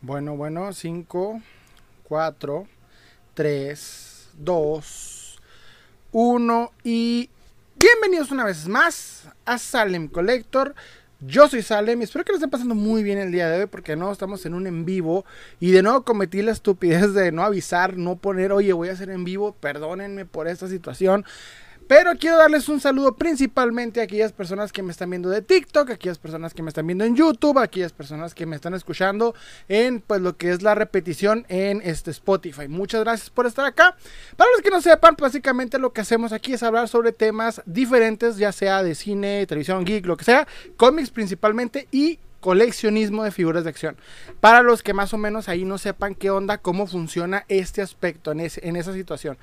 Bueno, bueno, 5, 4, 3, 2, 1 y bienvenidos una vez más a Salem Collector. Yo soy Salem y espero que lo estén pasando muy bien el día de hoy porque no estamos en un en vivo y de nuevo cometí la estupidez de no avisar, no poner, oye, voy a hacer en vivo, perdónenme por esta situación. Pero quiero darles un saludo principalmente a aquellas personas que me están viendo de TikTok, a aquellas personas que me están viendo en YouTube, a aquellas personas que me están escuchando en pues lo que es la repetición en este Spotify. Muchas gracias por estar acá. Para los que no sepan, básicamente lo que hacemos aquí es hablar sobre temas diferentes, ya sea de cine, televisión, geek, lo que sea, cómics principalmente y coleccionismo de figuras de acción. Para los que más o menos ahí no sepan qué onda, cómo funciona este aspecto en, esa situación.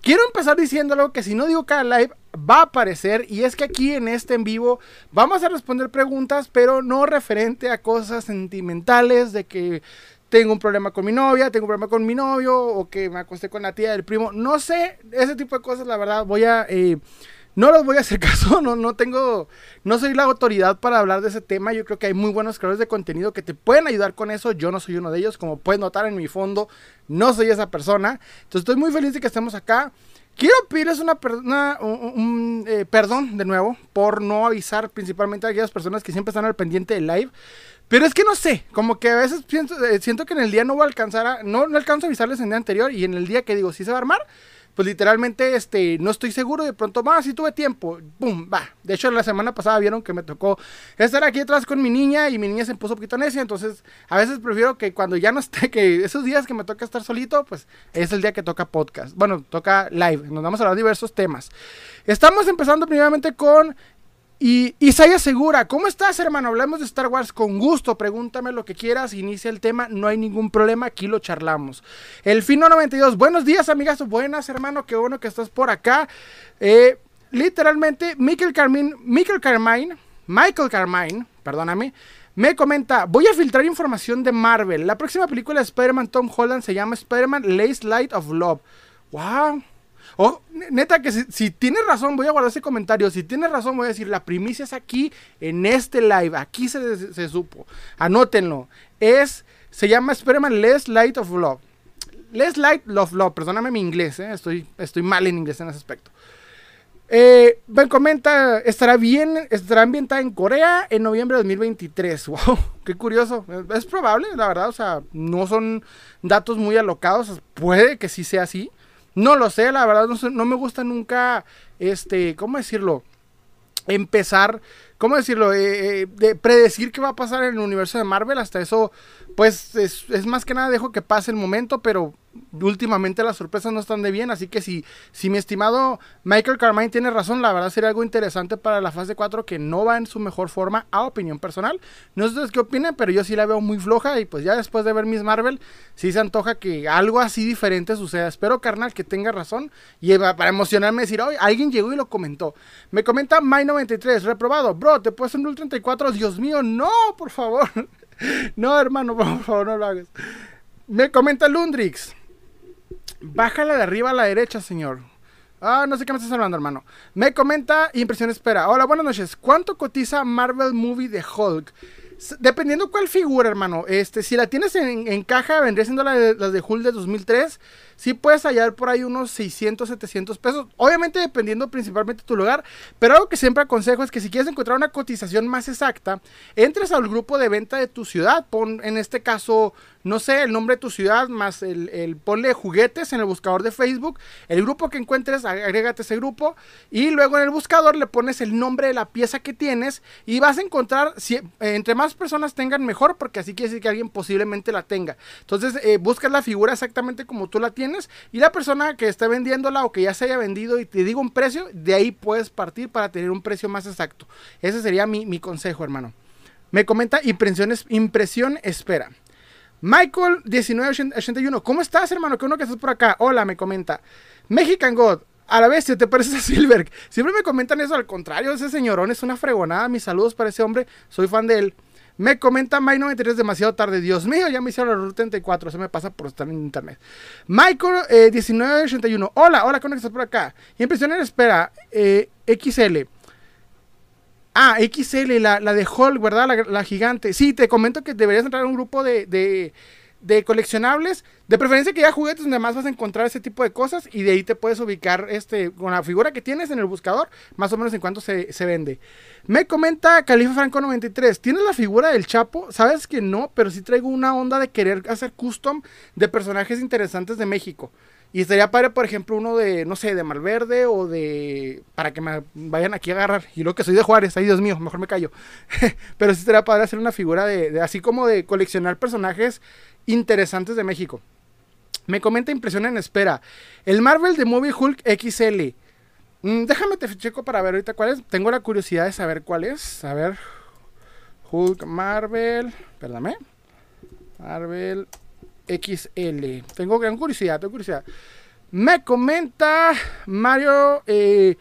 Quiero empezar diciendo algo que si no digo cada live va a aparecer y es que aquí en este en vivo vamos a responder preguntas, pero no referente a cosas sentimentales de que tengo un problema con mi novia, tengo un problema con mi novio o que me acosté con la tía del primo. No sé, ese tipo de cosas, la verdad, voy a... Eh, no les voy a hacer caso, no, no tengo, no soy la autoridad para hablar de ese tema. Yo creo que hay muy buenos creadores de contenido que te pueden ayudar con eso. Yo no soy uno de ellos, como puedes notar en mi fondo, no soy esa persona. Entonces estoy muy feliz de que estemos acá. Quiero pedirles una, un, eh, perdón de nuevo por no avisar principalmente a aquellas personas que siempre están al pendiente del live. Pero es que no sé, como que a veces siento, eh, siento que en el día no voy a alcanzar a, no, no alcanzo a avisarles en el día anterior y en el día que digo, si se va a armar, pues literalmente este, no estoy seguro. De pronto, va, si tuve tiempo, pum, va. De hecho, la semana pasada vieron que me tocó estar aquí atrás con mi niña y mi niña se puso un poquito necia. Entonces, a veces prefiero que cuando ya no esté, que esos días que me toca estar solito, pues es el día que toca podcast. Bueno, toca live. Nos vamos a hablar de diversos temas. Estamos empezando primeramente con y Isaiah Segura, ¿cómo estás, hermano? Hablemos de Star Wars con gusto. Pregúntame lo que quieras, inicia el tema, no hay ningún problema, aquí lo charlamos. El Fino 92, buenos días, amigas, buenas, hermano, qué bueno que estás por acá. Eh, literalmente, Michael Carmine, Michael Carmine, Michael Carmine, perdóname, me comenta, voy a filtrar información de Marvel. La próxima película de Spider-Man Tom Holland se llama Spider-Man Lace Light of Love. ¡Wow! Oh, neta, que si, tienes razón, voy a guardar ese comentario. Si tienes razón, voy a decir, la primicia es aquí, en este live. Aquí se, supo. Anótenlo. Es, se llama Spider-Man Less Light of Love. Less Light of Love. Perdóname mi inglés, eh, estoy, estoy mal en inglés en ese aspecto. Eh, ben comenta, estará bien, estará ambientada en Corea en noviembre de 2023. Wow, qué curioso. Es probable, la verdad, o sea, no son datos muy alocados. Puede que sí sea así. No lo sé, la verdad, no, me gusta nunca, este, ¿cómo decirlo? Empezar, ¿cómo decirlo? Eh, eh, de predecir qué va a pasar en el universo de Marvel. Hasta eso, pues, es, es más que nada dejo que pase el momento, pero últimamente las sorpresas no están de bien, así que si, si mi estimado Michael Carmine tiene razón, la verdad sería algo interesante para la fase 4 que no va en su mejor forma, a opinión personal. No sé ustedes qué opinen, pero yo sí la veo muy floja y pues ya después de ver Miss Marvel, sí se antoja que algo así diferente suceda. Espero, carnal, que tenga razón y para emocionarme decir, hoy alguien llegó y lo comentó. Me comenta My93, reprobado, bro, te puedes un 34, Dios mío, no, por favor. no, hermano, por favor, no lo hagas. Me comenta Lundrix. Bájala de arriba a la derecha, señor. Ah, no sé qué me estás hablando, hermano. Me comenta Impresión Espera. Hola, buenas noches. ¿Cuánto cotiza Marvel Movie de Hulk? Dependiendo cuál figura, hermano. Este, si la tienes en, caja, vendría siendo la de, las de Hulk de 2003 sí puedes hallar por ahí unos 600, 700 pesos. Obviamente dependiendo principalmente de tu lugar. Pero algo que siempre aconsejo es que si quieres encontrar una cotización más exacta, entres al grupo de venta de tu ciudad. Pon en este caso, no sé, el nombre de tu ciudad más el, el ponle juguetes en el buscador de Facebook. El grupo que encuentres, agrégate ese grupo. Y luego en el buscador le pones el nombre de la pieza que tienes. Y vas a encontrar, si, entre más personas tengan mejor, porque así quiere decir que alguien posiblemente la tenga. Entonces eh, buscas la figura exactamente como tú la tienes y la persona que está vendiéndola o que ya se haya vendido y te digo un precio, de ahí puedes partir para tener un precio más exacto. Ese sería mi, consejo, hermano. Me comenta impresiones, impresión espera. Michael 1981, ¿cómo estás, hermano? Qué uno que estás por acá. Hola, me comenta. Mexican God, a la vez, te pareces a Silver. Siempre me comentan eso, al contrario, ese señorón es una fregonada. Mis saludos para ese hombre, soy fan de él. Me comenta Mike 93 demasiado tarde. Dios mío, ya me hicieron la ruta 34. Se me pasa por estar en internet. Michael eh, 1981. Hola, hola, ¿cómo estás por acá? Impresión en espera. Eh, XL. Ah, XL, la, la de Hulk, ¿verdad? La, gigante. Sí, te comento que deberías entrar a un grupo de, de, de, coleccionables. De preferencia que ya juguetes donde más vas a encontrar ese tipo de cosas. Y de ahí te puedes ubicar este, con la figura que tienes en el buscador, más o menos en cuánto se, se vende. Me comenta Califa Franco 93. ¿Tienes la figura del Chapo? Sabes que no, pero sí traigo una onda de querer hacer custom de personajes interesantes de México. Y estaría padre, por ejemplo, uno de, no sé, de Malverde o de. para que me vayan aquí a agarrar. Y lo que soy de Juárez, ay Dios mío, mejor me callo. Pero sí estaría padre hacer una figura de, así como de coleccionar personajes interesantes de México. Me comenta impresión en espera. El Marvel de Movie Hulk XL. Mm, déjame te checo para ver ahorita cuál es. Tengo la curiosidad de saber cuál es. A ver. Hulk Marvel. Perdóname. Marvel XL. Tengo gran curiosidad, tengo curiosidad. Me comenta Mario. Eh,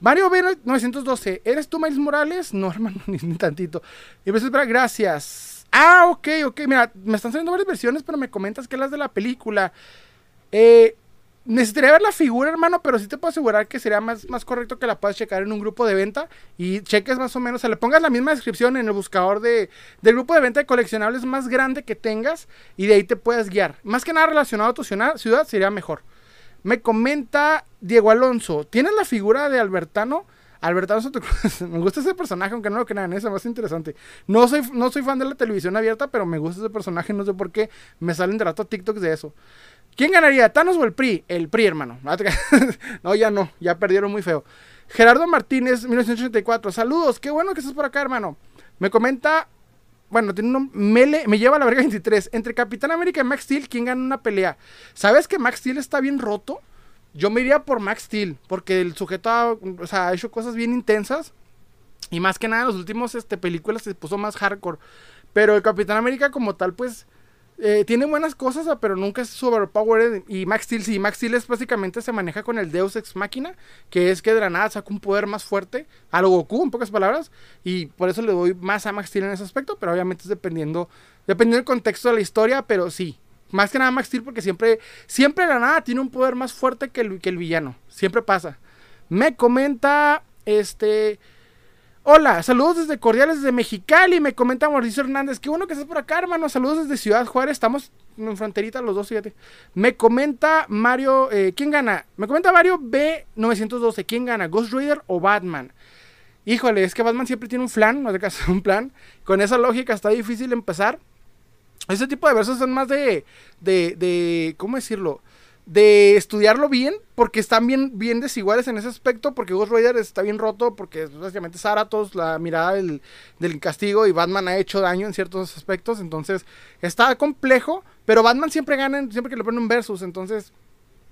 Mario B912. ¿Eres tú, Miles Morales? No, hermano, ni, tantito. Y pues espera, gracias. Ah, ok, ok. Mira, me están saliendo varias versiones, pero me comentas que las de la película. Eh, Necesitaría ver la figura, hermano, pero sí te puedo asegurar que sería más, más correcto que la puedas checar en un grupo de venta y cheques más o menos, o sea, le pongas la misma descripción en el buscador de, del grupo de venta de coleccionables más grande que tengas y de ahí te puedes guiar. Más que nada relacionado a tu ciudad sería mejor. Me comenta Diego Alonso, ¿tienes la figura de Albertano? Albertano me gusta ese personaje, aunque no lo crean, es más interesante. No soy, no soy fan de la televisión abierta, pero me gusta ese personaje, no sé por qué me salen de rato TikToks de eso. ¿Quién ganaría, Thanos o el PRI? El PRI, hermano. no, ya no, ya perdieron muy feo. Gerardo Martínez, 1984. Saludos, qué bueno que estás por acá, hermano. Me comenta, bueno, tiene un mele, me lleva a la verga 23. Entre Capitán América y Max Steel, ¿quién gana una pelea? ¿Sabes que Max Steel está bien roto? Yo me iría por Max Steel, porque el sujeto ha, o sea, ha hecho cosas bien intensas. Y más que nada, en las últimas este, películas se puso más hardcore. Pero el Capitán América como tal, pues eh, tiene buenas cosas, ah, pero nunca es overpowered. Y Max Steel, sí, Max Steel es básicamente se maneja con el Deus Ex Máquina, que es que de la nada saca un poder más fuerte a Goku, en pocas palabras. Y por eso le doy más a Max Steel en ese aspecto, pero obviamente es dependiendo, dependiendo del contexto de la historia, pero sí. Más que nada Max Steel porque siempre, siempre de la nada tiene un poder más fuerte que el, que el villano. Siempre pasa. Me comenta, este... Hola, saludos desde Cordiales desde Mexicali. Me comenta Mauricio Hernández. Qué bueno que estás por acá, hermano. Saludos desde Ciudad Juárez. Estamos en fronterita los dos, fíjate. Me comenta Mario. Eh, ¿Quién gana? Me comenta Mario B912. ¿Quién gana? ¿Ghost Rider o Batman? Híjole, es que Batman siempre tiene un plan, no de caso, un plan. Con esa lógica está difícil empezar. Ese tipo de versos son más de, de, de, ¿cómo decirlo? De estudiarlo bien, porque están bien, bien desiguales en ese aspecto, porque Ghost Rider está bien roto, porque básicamente Zaratos, la mirada del, del, castigo, y Batman ha hecho daño en ciertos aspectos, entonces está complejo, pero Batman siempre gana, siempre que le ponen un versus, entonces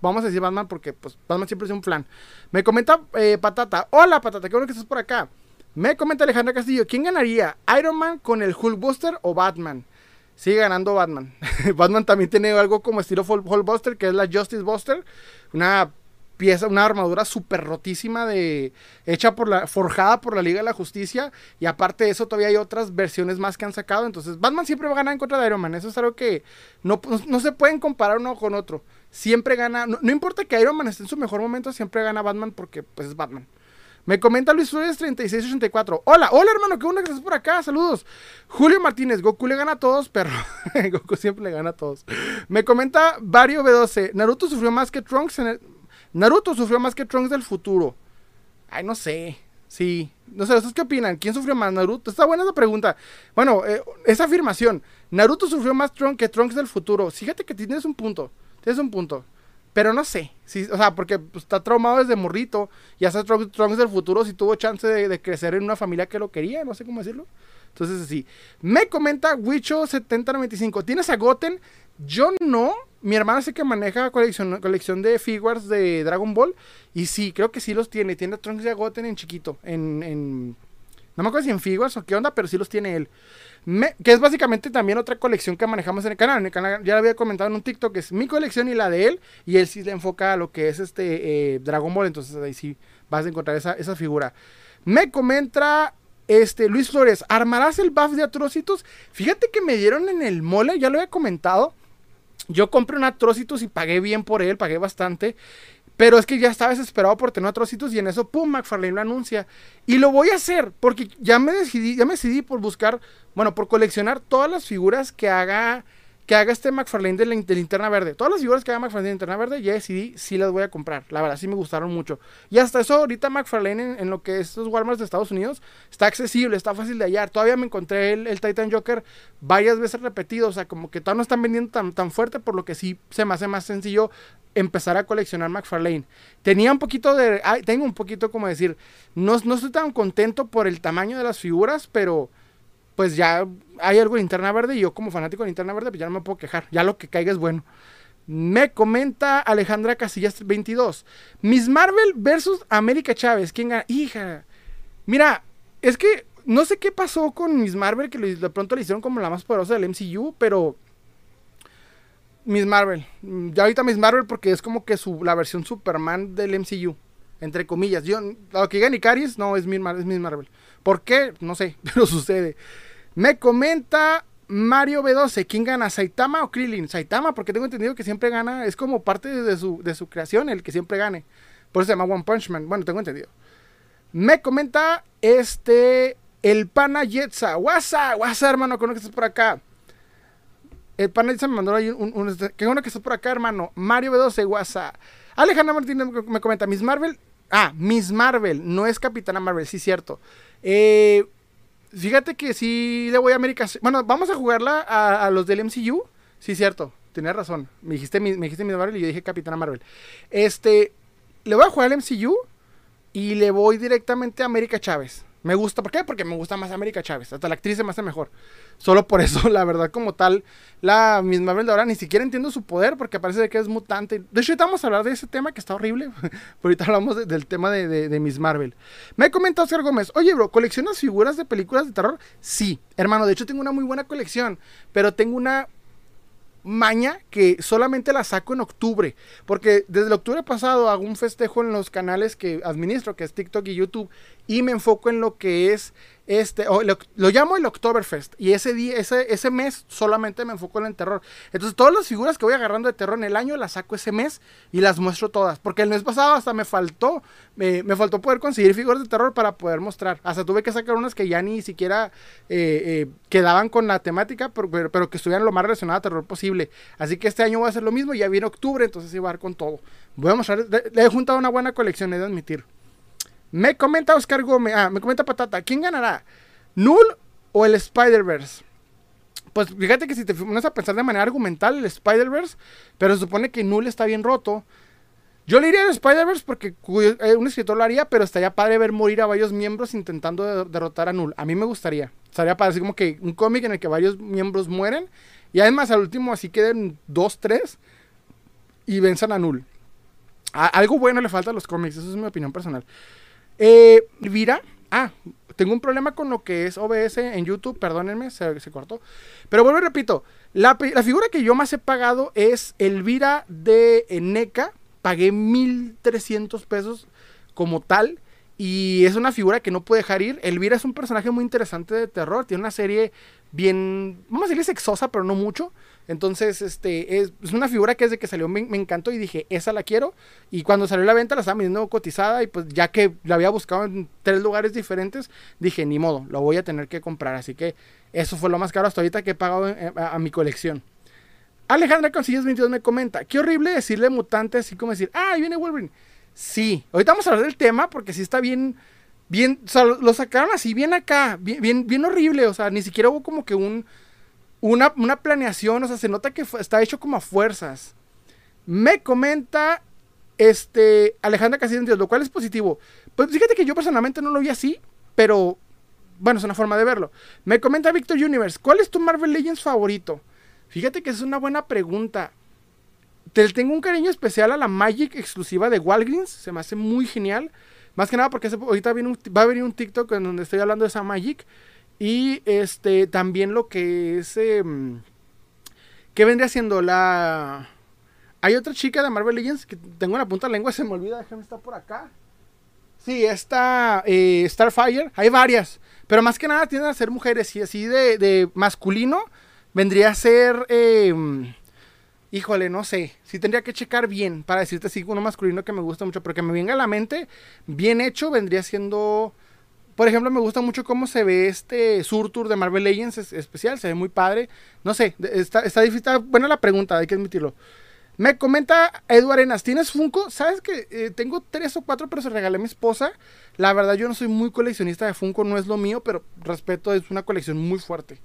vamos a decir Batman porque pues Batman siempre es un plan. Me comenta eh, Patata, hola Patata, qué bueno que estás por acá. Me comenta Alejandra Castillo, ¿quién ganaría? ¿Iron Man con el Hulkbuster o Batman? Sigue ganando Batman. Batman también tiene algo como estilo Buster, que es la Justice Buster. Una pieza, una armadura súper rotísima de. hecha por la. forjada por la Liga de la Justicia. Y aparte de eso, todavía hay otras versiones más que han sacado. Entonces, Batman siempre va a ganar en contra de Iron Man. Eso es algo que no, no se pueden comparar uno con otro. Siempre gana. No, no, importa que Iron Man esté en su mejor momento, siempre gana Batman porque pues es Batman. Me comenta Luis Flores 3684. Hola, hola hermano, qué bueno que estás por acá. Saludos. Julio Martínez, Goku le gana a todos, perro. Goku siempre le gana a todos. Me comenta Vario B12. Naruto sufrió más que Trunks en el... Naruto sufrió más que Trunks del futuro. Ay, no sé. Sí. No sé, ¿ustedes qué opinan? ¿Quién sufrió más? Naruto. Está buena esa pregunta. Bueno, eh, esa afirmación. Naruto sufrió más Trunks que Trunks del futuro. Fíjate que tienes un punto. Tienes un punto. Pero no sé, o sea, porque pues, está traumado desde morrito. Y hasta Trunks del futuro si tuvo chance de, crecer en una familia que lo quería, no sé cómo decirlo. Entonces, sí. Me comenta Wicho7095. ¿Tienes a Goten? Yo no. Mi hermana sé que maneja colección, colección de figures de Dragon Ball. Y sí, creo que sí los tiene. Tiene a Trunks y a Goten en chiquito. En, en. No me acuerdo si en figures o qué onda, pero sí los tiene él que es básicamente también otra colección que manejamos en el canal. En el canal ya lo había comentado en un TikTok, que es mi colección y la de él. Y él sí le enfoca a lo que es este eh, Dragon Ball. Entonces ahí sí vas a encontrar esa, esa figura. Me comenta este, Luis Flores, ¿armarás el buff de Atrocitus? Fíjate que me dieron en el mole, ya lo había comentado. Yo compré un Atrocitus y pagué bien por él, pagué bastante. Pero es que ya estaba desesperado por tener otros sitios y en eso, pum, McFarlane lo anuncia. Y lo voy a hacer porque ya me decidí, ya me decidí por buscar, bueno, por coleccionar todas las figuras que haga que haga este McFarlane de, linterna verde. Todas las figuras que haga McFarlane de linterna verde, ya decidí si las voy a comprar. La verdad, sí me gustaron mucho. Y hasta eso, ahorita McFarlane en, lo que es los Walmart de Estados Unidos, está accesible, está fácil de hallar. Todavía me encontré el, Titan Joker varias veces repetido. O sea, como que todavía no están vendiendo tan, tan fuerte, por lo que sí se me hace más sencillo empezar a coleccionar McFarlane. Tenía un poquito de. tengo un poquito como decir. No, no estoy tan contento por el tamaño de las figuras, pero pues ya hay algo de linterna verde y yo como fanático de linterna verde, pues ya no me puedo quejar. Ya lo que caiga es bueno. Me comenta Alejandra Casillas 22. Miss Marvel versus América Chávez. ¿Quién gana? Hija. Mira, es que no sé qué pasó con Miss Marvel, que de pronto le hicieron como la más poderosa del MCU, pero... Miss Marvel. Ya ahorita Miss Marvel porque es como que su, la versión Superman del MCU. Entre comillas. Yo, lo que diga Caris, no, es Marvel, es Miss Marvel. ¿Por qué? No sé, pero sucede. Me comenta Mario B12, ¿quién gana? ¿Saitama o Krillin? Saitama, porque tengo entendido que siempre gana, es como parte de su, de su creación el que siempre gane. Por eso se llama One Punch Man. Bueno, tengo entendido. Me comenta este, el pana Yetza. WhatsApp, WhatsApp, hermano, con que estás por acá. El pana Yetza me mandó ahí un, un, Qué bueno que estás por acá, hermano. Mario B12, WhatsApp. Alejandra Martínez me comenta, Miss Marvel. Ah, Miss Marvel, no es Capitana Marvel, sí, cierto. Eh, Fíjate que sí le voy a América. Bueno, vamos a jugarla a, los del MCU. Sí, cierto. Tenías razón. Me dijiste, me dijiste Miss Marvel y yo dije Capitana Marvel. Este. Le voy a jugar al MCU y le voy directamente a América Chávez. Me gusta, ¿por qué? Porque me gusta más América Chávez. Hasta la actriz se me hace mejor. Solo por eso, la verdad, como tal, la misma Marvel de ahora ni siquiera entiendo su poder porque parece que es mutante. De hecho, ahorita vamos a hablar de ese tema que está horrible. Pero ahorita hablamos del tema de, de, Miss Marvel. Me comenta Oscar Gómez, oye, bro, ¿coleccionas figuras de películas de terror? Sí, hermano, de hecho tengo una muy buena colección, pero tengo una maña que solamente la saco en octubre. Porque desde octubre pasado hago un festejo en los canales que administro, que es TikTok y YouTube, y me enfoco en lo que es este, lo, llamo el Oktoberfest. Y ese día, ese, ese mes solamente me enfoco en el terror. Entonces, todas las figuras que voy agarrando de terror en el año las saco ese mes y las muestro todas. Porque el mes pasado hasta me faltó, me, faltó poder conseguir figuras de terror para poder mostrar. Hasta tuve que sacar unas que ya ni siquiera eh, eh, quedaban con la temática, pero, pero, que estuvieran lo más relacionado a terror posible. Así que este año voy a hacer lo mismo. Ya viene octubre, entonces iba a dar con todo. Voy a mostrar, le he juntado una buena colección, he de admitir. Me comenta Oscar Gómez, ah, me comenta Patata, ¿quién ganará? ¿Null o el Spider-Verse? Pues fíjate que si te pones a pensar de manera argumental, el Spider-Verse, pero se supone que Null está bien roto. Yo le iría al Spider-Verse porque eh, un escritor lo haría, pero estaría padre ver morir a varios miembros intentando derrotar a Null. A mí me gustaría. Estaría padre, así como que un cómic en el que varios miembros mueren. Y además al último así queden dos, tres y venzan a Null. algo bueno le falta a los cómics, eso es mi opinión personal. Eh, Elvira, ah, tengo un problema con lo que es OBS en YouTube, perdónenme, se, cortó. Pero vuelvo y repito, la, figura que yo más he pagado es Elvira de NECA. Pagué 1300 pesos como tal. Y es una figura que no puede dejar ir. Elvira es un personaje muy interesante de terror. Tiene una serie bien, vamos a decirle sexosa, pero no mucho. Entonces, este, es, una figura que desde que salió me, encantó y dije, esa la quiero. Y cuando salió la venta la estaba vendiendo cotizada y pues ya que la había buscado en tres lugares diferentes, dije, ni modo, lo voy a tener que comprar. Así que eso fue lo más caro hasta ahorita que he pagado eh, a, mi colección. Alejandra Consillas 22 me comenta, qué horrible decirle mutante así como decir, ah, ahí viene Wolverine. Sí, ahorita vamos a hablar del tema porque sí está bien, bien, o sea, lo sacaron así, bien acá, bien, bien, bien horrible, o sea, ni siquiera hubo como que un una, planeación, o sea, se nota que está hecho como a fuerzas. Me comenta este Alejandra Casillas, lo cual es positivo. Pues fíjate que yo personalmente no lo vi así, pero bueno, es una forma de verlo. Me comenta Victor Universe, ¿cuál es tu Marvel Legends favorito? Fíjate que es una buena pregunta. Te tengo un cariño especial a la Magic exclusiva de Walgreens, se me hace muy genial. Más que nada porque ahorita va a venir un TikTok en donde estoy hablando de esa Magic. Y este también lo que es. Eh, ¿Qué vendría siendo? La. Hay otra chica de Marvel Legends que tengo en la punta de lengua, se me olvida, déjame estar por acá. Sí, esta eh, Starfire, hay varias, pero más que nada tienden a ser mujeres y así de, de masculino vendría a ser... Eh, Híjole, no sé. Sí tendría que checar bien para decirte si uno masculino que me gusta mucho. Pero que me venga a la mente, bien hecho, vendría siendo. Por ejemplo, me gusta mucho cómo se ve este Surtur de Marvel Legends especial. Se ve muy padre. No sé, está, está difícil. Está buena la pregunta, hay que admitirlo. Me comenta Edu Arenas, ¿tienes Funko? ¿Sabes que eh, tengo tres o cuatro, pero se regalé a mi esposa? La verdad, yo no soy muy coleccionista de Funko, no es lo mío, pero respeto, es una colección muy fuerte.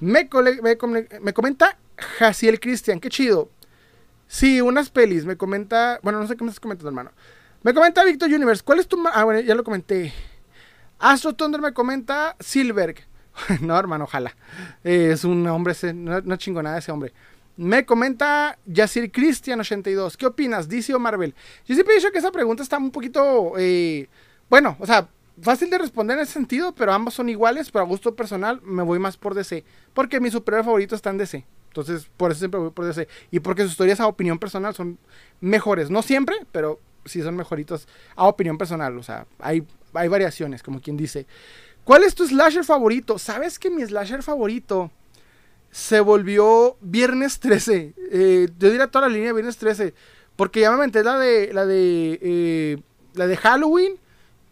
Me, me, comenta Jaciel Cristian, qué chido. Sí, unas pelis, me comenta, bueno, no sé qué me estás comentando, hermano. Me comenta Victor Universe, ¿cuál es tu... Ah, bueno, ya lo comenté. Astro Thunder me comenta Silberg. no, hermano, ojalá. es un hombre, no, no chingonada ese hombre. Me comenta Yacir Cristian82. ¿Qué opinas, DC o Marvel? Yo siempre he dicho que esa pregunta está un poquito. Eh, bueno, o sea, fácil de responder en ese sentido, pero ambos son iguales. Pero a gusto personal, me voy más por DC. Porque mi superhéroe favorito está en DC. Entonces, por eso siempre voy por DC. Y porque sus historias a opinión personal son mejores. No siempre, pero sí son mejoritos a opinión personal. O sea, hay, hay variaciones, como quien dice. ¿Cuál es tu slasher favorito? ¿Sabes que mi slasher favorito se volvió Viernes 13. Eh, yo diría toda la línea Viernes 13. Porque ya me aventé la de. La de. Eh, la de Halloween.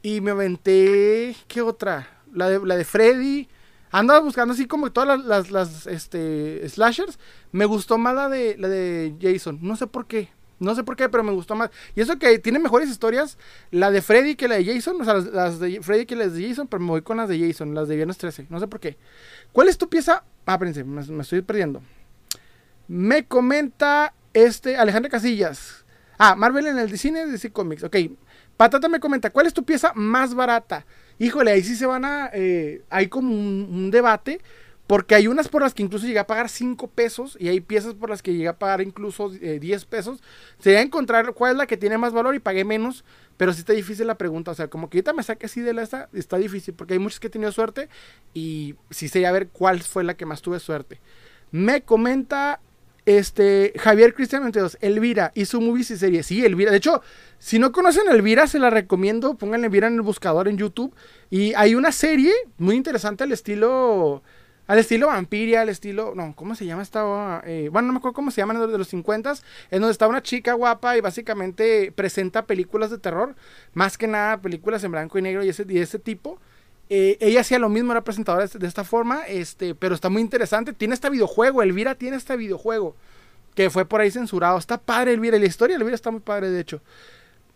Y me aventé. ¿Qué otra? La de, la de Freddy. Andaba buscando así como todas las, las, este, slashers. Me gustó más la de, la de Jason. No sé por qué. No sé por qué, pero me gustó más. Y eso que tiene mejores historias, la de Freddy que la de Jason, o sea, las, de Freddy que las de Jason, pero me voy con las de Jason, las de Viernes 13, no sé por qué. ¿Cuál es tu pieza? Ah, espérense, me, estoy perdiendo. Me comenta este Alejandro Casillas. Ah, Marvel en el cine, DC Comics. Ok. Patata me comenta, ¿cuál es tu pieza más barata? Híjole, ahí sí se van a... Eh, hay como un debate porque hay unas por las que incluso llegué a pagar 5 pesos y hay piezas por las que llegué a pagar incluso 10 eh, pesos. Sería encontrar cuál es la que tiene más valor y pagué menos, pero sí está difícil la pregunta. O sea, como que ahorita me saque así de la esta, está difícil porque hay muchos que he tenido suerte y sí sería ver cuál fue la que más tuve suerte. Me comenta este Javier Cristian 22, Elvira y su movies y serie. Sí, Elvira. De hecho, si no conocen Elvira, se la recomiendo. Pónganle Elvira en el buscador en YouTube. Y hay una serie muy interesante al estilo al estilo Vampiria, al estilo. No, ¿cómo se llama esta? Eh, bueno, no me acuerdo cómo se llama de los 50 En donde está una chica guapa y básicamente presenta películas de terror. Más que nada, películas en blanco y negro y ese, y ese tipo. Eh, ella hacía lo mismo, era presentadora de esta forma. Este, pero está muy interesante. Tiene este videojuego. Elvira tiene este videojuego. Que fue por ahí censurado. Está padre, Elvira. La historia de Elvira está muy padre, de hecho.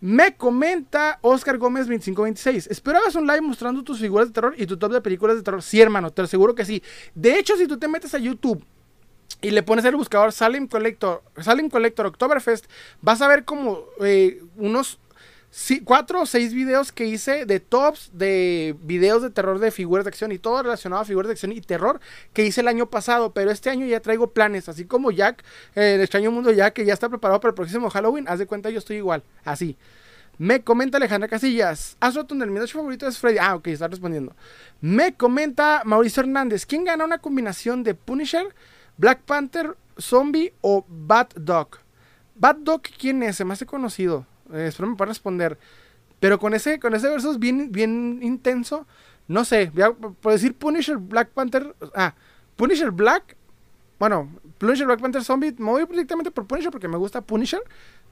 Me comenta Oscar Gómez 2526. Espero hagas un live mostrando tus figuras de terror y tu top de películas de terror. Sí, hermano, te aseguro que sí. De hecho, si tú te metes a YouTube y le pones el buscador Salem Collector, Salem Oktoberfest, vas a ver como eh, unos cuatro o seis videos que hice de tops de videos de terror de figuras de acción y todo relacionado a figuras de acción y terror que hice el año pasado, pero este año ya traigo planes, así como Jack, eh, el extraño mundo Jack, que ya está preparado para el próximo Halloween, haz de cuenta yo estoy igual, así. Me comenta Alejandra Casillas. Astro el mi favorito es Freddy. Ah, ok, está respondiendo. Me comenta Mauricio Hernández. ¿Quién gana una combinación de Punisher, Black Panther, Zombie o Bat Dog? Bat Dog, ¿quién es? Se me hace conocido. Eh, espero me pueda responder. Pero con ese, con ese verso bien, bien intenso. No sé, por decir Punisher, Black Panther. Ah, Punisher Black. Bueno, Punisher, Black Panther Zombie. Me voy directamente por Punisher porque me gusta Punisher.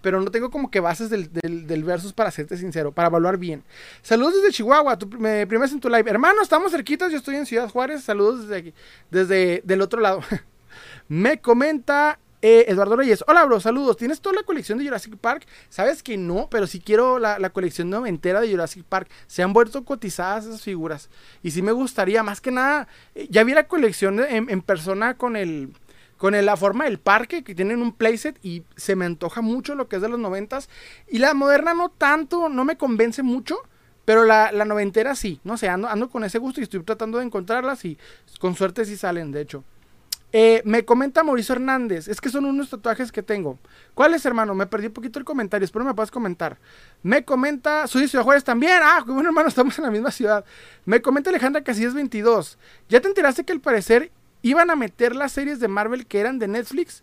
Pero no tengo como que bases del, del, versus para serte sincero, para evaluar bien. Saludos desde Chihuahua, me primes en tu live. Hermano, estamos cerquitas, yo estoy en Ciudad Juárez. Saludos desde aquí, desde del otro lado. me comenta eh, Eduardo Reyes, hola bro, saludos. ¿Tienes toda la colección de Jurassic Park? Sabes que no, pero sí quiero la, colección entera de Jurassic Park. Se han vuelto cotizadas esas figuras. Y sí me gustaría, más que nada, eh, ya vi la colección en, persona con el con la forma del parque que tienen un playset y se me antoja mucho lo que es de los noventas y la moderna no tanto, no me convence mucho, pero la, la noventera sí, no sé, ando, ando con ese gusto y estoy tratando de encontrarlas y con suerte sí salen, de hecho. Eh, me comenta Mauricio Hernández, es que son unos tatuajes que tengo. ¿Cuáles, hermano? Me perdí un poquito el comentario, espero me puedas comentar. Me comenta, soy de Ciudad Juárez también. Ah, bueno, hermano, estamos en la misma ciudad. Me comenta Alejandra Casillas 22. ¿Ya te enteraste que al parecer iban a meter las series de Marvel que eran de Netflix?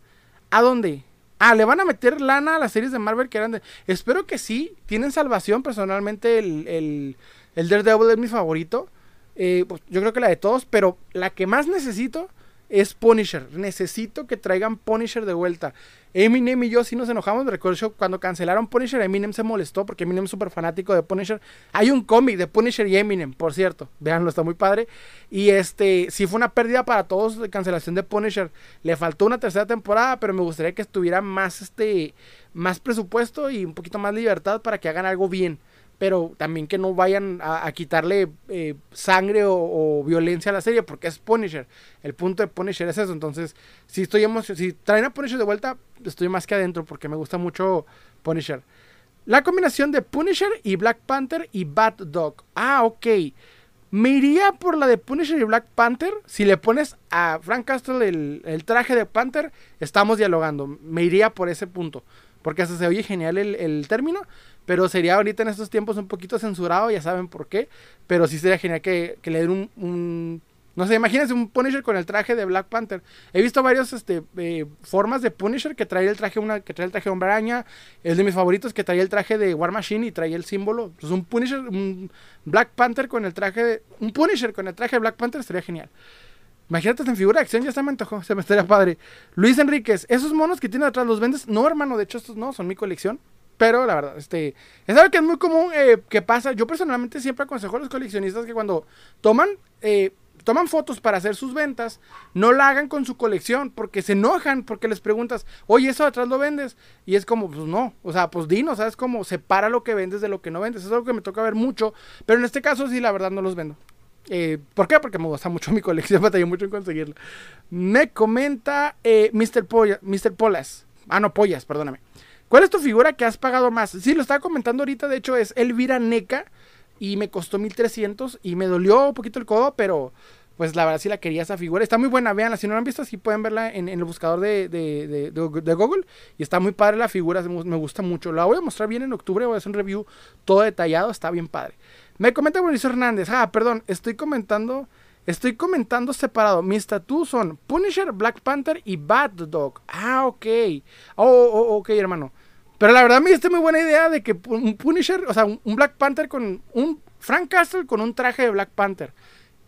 ¿A dónde? Ah, le van a meter lana a las series de Marvel que eran de. Espero que sí. Tienen salvación. Personalmente, el, el, el Daredevil es mi favorito. Eh, pues, yo creo que la de todos. Pero la que más necesito es Punisher. Necesito que traigan Punisher de vuelta. Eminem y yo sí nos enojamos. Recuerdo cuando cancelaron Punisher, Eminem se molestó porque Eminem es súper fanático de Punisher. Hay un cómic de Punisher y Eminem, por cierto. Veanlo, está muy padre. Y este, sí fue una pérdida para todos de cancelación de Punisher. Le faltó una tercera temporada, pero me gustaría que estuviera más, este, más presupuesto y un poquito más libertad para que hagan algo bien pero también que no vayan a, quitarle eh, sangre o, violencia a la serie, porque es Punisher. El punto de Punisher es eso. Entonces, si estoy si traen a Punisher de vuelta, estoy más que adentro, porque me gusta mucho Punisher. La combinación de Punisher y Black Panther y Bat Dog. Ah, ok. Me iría por la de Punisher y Black Panther. Si le pones a Frank Castle el, traje de Panther, estamos dialogando. Me iría por ese punto. Porque hasta se oye genial el, el término. Pero sería ahorita en estos tiempos un poquito censurado, ya saben por qué. Pero sí sería genial que, le den un, No sé, imagínense un Punisher con el traje de Black Panther. He visto varios este, eh, formas de Punisher que trae el traje una, que trae el traje de Hombre Araña. Es de mis favoritos que trae el traje de War Machine y trae el símbolo. Pues un Punisher, un Black Panther con el traje de. Un Punisher con el traje de Black Panther estaría genial. Imagínate en figura de acción, ya se me antojó, se me estaría padre. Luis Enríquez, ¿esos monos que tienen atrás los vendes? No, hermano, de hecho estos no, son mi colección. Pero la verdad, este, es algo que es muy común eh, que pasa. Yo personalmente siempre aconsejo a los coleccionistas que cuando toman, eh, toman fotos para hacer sus ventas, no la hagan con su colección, porque se enojan, porque les preguntas, oye, eso atrás lo vendes. Y es como, pues no, o sea, pues dinos, ¿sabes? Como separa lo que vendes de lo que no vendes. es algo que me toca ver mucho, pero en este caso sí, la verdad no los vendo. Eh, ¿Por qué? Porque me gusta mucho mi colección, batallé mucho en conseguirla. Me comenta Mr. Mr. Polas. Ah, no, Pollas, perdóname. ¿Cuál es tu figura que has pagado más? Sí, lo estaba comentando ahorita, de hecho es Elvira Neca y me costó 1300 y me dolió un poquito el codo, pero pues la verdad sí la quería esa figura. Está muy buena, veanla, si no la han visto, sí pueden verla en, el buscador de, Google. Y está muy padre la figura, me gusta mucho. La voy a mostrar bien en octubre, voy a hacer un review todo detallado, está bien padre. Me comenta Mauricio Hernández, ah, perdón, estoy comentando, estoy comentando separado. Mis tattoos son Punisher, Black Panther y Bad Dog. Ah, ok. Oh, oh, oh ok, hermano. Pero la verdad me diste muy buena idea de que un Punisher, o sea, un, Black Panther con un Frank Castle con un traje de Black Panther.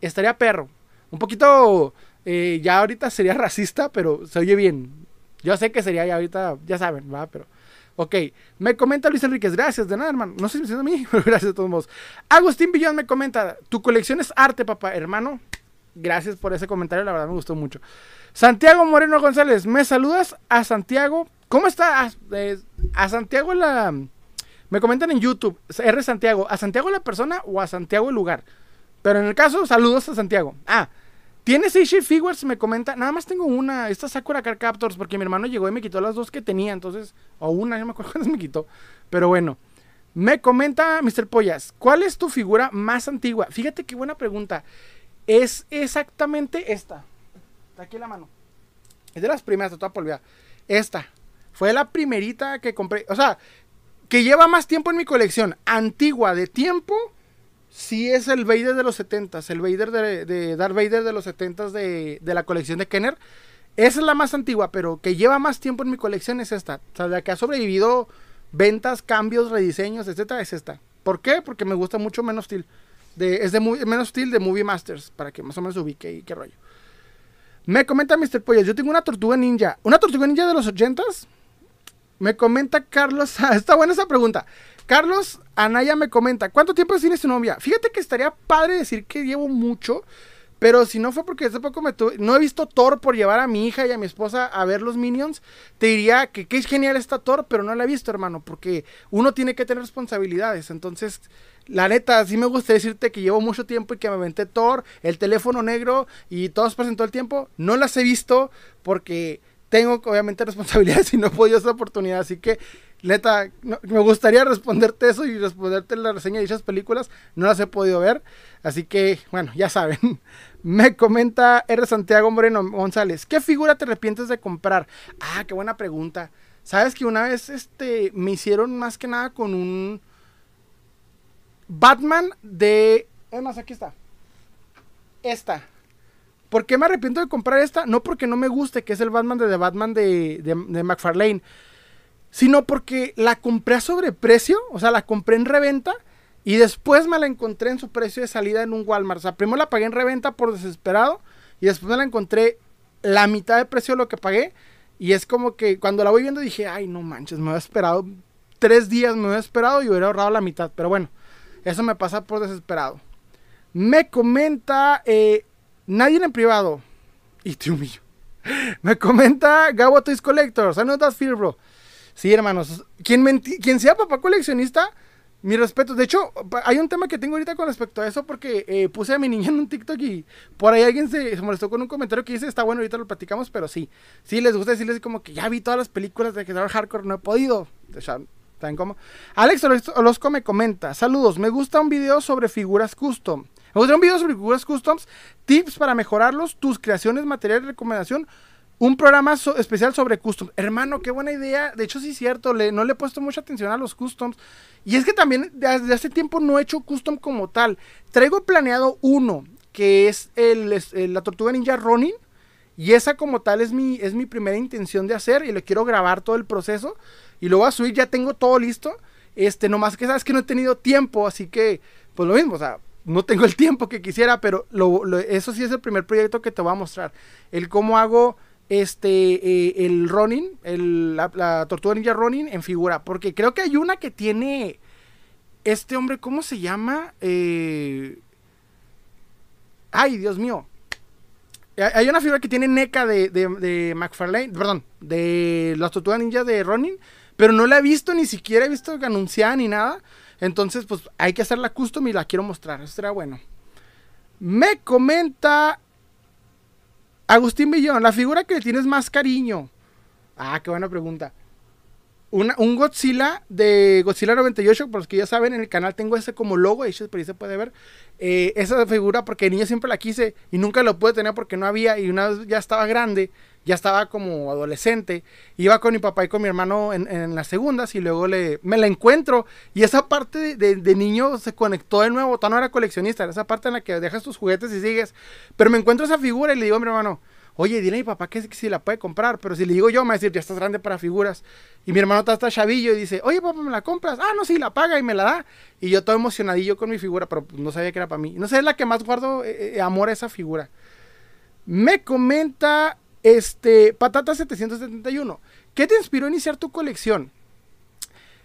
Estaría perro. Un poquito, eh, ya ahorita sería racista, pero se oye bien. Yo sé que sería ya ahorita, ya saben, va, pero... Ok, me comenta Luis Enríquez, gracias, de nada, hermano. No sé si a mí, pero gracias de todos modos. Agustín Villón me comenta, tu colección es arte, papá, hermano. Gracias por ese comentario, la verdad me gustó mucho. Santiago Moreno González, ¿me saludas a Santiago? ¿Cómo está? A Santiago la... Me comentan en YouTube, R Santiago, ¿a Santiago la persona o a Santiago el lugar? Pero en el caso, saludos a Santiago. Ah, ¿tienes Seishii Figures? Me comenta. Nada más tengo una, esta Sakura Car Captors, porque mi hermano llegó y me quitó las dos que tenía, entonces, o una, no me acuerdo cuántas me quitó. Pero bueno, me comenta Mr. Pollas, ¿cuál es tu figura más antigua? Fíjate qué buena pregunta. Es exactamente esta. Está aquí la mano. Es de las primeras, de toda polvia. Esta. Fue la primerita que compré. O sea, que lleva más tiempo en mi colección. Antigua de tiempo. Sí es el Vader de los 70 El Vader de, de Darth Vader de los 70 de, de la colección de Kenner. Esa es la más antigua, pero que lleva más tiempo en mi colección es esta. O sea, la que ha sobrevivido ventas, cambios, rediseños, etcétera, es esta. ¿Por qué? Porque me gusta mucho menos Steel. De, es de menos Steel de Movie Masters, para que más o menos ubique y qué rollo. Me comenta Mr. Pollas, yo tengo una tortuga ninja. ¿Una tortuga ninja de los 80s? Me comenta Carlos. Está buena esa pregunta. Carlos Anaya me comenta: ¿Cuánto tiempo tiene su novia? Fíjate que estaría padre decir que llevo mucho. Pero si no fue porque hace poco me tuve, no he visto Thor por llevar a mi hija y a mi esposa a ver los Minions, te diría que qué genial está Thor, pero no la he visto, hermano, porque uno tiene que tener responsabilidades. Entonces, la neta, sí me gusta decirte que llevo mucho tiempo y que me aventé Thor, el teléfono negro y todos todo el tiempo. No las he visto porque tengo obviamente responsabilidades y no he podido esa oportunidad. Así que, neta, me gustaría responderte eso y responderte la reseña de esas películas. No las he podido ver. Así que, bueno, ya saben. Me comenta R. Santiago Moreno González. ¿Qué figura te arrepientes de comprar? Ah, qué buena pregunta. Sabes que una vez este, me hicieron más que nada con un Batman de... más, aquí está. Esta. ¿Por qué me arrepiento de comprar esta? No porque no me guste, que es el Batman de The Batman de, de, McFarlane, sino porque la compré a sobreprecio, o sea, la compré en reventa y después me la encontré en su precio de salida en un Walmart. O sea, primero la pagué en reventa por desesperado y después me la encontré la mitad de precio de lo que pagué. Y es como que cuando la voy viendo dije, ay, no manches, me había esperado tres días, me había esperado y hubiera ahorrado la mitad. Pero bueno, eso me pasa por desesperado. Me comenta eh, nadie en privado. Y te humillo. Me comenta Gabo Toys Collector. Saludos, Bro. Sí, hermanos. Quien, sea papá coleccionista, mi respeto. De hecho, hay un tema que tengo ahorita con respecto a eso porque eh, puse a mi niña en un TikTok y por ahí alguien se, molestó con un comentario que dice, está bueno, ahorita lo platicamos, pero sí. Sí, les gusta decirles como que ya vi todas las películas de General Hardcore, no he podido. ¿Saben cómo? Alex Orozco me comenta, saludos, me gusta un video sobre figuras custom. Gusta un video sobre figuras customs, tips para mejorarlos, tus creaciones, material de recomendación un programa especial sobre customs. Hermano, qué buena idea. De hecho, sí es cierto, no le he puesto mucha atención a los customs. Y es que también desde hace tiempo no he hecho custom como tal. Traigo planeado uno, que es el, la tortuga ninja Ronin. Y esa como tal es mi, primera intención de hacer. Y le quiero grabar todo el proceso. Y luego a subir, ya tengo todo listo. Este, nomás que sabes que no he tenido tiempo. Así que, pues lo mismo, o sea, no tengo el tiempo que quisiera. Pero eso sí es el primer proyecto que te voy a mostrar. El cómo hago este, eh, el Ronin, el, la, tortuga ninja Ronin en figura. Porque creo que hay una que tiene. Este hombre, ¿cómo se llama? Eh, ay, Dios mío. Hay una figura que tiene NECA de, de, de McFarlane, perdón, de las tortugas ninja de Ronin, pero no la he visto, ni siquiera he visto anunciada ni nada. Entonces, pues hay que hacerla custom y la quiero mostrar. Eso será bueno. Me comenta Agustín Villón, la figura que le tienes más cariño. Ah, qué buena pregunta. un Godzilla de Godzilla 98, por los que ya saben, en el canal tengo ese como logo, ahí se puede ver. Eh, esa figura porque de niño siempre la quise y nunca lo pude tener porque no había y una vez ya estaba grande, ya estaba como adolescente, iba con mi papá y con mi hermano en, las segundas y luego le, me la encuentro y esa parte de, niño se conectó de nuevo, todavía no era coleccionista, era esa parte en la que dejas tus juguetes y sigues, pero me encuentro esa figura y le digo a mi hermano, oye, dile a mi papá que, si la puede comprar, pero si le digo yo, me va a decir, ya estás grande para figuras. Y mi hermano está hasta chavillo y dice, oye, papá, ¿me la compras? Ah, no, sí, la paga y me la da. Y yo todo emocionadillo con mi figura, pero pues, no sabía que era para mí. No sé, es la que más guardo eh, eh, amor a esa figura. Me comenta, este, Patata 771, ¿qué te inspiró a iniciar tu colección?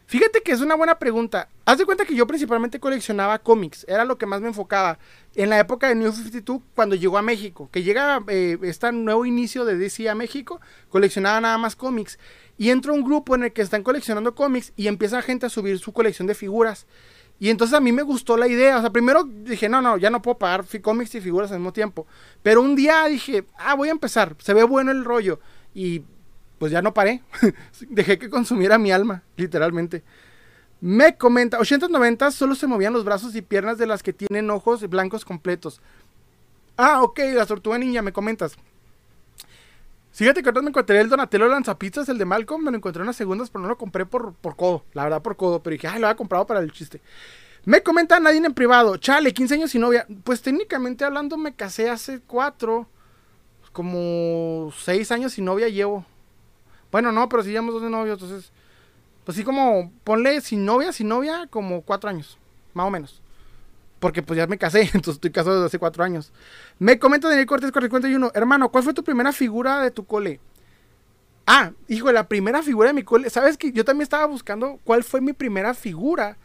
Fíjate que es una buena pregunta. Haz de cuenta que yo principalmente coleccionaba cómics, era lo que más me enfocaba. En la época de New 52, cuando llegó a México, que llega eh, este nuevo inicio de DC a México, coleccionaba nada más cómics. Y entra un grupo en el que están coleccionando cómics y empieza gente a subir su colección de figuras. Y entonces a mí me gustó la idea. O sea, primero dije, no, no, ya no puedo pagar cómics y figuras al mismo tiempo. Pero un día dije, ah, voy a empezar. Se ve bueno el rollo. Y pues ya no paré. Dejé que consumiera mi alma, literalmente. Me comenta, 890 solo se movían los brazos y piernas de las que tienen ojos blancos completos. Ah, ok, la tortuga niña, me comentas. Fíjate que ahorita me encontré el Donatello Lanzapizzas, el de Malcolm, me lo encontré en unas segundas, pero no lo compré por, por codo, la verdad por codo, pero dije, ay, lo había comprado para el chiste. Me comenta nadie en privado, chale, 15 años sin novia. Pues técnicamente hablando me casé hace cuatro, como seis años sin novia llevo. Bueno, no, pero si llevamos dos de novios, entonces. Pues sí, como ponle sin novia, sin novia, como cuatro años, más o menos. Porque pues ya me casé, entonces estoy casado desde hace cuatro años. Me comenta Daniel Cortés 41, hermano, ¿cuál fue tu primera figura de tu cole? Ah, hijo, la primera figura de mi cole. ¿Sabes que yo también estaba buscando cuál fue mi primera figura?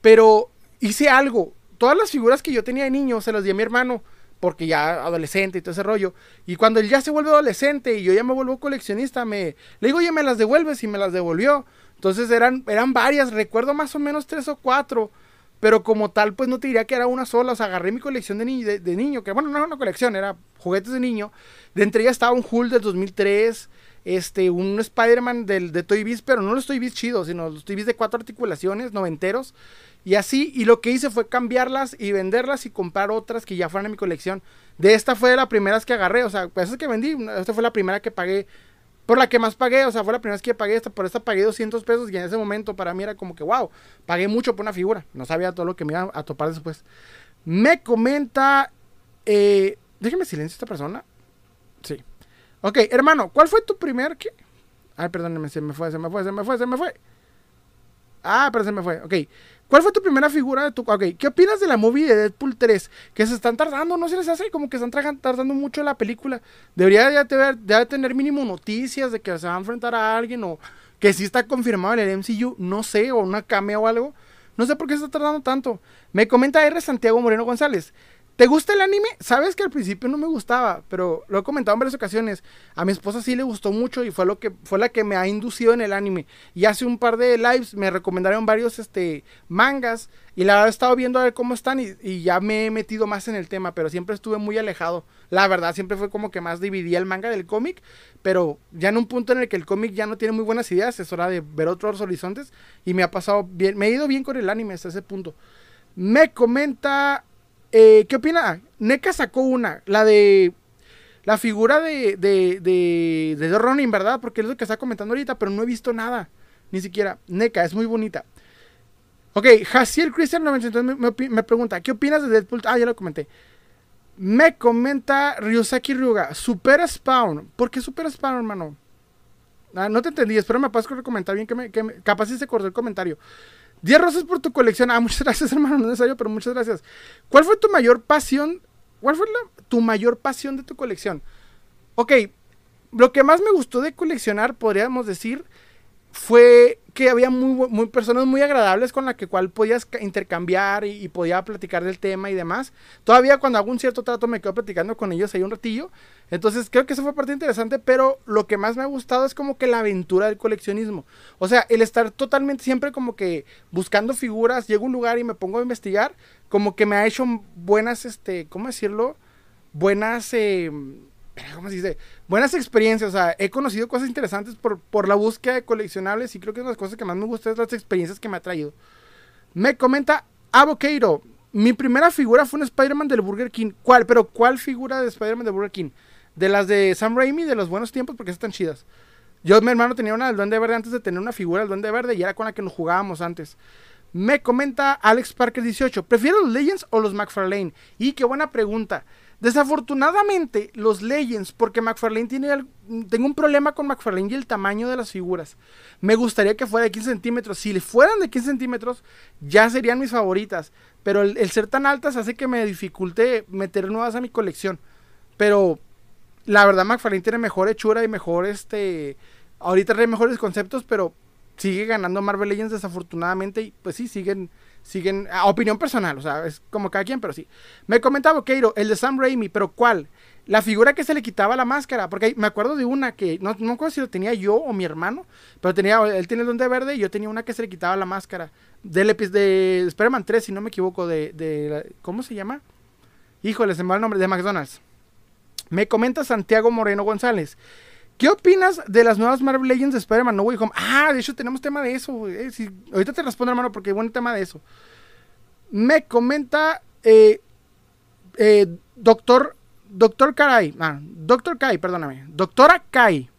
Pero hice algo. Todas las figuras que yo tenía de niño se las di a mi hermano porque ya adolescente y todo ese rollo. Y cuando él ya se vuelve adolescente y yo ya me vuelvo coleccionista, me le digo, oye, me las devuelves y me las devolvió. Entonces eran, eran varias, recuerdo más o menos tres o cuatro. Pero como tal, pues no te diría que era una sola. O sea, agarré mi colección de, de, niño, que bueno, no era una colección, era juguetes de niño. De entre ellas estaba un Hulk del 2003, este, un Spider-Man de Toy Biz, pero no los Toy Biz chidos, sino los Toy Biz de cuatro articulaciones, noventeros. Y así, y lo que hice fue cambiarlas y venderlas y comprar otras que ya fueran en mi colección. De esta fue de las primeras que agarré, o sea, esas que vendí, esta fue la primera que pagué, por la que más pagué, o sea, fue la primera vez que pagué esta, por esta pagué 200 pesos y en ese momento para mí era como que, wow, pagué mucho por una figura, no sabía todo lo que me iba a topar después. Me comenta, eh, déjeme silencio esta persona. Sí. Ok, hermano, ¿cuál fue tu primer qué? Ay, perdóneme, se me fue, se me fue, se me fue, se me fue. Ah, pero se me fue. Ok. ¿Cuál fue tu primera figura de tu... Ok, ¿qué opinas de la movie de Deadpool 3? Que se están tardando, ¿no se les hace? Como que están tardando mucho la película. Debería ya tener, tener mínimo noticias de que se va a enfrentar a alguien o que sí está confirmado en el MCU, no sé, o una cameo o algo. No sé por qué se está tardando tanto. Me comenta R. Santiago Moreno González. ¿Te gusta el anime? Sabes que al principio no me gustaba, pero lo he comentado en varias ocasiones. A mi esposa sí le gustó mucho y fue lo que fue la que me ha inducido en el anime. Y hace un par de lives me recomendaron varios este mangas y la verdad he estado viendo a ver cómo están y, ya me he metido más en el tema, pero siempre estuve muy alejado. La verdad siempre fue como que más dividía el manga del cómic, pero ya en un punto en el que el cómic ya no tiene muy buenas ideas, es hora de ver otros horizontes y me ha pasado bien, me he ido bien con el anime hasta ese punto. Me comenta eh, ¿Qué opina? NECA sacó una, la de la figura de, de, de, de Ronin, ¿verdad? Porque es lo que está comentando ahorita, pero no he visto nada. Ni siquiera. NECA, es muy bonita. Ok, Jaciel Christian 900 me, pregunta, ¿qué opinas de Deadpool? Ah, ya lo comenté. Me comenta Ryusaki Ryuga, Super Spawn. ¿Por qué Super Spawn, hermano? Ah, no te entendí, espero me puedas comentar bien que me, que me, capaz si se cortó el comentario. 10 rosas por tu colección. Ah, muchas gracias, hermano. No es necesario, pero muchas gracias. ¿Cuál fue tu mayor pasión? ¿Cuál fue tu mayor pasión de tu colección? Ok, lo que más me gustó de coleccionar, podríamos decir, fue que había muy, muy personas muy agradables con las que cual podías intercambiar y, podía platicar del tema y demás. Todavía cuando hago un cierto trato me quedo platicando con ellos ahí un ratillo. Entonces creo que eso fue parte interesante, pero lo que más me ha gustado es como que la aventura del coleccionismo. O sea, el estar totalmente siempre como que buscando figuras, llego a un lugar y me pongo a investigar, como que me ha hecho buenas, este, ¿cómo decirlo? Buenas... Eh, ¿cómo se dice? Buenas experiencias, o sea, he conocido cosas interesantes por, por la búsqueda de coleccionables y creo que una de las cosas que más me gusta es las experiencias que me ha traído. Me comenta Avoqueiro, mi primera figura fue un Spider-Man del Burger King. ¿Cuál? Pero ¿cuál figura de Spider-Man del Burger King? De las de Sam Raimi, de los buenos tiempos, porque están chidas. Yo, mi hermano, tenía una del Duende Verde antes de tener una figura del Duende Verde y era con la que nos jugábamos antes. Me comenta Alex Parker 18, ¿prefiero los Legends o los McFarlane? Y qué buena pregunta. Desafortunadamente, los Legends, porque McFarlane tiene. Tengo un problema con McFarlane y el tamaño de las figuras. Me gustaría que fuera de 15 centímetros. Si fueran de 15 centímetros, ya serían mis favoritas. Pero el, ser tan altas hace que me dificulte meter nuevas a mi colección. Pero la verdad, McFarlane tiene mejor hechura y mejor este. Ahorita trae mejores conceptos, pero sigue ganando Marvel Legends desafortunadamente. Y pues sí, siguen siguen, opinión personal, o sea, es como cada quien, pero sí. Me comentaba Keiro, el de Sam Raimi, pero ¿cuál? La figura que se le quitaba la máscara, porque me acuerdo de una que, no, no acuerdo si lo tenía yo o mi hermano, pero tenía, él tiene el don de verde y yo tenía una que se le quitaba la máscara. Del de Spider-Man 3, si no me equivoco, de, de, ¿cómo se llama? Híjole, se me va el nombre, de McDonald's. Me comenta Santiago Moreno González. ¿Qué opinas de las nuevas Marvel Legends de Spider-Man No Way Home? Ah, de hecho tenemos tema de eso. Eh, ahorita te respondo, hermano, porque hay buen tema de eso. Me comenta eh, eh, Doctor Doctor Kai. Ah, Doctor Kai, perdóname. Doctora Kai.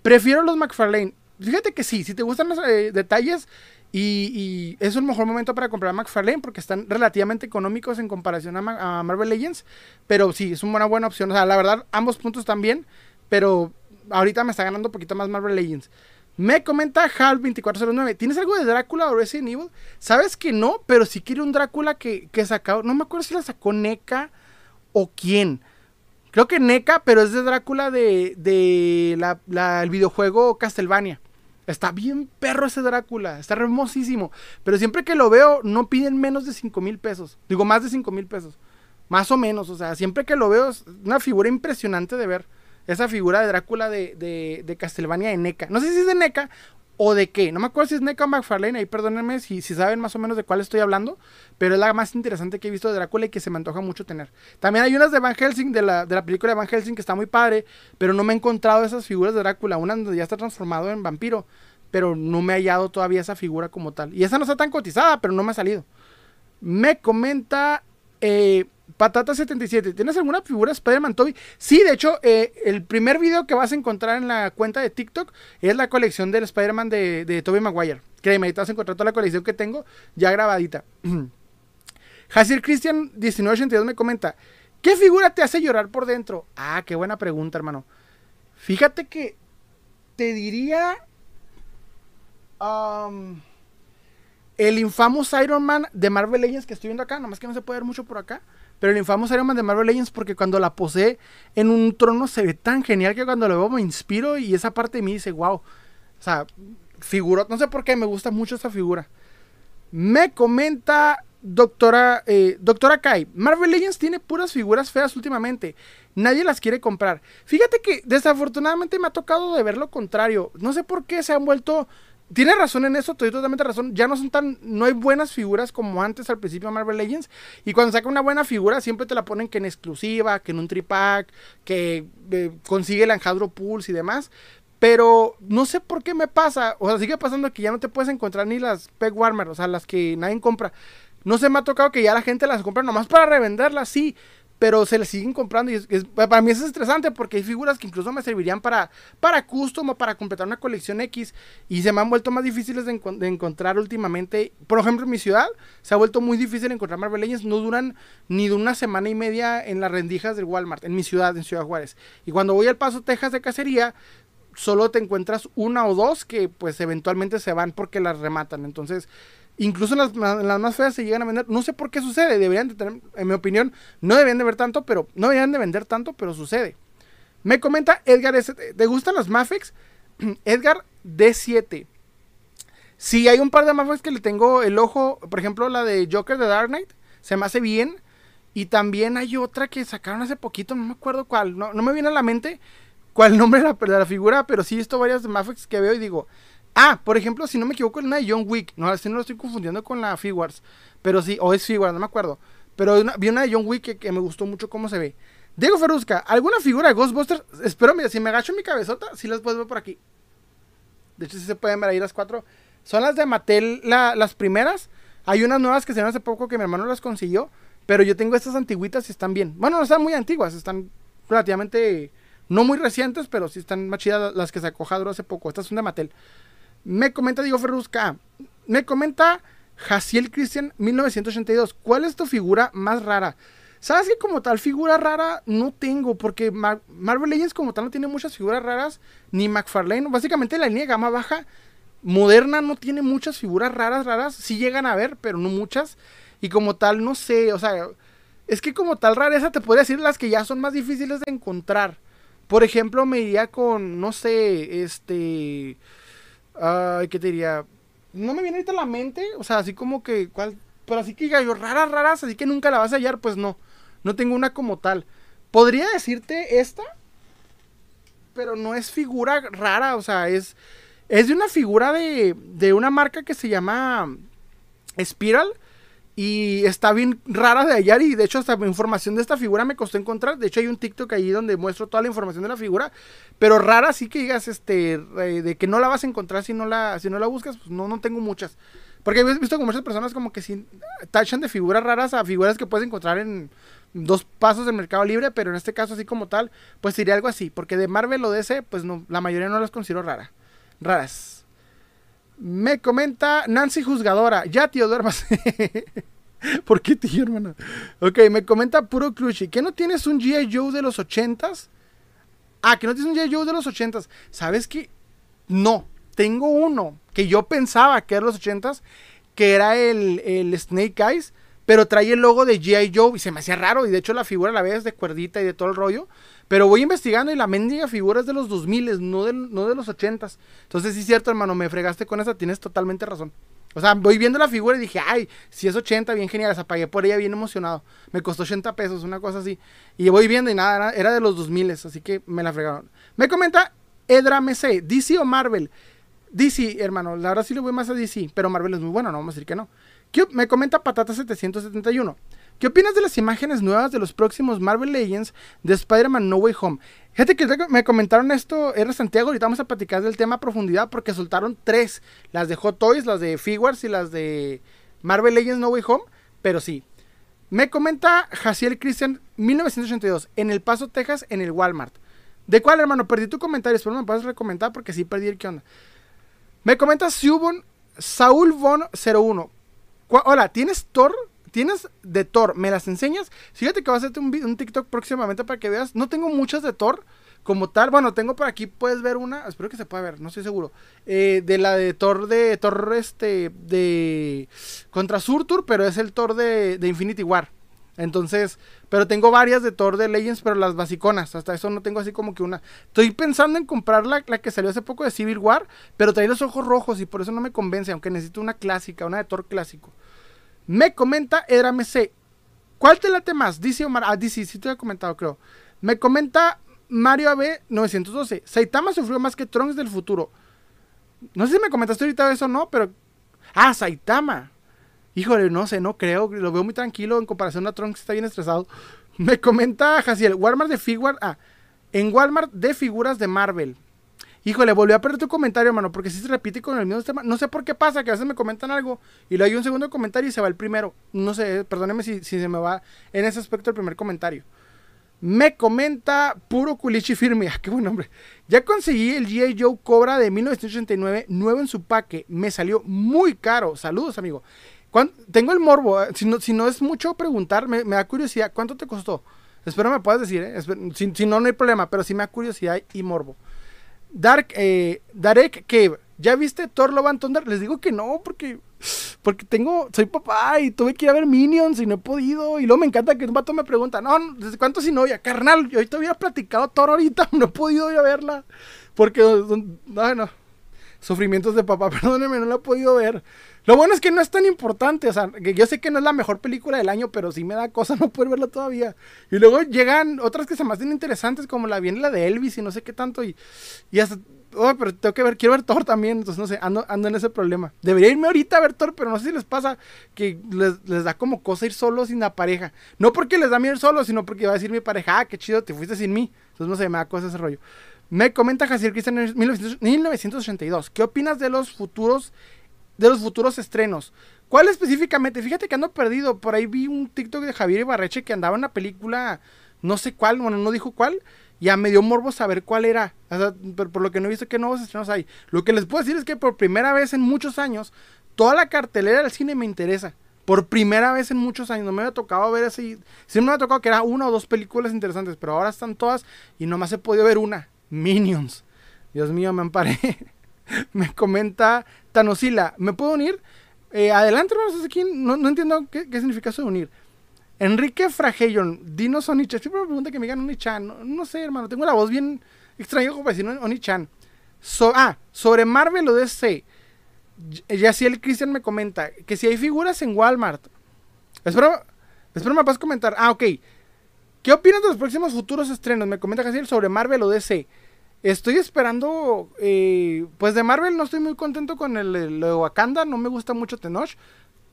Prefiero los McFarlane. Fíjate que sí, si te gustan los detalles y, es un mejor momento para comprar McFarlane porque están relativamente económicos en comparación a, a Marvel Legends. Pero sí, es una buena opción. O sea, la verdad, ambos puntos están bien. Pero ahorita me está ganando un poquito más Marvel Legends. Me comenta Hal2409, ¿tienes algo de Drácula o Resident Evil? Sabes que no, pero si quiere un Drácula que, que sacó, no me acuerdo si la sacó NECA o quién. Creo que NECA, pero es de Drácula de, de la, el videojuego Castlevania. Está bien perro ese Drácula, está hermosísimo. Pero siempre que lo veo, no piden menos de 5 mil pesos. Digo, más de 5 mil pesos. Más o menos, o sea, siempre que lo veo es una figura impresionante de ver esa figura de Drácula de, de, de Castlevania de NECA. No sé si es de NECA o de qué. No me acuerdo si es NECA o McFarlane. Ahí perdónenme si, si saben más o menos de cuál estoy hablando. Pero es la más interesante que he visto de Drácula y que se me antoja mucho tener. También hay unas de Van Helsing, de la, de la película de Van Helsing, que está muy padre. Pero no me he encontrado esas figuras de Drácula. Una donde ya está transformado en vampiro. Pero no me ha hallado todavía esa figura como tal. Y esa no está tan cotizada, pero no me ha salido. Me comenta. Eh, Patata77, ¿tienes alguna figura de Spider-Man Toby? Sí, de hecho, eh, el primer video que vas a encontrar en la cuenta de TikTok es la colección del Spider-Man de, de Tobey Maguire. Créeme, te vas a encontrar toda la colección que tengo ya grabadita. Hasir Christian 1982 me comenta, ¿qué figura te hace llorar por dentro? Ah, qué buena pregunta, hermano. Fíjate que te diría... el infamous Iron Man de Marvel Legends que estoy viendo acá, nomás que no se puede ver mucho por acá. Pero el infamous Iron Man de Marvel Legends, porque cuando la posee en un trono se ve tan genial que cuando lo veo me inspiro y esa parte de mí dice, wow. O sea, figura, no sé por qué, me gusta mucho esa figura. Me comenta Doctora, eh, Doctora Kai, Marvel Legends tiene puras figuras feas últimamente. Nadie las quiere comprar. Fíjate que desafortunadamente me ha tocado de ver lo contrario. No sé por qué se han vuelto tiene razón en eso, estoy totalmente razón. Ya no son tan. No hay buenas figuras como antes al principio de Marvel Legends. Y cuando saca una buena figura, siempre te la ponen que en exclusiva, que en un tripack, que eh, consigue el Anjadro Pulse y demás. Pero no sé por qué me pasa. O sea, sigue pasando que ya no te puedes encontrar ni las Peg Warmer, o sea, las que nadie compra. No se me ha tocado que ya la gente las compra nomás para revenderlas, sí pero se le siguen comprando y es, para mí es estresante porque hay figuras que incluso me servirían para, para custom o para completar una colección X y se me han vuelto más difíciles de, encontrar últimamente. Por ejemplo, en mi ciudad se ha vuelto muy difícil encontrar Marvel Legends, no duran ni de una semana y media en las rendijas del Walmart, en mi ciudad, en Ciudad Juárez. Y cuando voy al Paso, Texas de cacería, solo te encuentras una o dos que pues eventualmente se van porque las rematan. Entonces Incluso las, las, más feas se llegan a vender. No sé por qué sucede. Deberían de tener, en mi opinión, no deberían de ver tanto, pero no deberían de vender tanto, pero sucede. Me comenta Edgar, ¿te gustan las Mafex? Edgar D7. Si hay un par de Mafex que le tengo el ojo, por ejemplo, la de Joker de Dark Knight, se me hace bien. Y también hay otra que sacaron hace poquito, no me acuerdo cuál, no, me viene a la mente cuál nombre de la, la figura, pero sí he visto varias Mafex que veo y digo, Ah, por ejemplo, si no me equivoco, es una de John Wick. No, así no lo estoy confundiendo con la Figuarts. Pero sí, o es Figuarts, no me acuerdo. Pero vi una de John Wick que, me gustó mucho cómo se ve. Diego Ferrusca, ¿alguna figura de Ghostbusters? Espero, mira, si me agacho mi cabezota, sí las puedes ver por aquí. De hecho, sí se pueden ver ahí las cuatro. Son las de Mattel, las primeras. Hay unas nuevas que se ven hace poco que mi hermano las consiguió. Pero yo tengo estas antiguitas y están bien. Bueno, no están muy antiguas, están relativamente. No muy recientes, pero sí están más chidas las que se Hadro hace poco. Estas son de Mattel. Me comenta Diego Ferrusca. Me comenta Jaciel Christian 1982. ¿Cuál es tu figura más rara? ¿Sabes que como tal figura rara no tengo? Porque Marvel Legends como tal no tiene muchas figuras raras. Ni McFarlane. Básicamente la línea gama baja moderna no tiene muchas figuras raras, raras. Sí llegan a ver, pero no muchas. Y como tal, no sé. O sea, es que como tal rareza te podría decir las que ya son más difíciles de encontrar. Por ejemplo, me iría con, no sé, este... Ay, ¿qué te diría? No me viene ahorita a la mente, o sea, así como que, ¿cuál? Pero así que diga yo, raras, raras, así que nunca la vas a hallar, pues no. No tengo una como tal. Podría decirte esta, pero no es figura rara, o sea, es, es de una figura de, de una marca que se llama Spiral y está bien rara de hallar y de hecho hasta información de esta figura me costó encontrar. De hecho hay un TikTok ahí donde muestro toda la información de la figura. Pero rara sí que digas este eh, de que no la vas a encontrar si no la, si no la buscas, pues no, no tengo muchas. Porque he visto como muchas personas como que si tachan de figuras raras a figuras que puedes encontrar en dos pasos del mercado libre, pero en este caso así como tal, pues sería algo así. Porque de Marvel o DC, pues no, la mayoría no las considero rara, raras. Me comenta Nancy Juzgadora. Ya, tío, duermas. ¿Por qué, tío, hermano? Ok, me comenta Puro Crunchy. ¿Que no tienes un G.I. Joe de los ochentas? Ah, que no tienes un G.I. Joe de los ochentas. ¿Sabes qué? No. Tengo uno que yo pensaba que era los ochentas, que era el, el Snake Eyes, pero trae el logo de G.I. Joe y se me hacía raro. Y de hecho la figura la ves de cuerdita y de todo el rollo. Pero voy investigando y la mendiga figura es de los 2000, no de, no de los 80. Entonces sí es cierto, hermano, me fregaste con esa, tienes totalmente razón. O sea, voy viendo la figura y dije, ay, si es 80, bien genial, la pagué por ella bien emocionado. Me costó 80 pesos, una cosa así. Y voy viendo y nada, era, de los 2000, así que me la fregaron. Me comenta Edra MC, DC o Marvel. DC, hermano, la verdad sí le voy más a DC, pero Marvel es muy bueno, no vamos a decir que no. Me comenta Patata 771. ¿Qué opinas de las imágenes nuevas de los próximos Marvel Legends de Spider-Man No Way Home? Fíjate que me comentaron esto, era Santiago, ahorita vamos a platicar del tema a profundidad porque soltaron tres, las de Hot Toys, las de Figures y las de Marvel Legends No Way Home, pero sí. Me comenta Jaciel Christian 1982 en El Paso, Texas, en el Walmart. ¿De cuál, hermano? Perdí tu comentario, espero me puedas recomendar porque sí perdí el qué onda. Me comenta Subon Saúl Von 01. Hola, ¿tienes Thor? ¿Tienes de Thor? ¿Me las enseñas? Fíjate que va a hacerte un, un, TikTok próximamente para que veas. No tengo muchas de Thor. como tal. Bueno, tengo por aquí, puedes ver una, espero que se pueda ver, no estoy seguro. Eh, de la de Thor de Thor este de contra Surtur, pero es el Thor de, de Infinity War. Entonces, pero tengo varias de Thor de Legends, pero las basiconas. Hasta eso no tengo así como que una. Estoy pensando en comprar la, la, que salió hace poco de Civil War, pero trae los ojos rojos y por eso no me convence, aunque necesito una clásica, una de Thor clásico. Me comenta Edra MC. ¿Cuál te late más? Dice Omar. Ah, dice, sí te he comentado, creo. Me comenta Mario AB 912. Saitama sufrió más que Trunks del futuro. No sé si me comentaste ahorita eso o no, pero. Ah, Saitama. Híjole, no sé, no creo. Lo veo muy tranquilo en comparación a Trunks, está bien estresado. Me comenta Jaciel, Walmart de figuras. Ah, en Walmart de figuras de Marvel. Híjole, volví a perder tu comentario, hermano, porque si se repite con el mismo tema. No sé por qué pasa, que a veces me comentan algo y le doy un segundo comentario y se va el primero. No sé, perdóneme si, se me va en ese aspecto el primer comentario. Me comenta Puro Culichi Firme. Ah, qué buen nombre. Ya conseguí el G.I. Joe Cobra de 1989, nuevo en su paque. Me salió muy caro. Saludos, amigo. Tengo el morbo. Eh, si no, si no es mucho preguntar, me, da curiosidad. ¿Cuánto te costó? Espero me puedas decir, ¿eh? si, si, no, no hay problema, pero sí me da curiosidad y morbo. Dark, eh, Darek Cave. ¿Ya viste Thor Love and Thunder? Les digo que no, porque, porque tengo, soy papá y tuve que ir a ver Minions y no he podido. Y luego me encanta que un vato me pregunta, no, ¿desde cuánto sin novia? Carnal, yo te hubiera platicado Thor ahorita, no he podido ir a verla. Porque, no, no, sufrimientos de papá, perdóneme, no la he podido ver. Lo bueno es que no es tan importante, o sea, que yo sé que no es la mejor película del año, pero sí me da cosa no poder verla todavía. Y luego llegan otras que se me hacen interesantes, como la viene la de Elvis y no sé qué tanto, y, y hasta, oh, pero tengo que ver, quiero ver Thor también, entonces no sé, ando, ando en ese problema. Debería irme ahorita a ver Thor, pero no sé si les pasa que les, les da como cosa ir solos sin la pareja. No porque les da miedo ir solos, sino porque va a decir mi pareja, ah, qué chido, te fuiste sin mí. Entonces no sé, me da cosa ese rollo. Me comenta Jaciel Cristian en 1982. ¿Qué opinas de los futuros de los futuros estrenos. ¿Cuál específicamente? Fíjate que ando perdido. Por ahí vi un TikTok de Javier Ibarreche que andaba en una película, no sé cuál, bueno, no dijo cuál. Ya me dio morbo saber cuál era. O sea, por, lo que no he visto qué nuevos estrenos hay. Lo que les puedo decir es que por primera vez en muchos años, toda la cartelera del cine me interesa. Por primera vez en muchos años. No me había tocado ver así. Siempre me había tocado que era una o dos películas interesantes. Pero ahora están todas y nomás he podido ver una. Minions. Dios mío, me amparé. me comenta Tanosila, ¿me puedo unir? Eh, adelante, hermanos, aquí no, no entiendo qué, significa eso de unir. Enrique Fragellon, dinos Onichan. Siempre me pregunta que me digan Onichan. No, no sé, hermano, tengo la voz bien extraña como para decir Onichan. ah, sobre Marvel o DC. Ya si el Cristian me comenta que si hay figuras en Walmart. Espero, espero me puedas comentar. Ah, ok. ¿Qué opinas de los próximos futuros estrenos? Me comenta Casiel sobre Marvel o DC. Estoy esperando, eh, pues de Marvel no estoy muy contento con el, de Wakanda, no me gusta mucho Tenoch,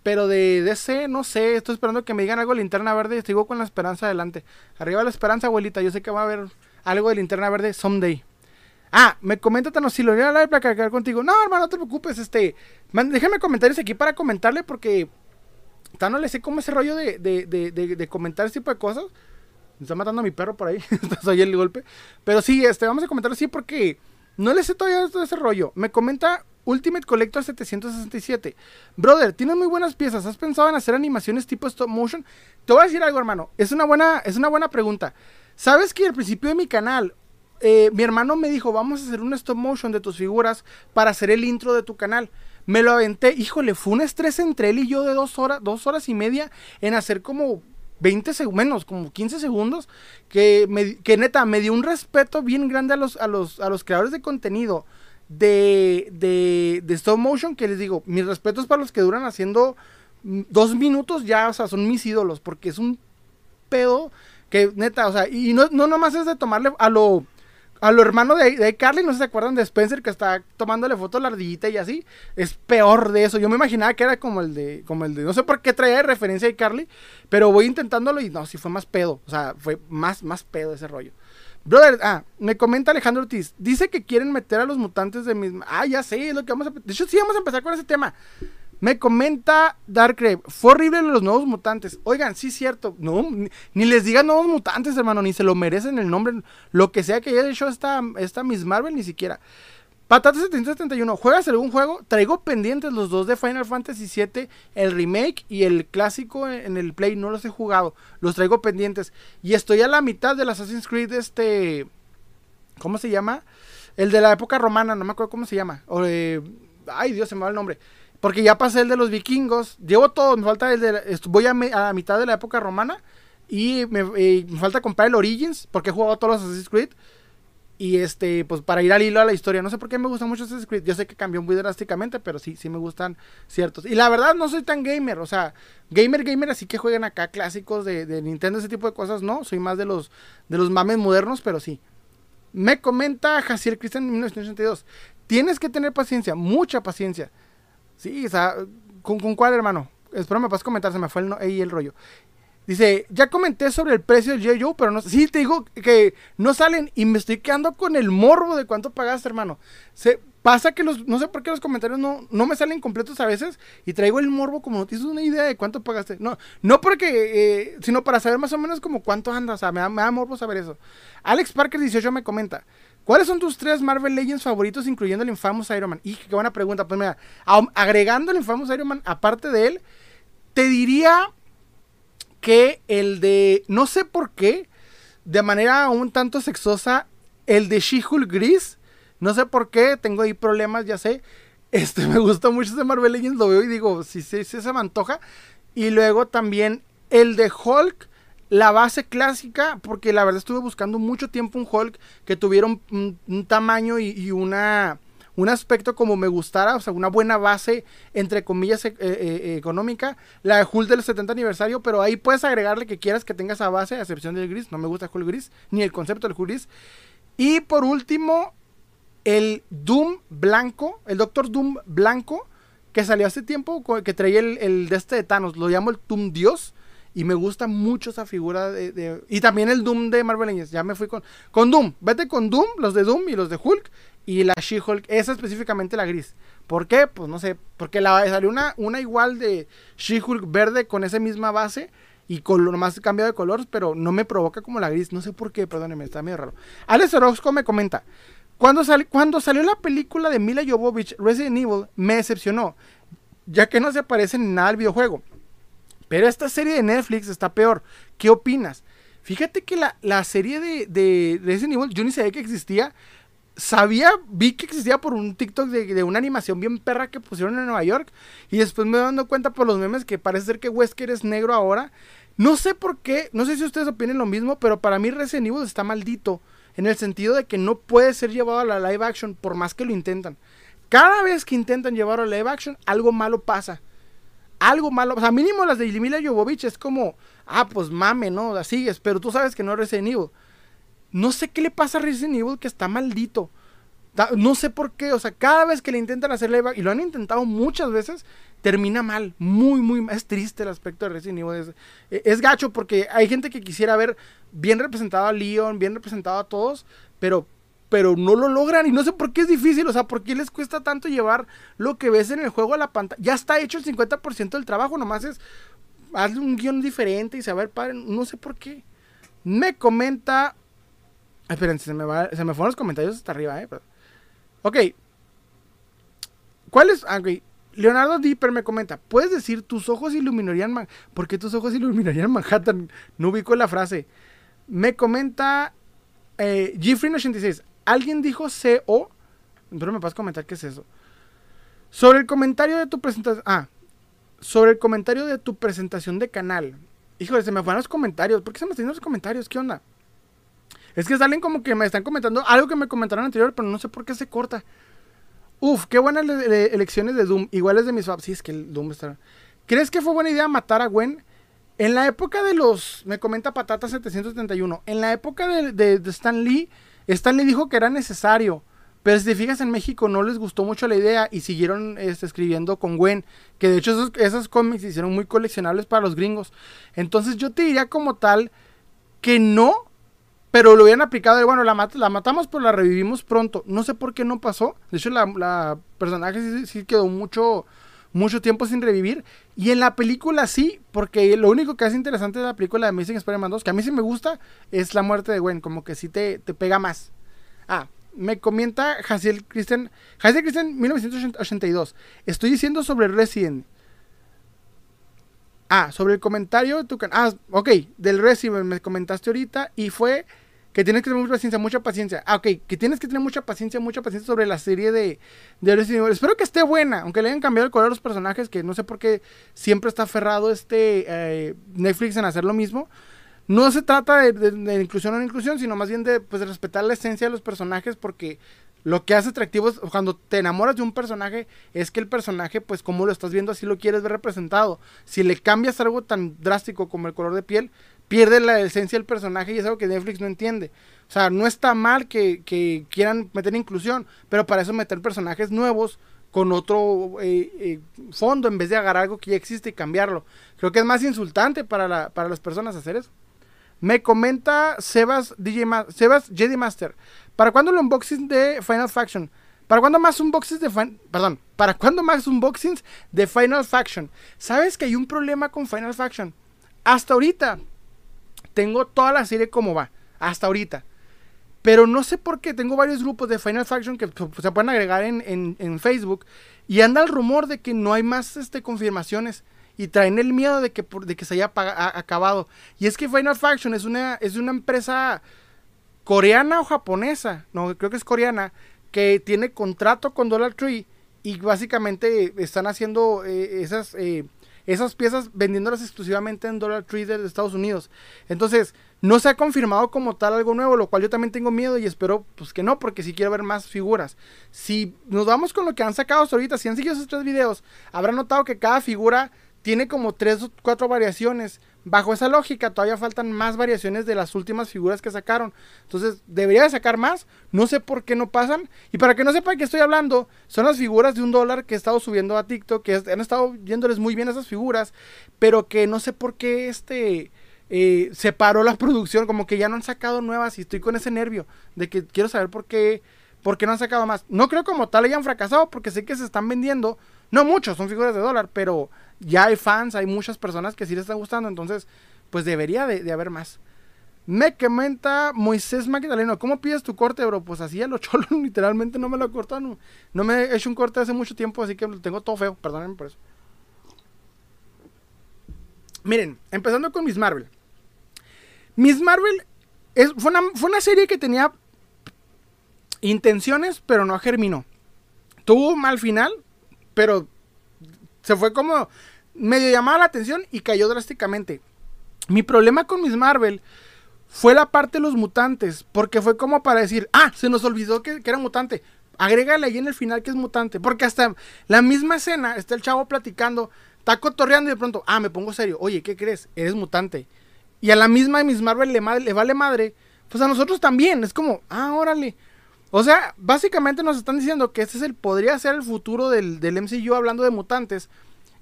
pero de DC no sé, estoy esperando que me digan algo de Linterna Verde y sigo con la esperanza adelante. Arriba la esperanza, abuelita, yo sé que va a haber algo de Linterna Verde someday. Ah, me comenta Thanos, si lo voy a hablar para cargar contigo. No, hermano, no te preocupes, este, déjame comentarios aquí para comentarle porque Thanos le sé cómo ese rollo de, de, de comentar ese tipo de cosas. Me está matando a mi perro por ahí. Soy el golpe. Pero sí, este, vamos a comentar así porque no le sé todavía todo ese rollo. Me comenta Ultimate Collector 767. Brother, tienes muy buenas piezas. ¿Has pensado en hacer animaciones tipo stop motion? Te voy a decir algo, hermano. Es una buena, es una buena pregunta. ¿Sabes que al principio de mi canal, eh, mi hermano me dijo, vamos a hacer un stop motion de tus figuras para hacer el intro de tu canal? Me lo aventé, híjole, fue un estrés entre él y yo de dos horas, dos horas y media en hacer como 20 segundos, menos, como 15 segundos, que, me, que neta me dio un respeto bien grande a los, a los, a los creadores de contenido de, de, de stop motion, que les digo, mis respetos para los que duran haciendo dos minutos ya, o sea, son mis ídolos, porque es un pedo que neta, o sea, y no, no nomás es de tomarle a lo a lo hermano de, de Carly, no sé si se acuerdan de Spencer que está tomándole foto a la ardillita y así. Es peor de eso. Yo me imaginaba que era como el de, como el de, no sé por qué traía de referencia a Carly, pero voy intentándolo y no, sí fue más pedo. O sea, fue más, más pedo ese rollo. Brother, ah, me comenta Alejandro Ortiz. Dice que quieren meter a los mutantes de misma. Ah, ya sé, es lo que vamos a. De hecho, sí vamos a empezar con ese tema. Me comenta Darkgrave, fue horrible los nuevos mutantes. Oigan, sí cierto, no, ni, les digan nuevos mutantes, hermano, ni se lo merecen el nombre, lo que sea que haya hecho esta, esta Miss Marvel, ni siquiera. Patata 771, ¿juegas algún juego? Traigo pendientes los dos de Final Fantasy VII, el remake y el clásico en el Play, no los he jugado, los traigo pendientes. Y estoy a la mitad del Assassin's Creed este... ¿Cómo se llama? El de la época romana, no me acuerdo cómo se llama. O, ay, Dios, se me va el nombre. Porque ya pasé el de los vikingos. Llevo todo, me falta el de. voy a, a mitad de la época romana. Y me, me, falta comprar el Origins. Porque he jugado todos los Assassin's Creed. Y este, pues para ir al hilo a la historia. No sé por qué me gusta mucho Assassin's Creed. Yo sé que cambió muy drásticamente, pero sí, sí me gustan ciertos. Y la verdad no soy tan gamer. O sea, gamer, gamer, así que juegan acá clásicos de, de Nintendo, ese tipo de cosas. No, soy más de los, de los mames modernos, pero sí. Me comenta Jaciel Cristian en 1982. Tienes que tener paciencia, mucha paciencia. Sí, o sea, ¿con, cuál hermano? Espero me puedas comentar, se me fue el, ahí el rollo. Dice, ya comenté sobre el precio del J. pero no Sí, te digo que no salen y me estoy quedando con el morbo de cuánto pagaste, hermano. Se, pasa que los, no sé por qué los comentarios no, no me salen completos a veces y traigo el morbo como no tienes una idea de cuánto pagaste. No, no porque, eh, sino para saber más o menos como cuánto andas. O sea, me da, me da morbo saber eso. Alex Parker 18 me comenta, ¿Cuáles son tus tres Marvel Legends favoritos, incluyendo el Infamous Iron Man? Y qué buena pregunta. Pues mira, agregando el Infamous Iron Man, aparte de él, te diría que el de, no sé por qué, de manera un tanto sexosa, el de She-Hulk gris, no sé por qué, tengo ahí problemas, ya sé. Este, me gusta mucho ese Marvel Legends, lo veo y digo, si sí, sí, se me antoja. Y luego también el de Hulk, la base clásica, porque la verdad estuve buscando mucho tiempo un Hulk que tuviera un, tamaño y, una, un aspecto como me gustara, o sea, una buena base, entre comillas, eh, eh, eh, económica. La de Hulk del 70 aniversario, pero ahí puedes agregarle que quieras que tenga esa base, a excepción del gris. No me gusta el Hulk gris, ni el concepto del Hulk gris. Y por último, el Doom blanco, el Doctor Doom blanco, que salió hace tiempo, que traía el, el de este de Thanos, lo llamo el Doom Dios y me gusta mucho esa figura de, Y también el Doom de Marvel Legends. Ya me fui con... Con Doom. Vete con Doom, los de Doom y los de Hulk. Y la She-Hulk. Esa específicamente la gris. ¿Por qué? Pues no sé. Porque la, salió una, una igual de She-Hulk verde con esa misma base. Y con lo más cambiado de colores. Pero no me provoca como la gris. No sé por qué. Perdóneme. Está medio raro. Alex Orozco me comenta. Cuando, cuando salió la película de Mila Jovovich, Resident Evil, me decepcionó. Ya que no se parece en nada al videojuego. Pero esta serie de Netflix está peor. ¿Qué opinas? Fíjate que la, serie de, de Resident Evil, yo ni sabía que existía. Sabía, vi que existía por un TikTok de, una animación bien perra que pusieron en Nueva York. Y después me dando cuenta por los memes que parece ser que Wesker es negro ahora. No sé por qué, no sé si ustedes opinen lo mismo, pero para mí Resident Evil está maldito. En el sentido de que no puede ser llevado a la live action por más que lo intentan. Cada vez que intentan llevarlo a live action, algo malo pasa algo malo. O sea, mínimo las de Mila Jovovich es como, ah, pues mame, ¿no? La sigues, pero tú sabes que no es Resident Evil. No sé qué le pasa a Resident Evil que está maldito. No sé por qué, o sea, cada vez que le intentan hacer live y lo han intentado muchas veces, termina mal, muy, muy, es triste el aspecto de Resident Evil. Es, es gacho porque hay gente que quisiera ver bien representado a Leon, bien representado a todos, pero pero no lo logran y no sé por qué es difícil, o sea, por qué les cuesta tanto llevar lo que ves en el juego a la pantalla. Ya está hecho el 50% del trabajo, nomás es hazle un guion diferente y saber, padre, no sé por qué. Me comenta... Esperen, se me, va, se me fueron los comentarios hasta arriba, eh. Ok. ¿Cuál es? Ah, Leonardo Dipper me comenta, ¿puedes decir tus ojos iluminarían Manhattan? ¿Por qué tus ojos iluminarían Manhattan? No ubico la frase. Me comenta eh, 86 alguien dijo CO, pero me puedes comentar qué es eso. Sobre el comentario de tu presentación. Ah, sobre el comentario de tu presentación de canal. Híjole, se me fueron los comentarios. ¿Por qué se me están los comentarios? ¿Qué onda? Es que salen como que me están comentando algo que me comentaron anterior, pero no sé por qué se corta. Uf, qué buenas elecciones de Doom. Iguales de mis faps. Sí, es que el Doom está. ¿Crees que fue buena idea matar a Gwen? En la época de los. Me comenta Patata 771. En la época de, de Stan Lee Stanley dijo que era necesario. Pero si te fijas en México no les gustó mucho la idea y siguieron este, escribiendo con Gwen. Que de hecho esos, cómics se hicieron muy coleccionables para los gringos. Entonces yo te diría como tal que no, pero lo hubieran aplicado de, bueno, la, la matamos pero la revivimos pronto. No sé por qué no pasó. De hecho la personaje sí, quedó mucho, mucho tiempo sin revivir. Y en la película sí, porque lo único que hace interesante de la película de Amazing Spider-Man 2, que a mí sí me gusta, es la muerte de Gwen, como que sí te, te pega más. Ah, me comenta Jaciel Christian, Jaciel Christian 1982. Estoy diciendo sobre Resident. Ah, sobre el comentario de tu canal. Ah, ok, del Resident me comentaste ahorita y fue que tienes que tener mucha paciencia, mucha paciencia. Ah, ok, que tienes que tener mucha paciencia, mucha paciencia sobre la serie de, de Espero que esté buena, aunque le hayan cambiado el color a los personajes, que no sé por qué siempre está aferrado este eh, Netflix en hacer lo mismo. No se trata de, inclusión o no inclusión, sino más bien de pues, respetar la esencia de los personajes, porque lo que hace atractivo es cuando te enamoras de un personaje, es que el personaje, pues como lo estás viendo, así lo quieres ver representado. Si le cambias algo tan drástico como el color de piel, pierde la esencia del personaje y es algo que Netflix no entiende. O sea, no está mal que, quieran meter inclusión, pero para eso meter personajes nuevos con otro eh, eh, fondo en vez de agarrar algo que ya existe y cambiarlo. Creo que es más insultante para, para las personas hacer eso. Me comenta Sebas, DJ Sebas Jedi Master. ¿Para cuándo el unboxing de Final Faction? ¿Para cuándo más unboxings de Perdón, ¿para cuándo más unboxings de Final Faction? ¿Sabes que hay un problema con Final Faction? Hasta ahorita, tengo toda la serie como va, hasta ahorita. Pero no sé por qué, tengo varios grupos de Final Faction que se pueden agregar en, Facebook. Y anda el rumor de que no hay más este, confirmaciones. Y traen el miedo de que, de que se haya acabado. Y es que Final Faction es una, es una empresa coreana o japonesa. No, creo que es coreana. Que tiene contrato con Dollar Tree. Y básicamente están haciendo eh, esas... Eh, esas piezas vendiéndolas exclusivamente en Dollar Tree de Estados Unidos. Entonces, no se ha confirmado como tal algo nuevo, lo cual yo también tengo miedo y espero pues que no, porque si quiero ver más figuras. Si nos vamos con lo que han sacado hasta ahorita, si han seguido esos tres videos, habrán notado que cada figura tiene como tres o cuatro variaciones. Bajo esa lógica, todavía faltan más variaciones de las últimas figuras que sacaron. Entonces, debería de sacar más. No sé por qué no pasan. Y para que no sepa de qué estoy hablando, son las figuras de un dólar que he estado subiendo a TikTok, que han estado yéndoles muy bien esas figuras, pero que no sé por qué este... Eh, se paró la producción, como que ya no han sacado nuevas y estoy con ese nervio de que quiero saber por qué, por qué no han sacado más. No creo como tal hayan fracasado porque sé que se están vendiendo, no muchos, son figuras de dólar, pero ya hay fans, hay muchas personas que sí les está gustando, entonces pues debería de, haber más. Me comenta Moisés Magdaleno, ¿cómo pides tu corte, bro? Pues así a lo cholo, literalmente no me lo he cortado, no, me he hecho un corte hace mucho tiempo, así que lo tengo todo feo, perdónenme por eso. Miren, empezando con Miss Marvel. Miss Marvel es, fue, una, fue una serie que tenía intenciones, pero no germinó. Tuvo mal final, pero se fue como medio llamaba la atención y cayó drásticamente. Mi problema con Miss Marvel fue la parte de los mutantes, porque fue como para decir, ah, se nos olvidó que, era mutante. Agrégale ahí en el final que es mutante, porque hasta la misma escena está el chavo platicando, está cotorreando y de pronto, ah, me pongo serio, oye, ¿qué crees? Eres mutante. Y a la misma Miss Marvel le, le vale madre, pues a nosotros también, es como, ah, órale. O sea, básicamente nos están diciendo que este es el, podría ser el futuro del, del MCU hablando de mutantes.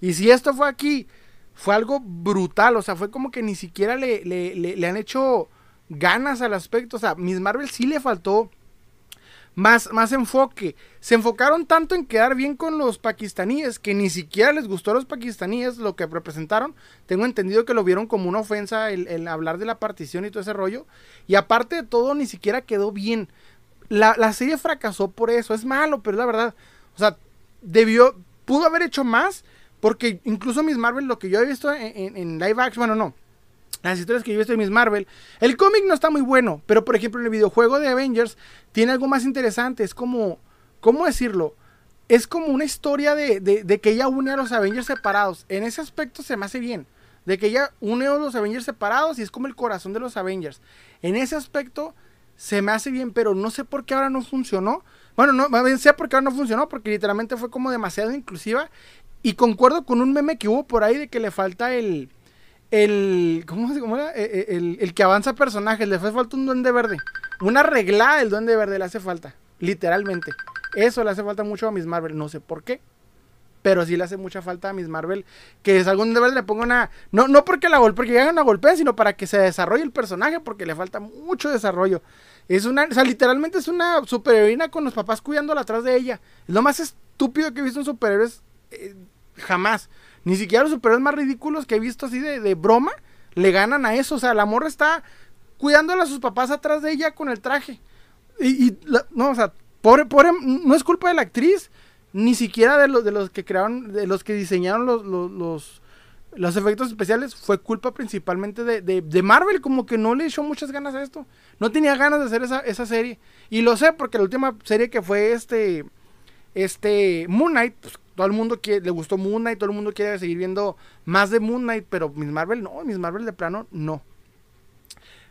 Y si esto fue aquí, fue algo brutal. O sea, fue como que ni siquiera le, le, han hecho ganas al aspecto. O sea, Miss Marvel sí le faltó más, más enfoque. Se enfocaron tanto en quedar bien con los pakistaníes que ni siquiera les gustó a los pakistaníes lo que representaron. Tengo entendido que lo vieron como una ofensa el, hablar de la partición y todo ese rollo. Y aparte de todo, ni siquiera quedó bien. La, la serie fracasó por eso. Es malo, pero es la verdad. O sea, debió, pudo haber hecho más porque incluso Miss Marvel, lo que yo he visto en, live action, bueno, no. Las historias que yo he visto de Miss Marvel, el cómic no está muy bueno, pero por ejemplo en el videojuego de Avengers tiene algo más interesante. Es como, ¿cómo decirlo? Es como una historia de, de, que ella une a los Avengers separados. En ese aspecto se me hace bien. De que ella une a los Avengers separados y es como el corazón de los Avengers. En ese aspecto se me hace bien, pero no sé por qué ahora no funcionó. Bueno, no sé por qué ahora no funcionó, porque literalmente fue como demasiado inclusiva y concuerdo con un meme que hubo por ahí de que le falta el. El. ¿Cómo, cómo era? E, el, el, que avanza personajes. Le hace falta un duende verde. Una regla del duende verde le hace falta. Literalmente. Eso le hace falta mucho a Miss Marvel. No sé por qué. Pero sí le hace mucha falta a Miss Marvel. Que es algún verde le ponga una. No, no porque la golpee, porque ya una golpea, sino para que se desarrolle el personaje. Porque le falta mucho desarrollo. Es una. O sea, literalmente es una superheroína con los papás cuidándola atrás de ella. Es lo más estúpido que he visto en superhéroes eh, jamás. Ni siquiera los superhéroes más ridículos que he visto así de, broma le ganan a eso. O sea, la morra está cuidándola a sus papás atrás de ella con el traje. Y, no, o sea, pobre, pobre, no es culpa de la actriz, ni siquiera de los, de los que crearon, de los que diseñaron los efectos especiales fue culpa principalmente de, Marvel, como que no le echó muchas ganas a esto. No tenía ganas de hacer esa, esa serie. Y lo sé porque la última serie que fue este, este Moon Knight, pues, todo el mundo le gustó Moon Knight, todo el mundo quiere seguir viendo más de Moon Knight, pero Miss Marvel no, Miss Marvel de plano no.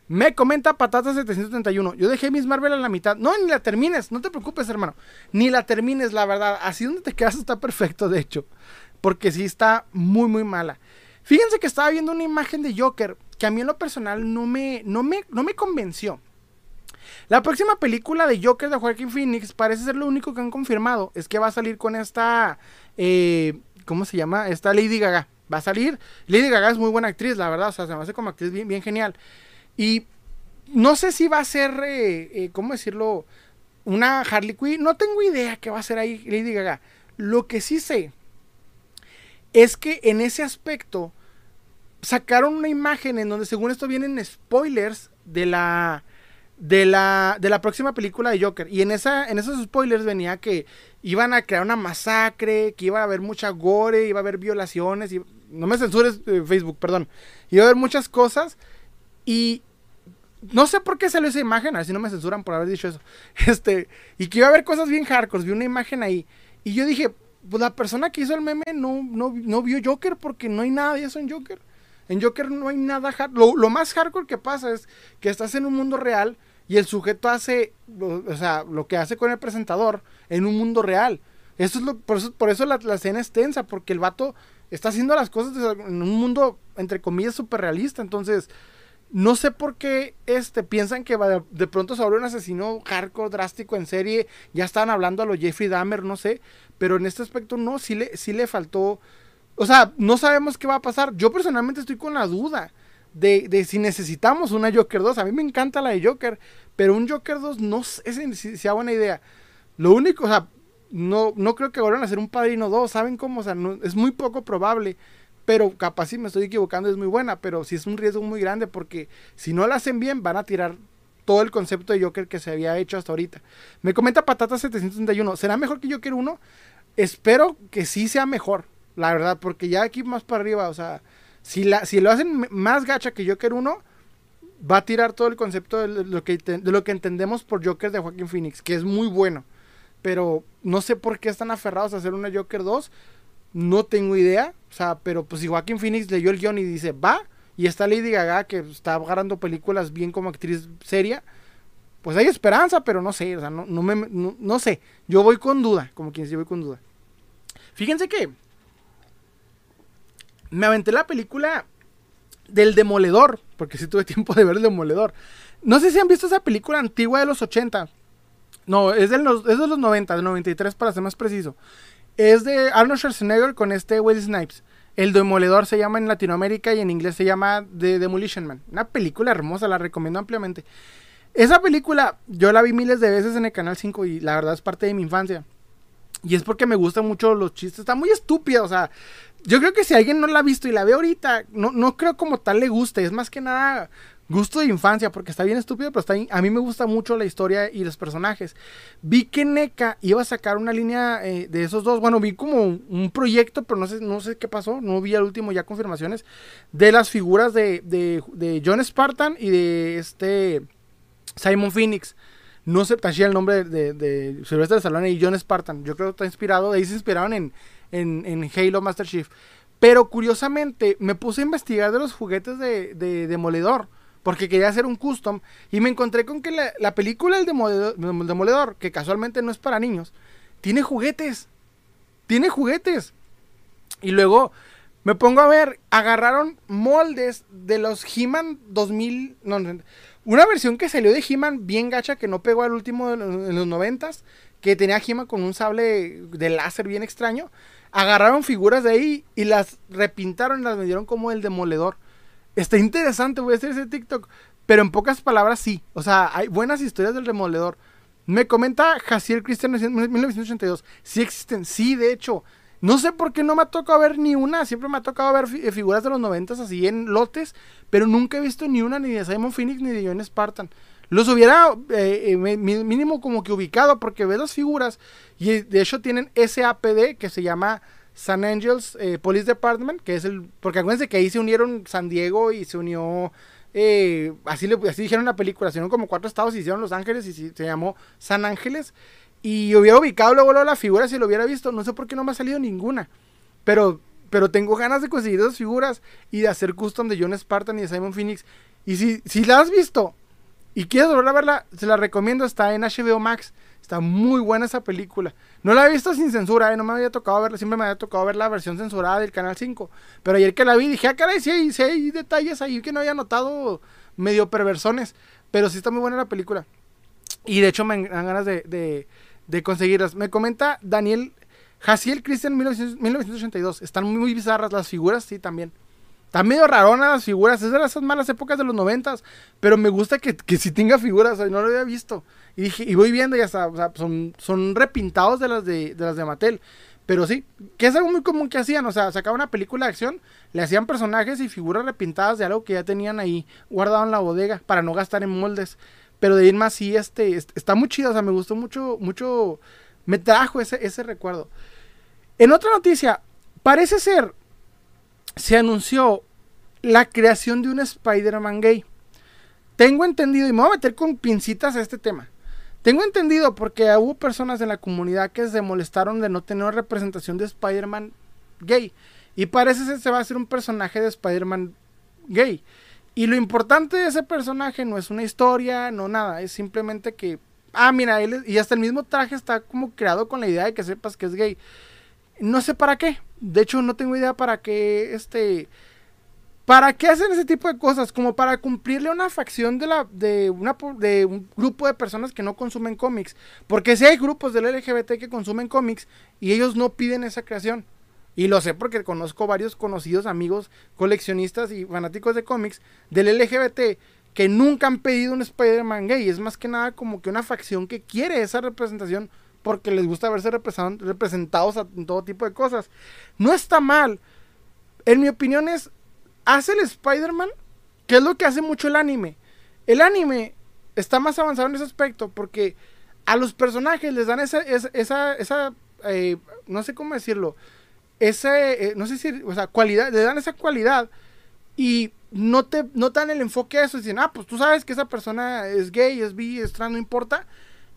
Me comenta Patata 731. Yo dejé Miss Marvel a la mitad. No, ni la termines. No te preocupes, hermano. Ni la termines, la verdad. Así donde te quedas está perfecto, de hecho. Porque sí está muy, muy mala. Fíjense que estaba viendo una imagen de Joker que a mí en lo personal no me, no me, no me convenció. La próxima película de Joker de Joaquin Phoenix parece ser lo único que han confirmado. Es que va a salir con esta. Eh, ¿Cómo se llama? Esta Lady Gaga. Va a salir. Lady Gaga es muy buena actriz, la verdad. O sea, se me hace como actriz bien, bien genial. Y no sé si va a ser. Eh, eh, ¿Cómo decirlo? Una Harley Quinn. No tengo idea qué va a ser ahí Lady Gaga. Lo que sí sé es que en ese aspecto sacaron una imagen en donde según esto vienen spoilers de la de la de la próxima película de Joker y en esa en esos spoilers venía que iban a crear una masacre, que iba a haber mucha gore, iba a haber violaciones y no me censures eh, Facebook, perdón. Iba a haber muchas cosas y no sé por qué salió esa imagen, a ver si no me censuran por haber dicho eso. Este, y que iba a haber cosas bien hardcore, vi una imagen ahí y yo dije, pues la persona que hizo el meme no, no, no vio Joker porque no hay nada de eso Joker. En Joker no hay nada lo, lo, más hardcore que pasa es que estás en un mundo real y el sujeto hace, o sea, lo que hace con el presentador en un mundo real. Eso es lo, por eso, por eso la, escena es tensa, porque el vato está haciendo las cosas en un mundo, entre comillas, súper realista. Entonces, no sé por qué este, piensan que va de, pronto sobre un asesino hardcore, drástico en serie. Ya estaban hablando a los Jeffrey Dahmer, no sé. Pero en este aspecto no, sí le, sí le faltó o sea, no sabemos qué va a pasar. Yo personalmente estoy con la duda de, si necesitamos una Joker 2. A mí me encanta la de Joker, pero un Joker 2 no sé si sea buena idea. Lo único, o sea, no, no creo que vuelvan a hacer un Padrino 2, ¿saben cómo? O sea, es muy poco probable. Pero capaz si me estoy equivocando es muy buena, pero sí es un riesgo muy grande porque si no la hacen bien van a tirar todo el concepto de Joker que se había hecho hasta ahorita. Me comenta Patata 731, ¿será mejor que Joker 1? Espero que sí sea mejor. La verdad, porque ya aquí más para arriba, o sea, si, la, si lo hacen más gacha que Joker 1, va a tirar todo el concepto de lo, que, de lo que entendemos por Joker de Joaquín Phoenix, que es muy bueno. Pero no sé por qué están aferrados a hacer una Joker 2. No tengo idea. O sea, pero pues si Joaquín Phoenix leyó el guion y dice, va. Y está Lady Gaga, que está agarrando películas bien como actriz seria. Pues hay esperanza, pero no sé. O sea, no, no, me, no, sé. Yo voy con duda. Como quien yo voy con duda. Fíjense que me aventé la película del Demoledor, porque sí tuve tiempo de ver el Demoledor. No sé si han visto esa película antigua de los 80. No, es de los, es de los 90, del 93 para ser más preciso. Es de Arnold Schwarzenegger con este Wesley Snipes. El Demoledor se llama en Latinoamérica y en inglés se llama The Demolition Man. Una película hermosa, la recomiendo ampliamente. Esa película yo la vi miles de veces en el Canal 5 y la verdad es parte de mi infancia. Y es porque me gustan mucho los chistes. Está muy estúpida, o sea, yo creo que si alguien no la ha visto y la ve ahorita, no, no creo como tal le guste. Es más que nada gusto de infancia, porque está bien estúpido, pero está a mí me gusta mucho la historia y los personajes. Vi que NECA iba a sacar una línea eh, de esos dos. Bueno, vi como un, proyecto, pero no sé, no sé qué pasó. No vi al último ya confirmaciones de las figuras de, de, John Spartan y de este Simon Phoenix. No sé, taché el nombre de, de Sylvester Stallone y John Spartan. Yo creo que está inspirado, de ahí se inspiraron en en, Halo Master Chief. Pero curiosamente me puse a investigar de los juguetes de, Demoledor. Porque quería hacer un custom. Y me encontré con que la, película del Demoledor, que casualmente no es para niños, tiene juguetes. Tiene juguetes. Y luego me pongo a ver, agarraron moldes de los He-Man 2000. una versión que salió de He-Man bien gacha que no pegó al último en los noventas. Que tenía He-Man con un sable de láser bien extraño agarraron figuras de ahí y las repintaron y las vendieron como el demoledor. Está interesante, voy a hacer ese TikTok. Pero en pocas palabras, sí. O sea, hay buenas historias del demoledor. Me comenta Jaciel Cristian 1982. Sí existen, sí, de hecho. No sé por qué no me ha tocado ver ni una. Siempre me ha tocado ver eh, figuras de los 90 así en lotes. Pero nunca he visto ni una ni de Simon Phoenix ni de John Spartan. Los hubiera eh, eh, mínimo como que ubicado porque ve las figuras y de hecho tienen ese APD que se llama San Angels eh, Police Department, que es el. Porque acuérdense que ahí se unieron San Diego y se unió. Eh, así, le, así dijeron la película, se unieron como cuatro estados y hicieron Los Ángeles y se, llamó San Ángeles. Y hubiera ubicado luego, luego la figura si lo hubiera visto. No sé por qué no me ha salido ninguna. Pero, pero tengo ganas de conseguir esas figuras y de hacer custom de John Spartan y de Simon Phoenix. Y si, si la has visto y quieres volver a verla, se la recomiendo. Está en HBO Max. Está muy buena esa película. No la he visto sin censura, ¿eh? no me había tocado verla, siempre me había tocado ver la versión censurada del Canal 5. Pero ayer que la vi dije, ah, caray, sí hay, sí detalles ahí que no había notado medio perversones. Pero sí está muy buena la película. Y de hecho me dan ganas de, de, conseguirlas. Me comenta Daniel Jaciel Christian 1982. Están muy bizarras las figuras, sí, también. Está medio rarona las figuras. Es de esas malas épocas de los noventas. Pero me gusta que, que tenga figuras. no lo había visto. Y dije, y voy viendo y hasta, o sea, son, son repintados de las de, las de Mattel. Pero sí, que es algo muy común que hacían. O sea, sacaban una película de acción, le hacían personajes y figuras repintadas de algo que ya tenían ahí guardado en la bodega para no gastar en moldes. Pero de ir más sí, este, está muy chido. O sea, me gustó mucho, mucho. Me trajo ese, ese recuerdo. En otra noticia, parece ser, se anunció la creación de un Spider-Man gay. Tengo entendido, y me voy a meter con pincitas a este tema. Tengo entendido porque hubo personas en la comunidad que se molestaron de no tener representación de Spider-Man gay. Y parece que se va a hacer un personaje de Spider-Man gay. Y lo importante de ese personaje no es una historia, no nada, es simplemente que, ah, mira, él y hasta el mismo traje está como creado con la idea de que sepas que es gay. No sé para qué. De hecho, no tengo idea para qué este ¿Para qué hacen ese tipo de cosas? Como para cumplirle una facción de, la, de, una, de un grupo de personas que no consumen cómics. Porque si hay grupos del LGBT que consumen cómics y ellos no piden esa creación. Y lo sé porque conozco varios conocidos amigos coleccionistas y fanáticos de cómics del LGBT que nunca han pedido un Spider-Man gay. Es más que nada como que una facción que quiere esa representación porque les gusta verse representados en todo tipo de cosas. No está mal. En mi opinión es hace el Spider-Man, que es lo que hace mucho el anime. El anime está más avanzado en ese aspecto porque a los personajes les dan esa, esa, esa, eh, no sé cómo decirlo, ese, eh, no sé si, o sea, cualidad, le dan esa cualidad y no te, no dan el enfoque a eso, dicen, ah, pues tú sabes que esa persona es gay, es bi, es trans, no importa,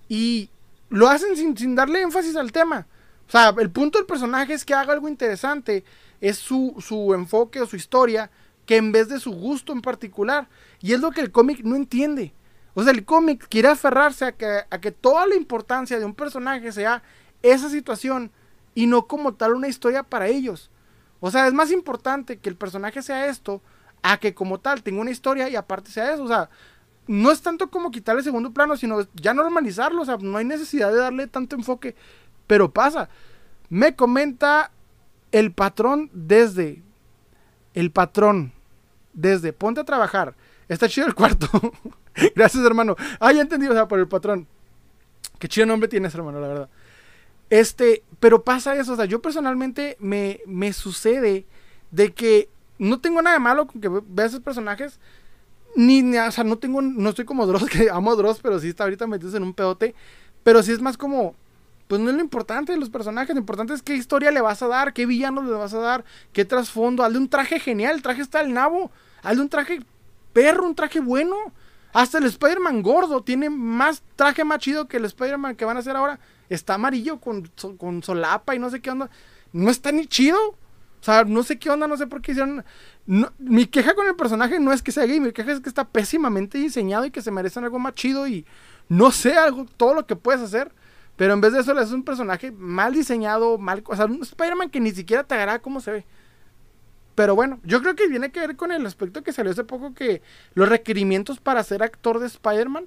y lo hacen sin, sin darle énfasis al tema. O sea, el punto del personaje es que haga algo interesante, es su, su enfoque o su historia, que en vez de su gusto en particular. Y es lo que el cómic no entiende. O sea, el cómic quiere aferrarse a que, a que toda la importancia de un personaje sea esa situación y no como tal una historia para ellos. O sea, es más importante que el personaje sea esto a que como tal tenga una historia y aparte sea eso. O sea, no es tanto como quitarle segundo plano, sino ya normalizarlo. O sea, no hay necesidad de darle tanto enfoque. Pero pasa. Me comenta el patrón desde. El patrón desde ponte a trabajar. Está chido el cuarto. Gracias, hermano. Ah, ya entendí, o sea, por el patrón. Qué chido nombre tienes, hermano, la verdad. Este, pero pasa eso, o sea, yo personalmente me, me sucede de que no tengo nada de malo con que vea esos personajes. Ni, o sea, no tengo, no estoy como Dross, que amo a Dross, pero sí está ahorita metido en un pedote. Pero sí es más como, pues no es lo importante de los personajes, lo importante es qué historia le vas a dar, qué villanos le vas a dar, qué trasfondo. Hazle un traje genial, el traje está el nabo. Hazle un traje perro, un traje bueno. Hasta el Spider-Man gordo tiene más traje más chido que el Spider-Man que van a hacer ahora. Está amarillo con, con solapa y no sé qué onda. No está ni chido. O sea, no sé qué onda, no sé por qué hicieron. Mi queja con el personaje no es que sea gay, mi queja es que está pésimamente diseñado y que se merecen algo más chido y no sé, algo, todo lo que puedes hacer. Pero en vez de eso le haces un personaje mal diseñado, mal... O sea, un Spider-Man que ni siquiera te agrada cómo se ve. Pero bueno, yo creo que tiene que ver con el aspecto que salió hace poco que los requerimientos para ser actor de Spider-Man,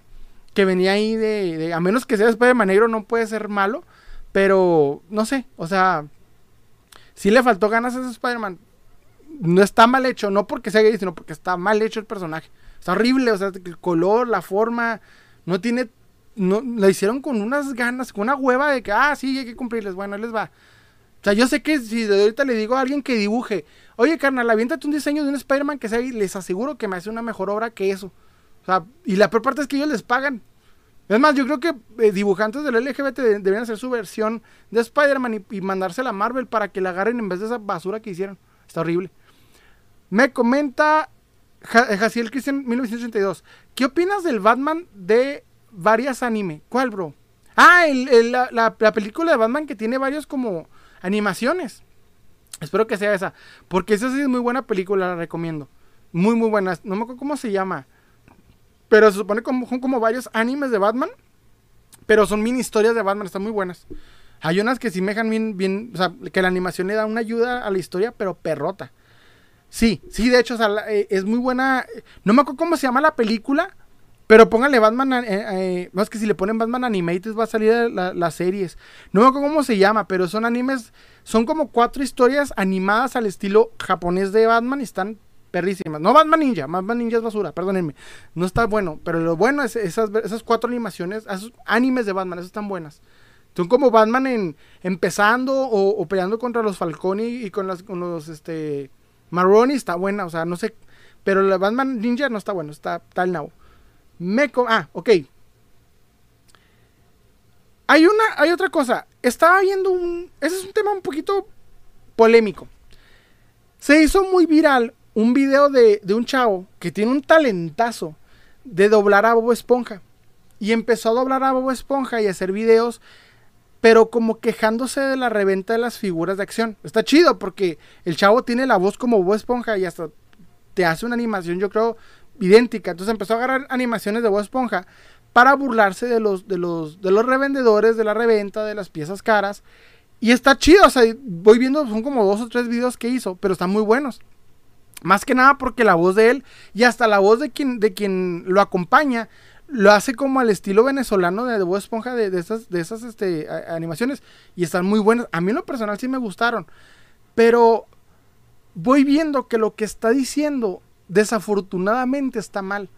que venía ahí de, A menos que sea Spider-Man negro no puede ser malo, pero no sé, o sea... Si le faltó ganas a ese Spider-Man. No está mal hecho, no porque sea gay, sino porque está mal hecho el personaje. Está horrible, o sea, el color, la forma, no tiene no, la hicieron con unas ganas, con una hueva de que, ah, sí, hay que cumplirles. Bueno, les va. O sea, yo sé que si de ahorita le digo a alguien que dibuje, oye, carnal, aviéntate un diseño de un Spider-Man que sea, y les aseguro que me hace una mejor obra que eso. O sea, y la peor parte es que ellos les pagan. Es más, yo creo que eh, dibujantes del LGBT deberían hacer su versión de Spider-Man y, mandársela a Marvel para que la agarren en vez de esa basura que hicieron. Está horrible. Me comenta eh, Jaciel Christian 1982. ¿Qué opinas del Batman de varias anime? ¿Cuál, bro? Ah, la, película de Batman que tiene varios como animaciones. Espero que sea esa. Porque esa sí es muy buena película, la recomiendo. Muy, muy buena. No me acuerdo cómo se llama. Pero se supone como son como varios animes de Batman. Pero son mini historias de Batman, están muy buenas. Hay unas que sí me dejan bien, bien, o sea, que la animación le da una ayuda a la historia, pero perrota. Sí, sí, de hecho, eh, es muy buena. No me acuerdo cómo se llama la película, pero pónganle Batman, eh, eh, más que si le ponen Batman Animated va a salir las series. No me acuerdo cómo se llama, pero son animes, son como cuatro historias animadas al estilo japonés de Batman y están perrísimas. No Batman Ninja, Batman Ninja es basura, perdónenme. No está bueno, pero lo bueno es esas, esas cuatro animaciones, esos animes de Batman, esas están buenas. Son como Batman en, empezando o, peleando contra los Falconi y con, las, con los este, Maroni, está buena, o sea, no sé. Pero la Batman Ninja no está bueno, está tal now. Me ah, ok. Hay una, hay otra cosa. Estaba viendo un. Ese es un tema un poquito polémico. Se hizo muy viral un video de, un chavo que tiene un talentazo de doblar a Bobo Esponja. Y empezó a doblar a Bobo Esponja y a hacer videos, pero como quejándose de la reventa de las figuras de acción. Está chido porque el chavo tiene la voz como Bobo Esponja y hasta te hace una animación, yo creo, idéntica. Entonces empezó a agarrar animaciones de Bobo Esponja para burlarse de los, de los, de los revendedores, de la reventa, de las piezas caras. Y está chido, o sea, voy viendo, son como dos o tres videos que hizo, pero están muy buenos. Más que nada porque la voz de él y hasta la voz de quien, de quien lo acompaña lo hace como al estilo venezolano de Bob Esponja de, esas, de esas este, animaciones y están muy buenas. A mí en lo personal sí me gustaron, pero voy viendo que lo que está diciendo desafortunadamente está mal.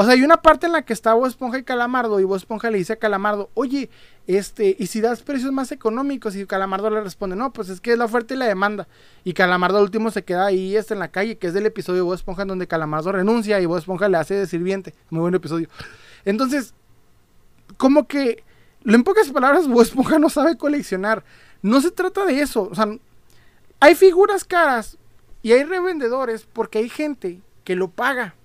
O sea, hay una parte en la que está Bob Esponja y Calamardo y Bob Esponja le dice a Calamardo, oye, este, y si das precios más económicos y Calamardo le responde, no, pues es que es la oferta y la demanda. Y Calamardo al último se queda ahí está en la calle, que es del episodio de Bob Esponja en donde Calamardo renuncia y Bob Esponja le hace de sirviente. Muy buen episodio. Entonces, como que, en pocas palabras, Bob Esponja no sabe coleccionar. No se trata de eso. O sea, hay figuras caras y hay revendedores porque hay gente que lo paga.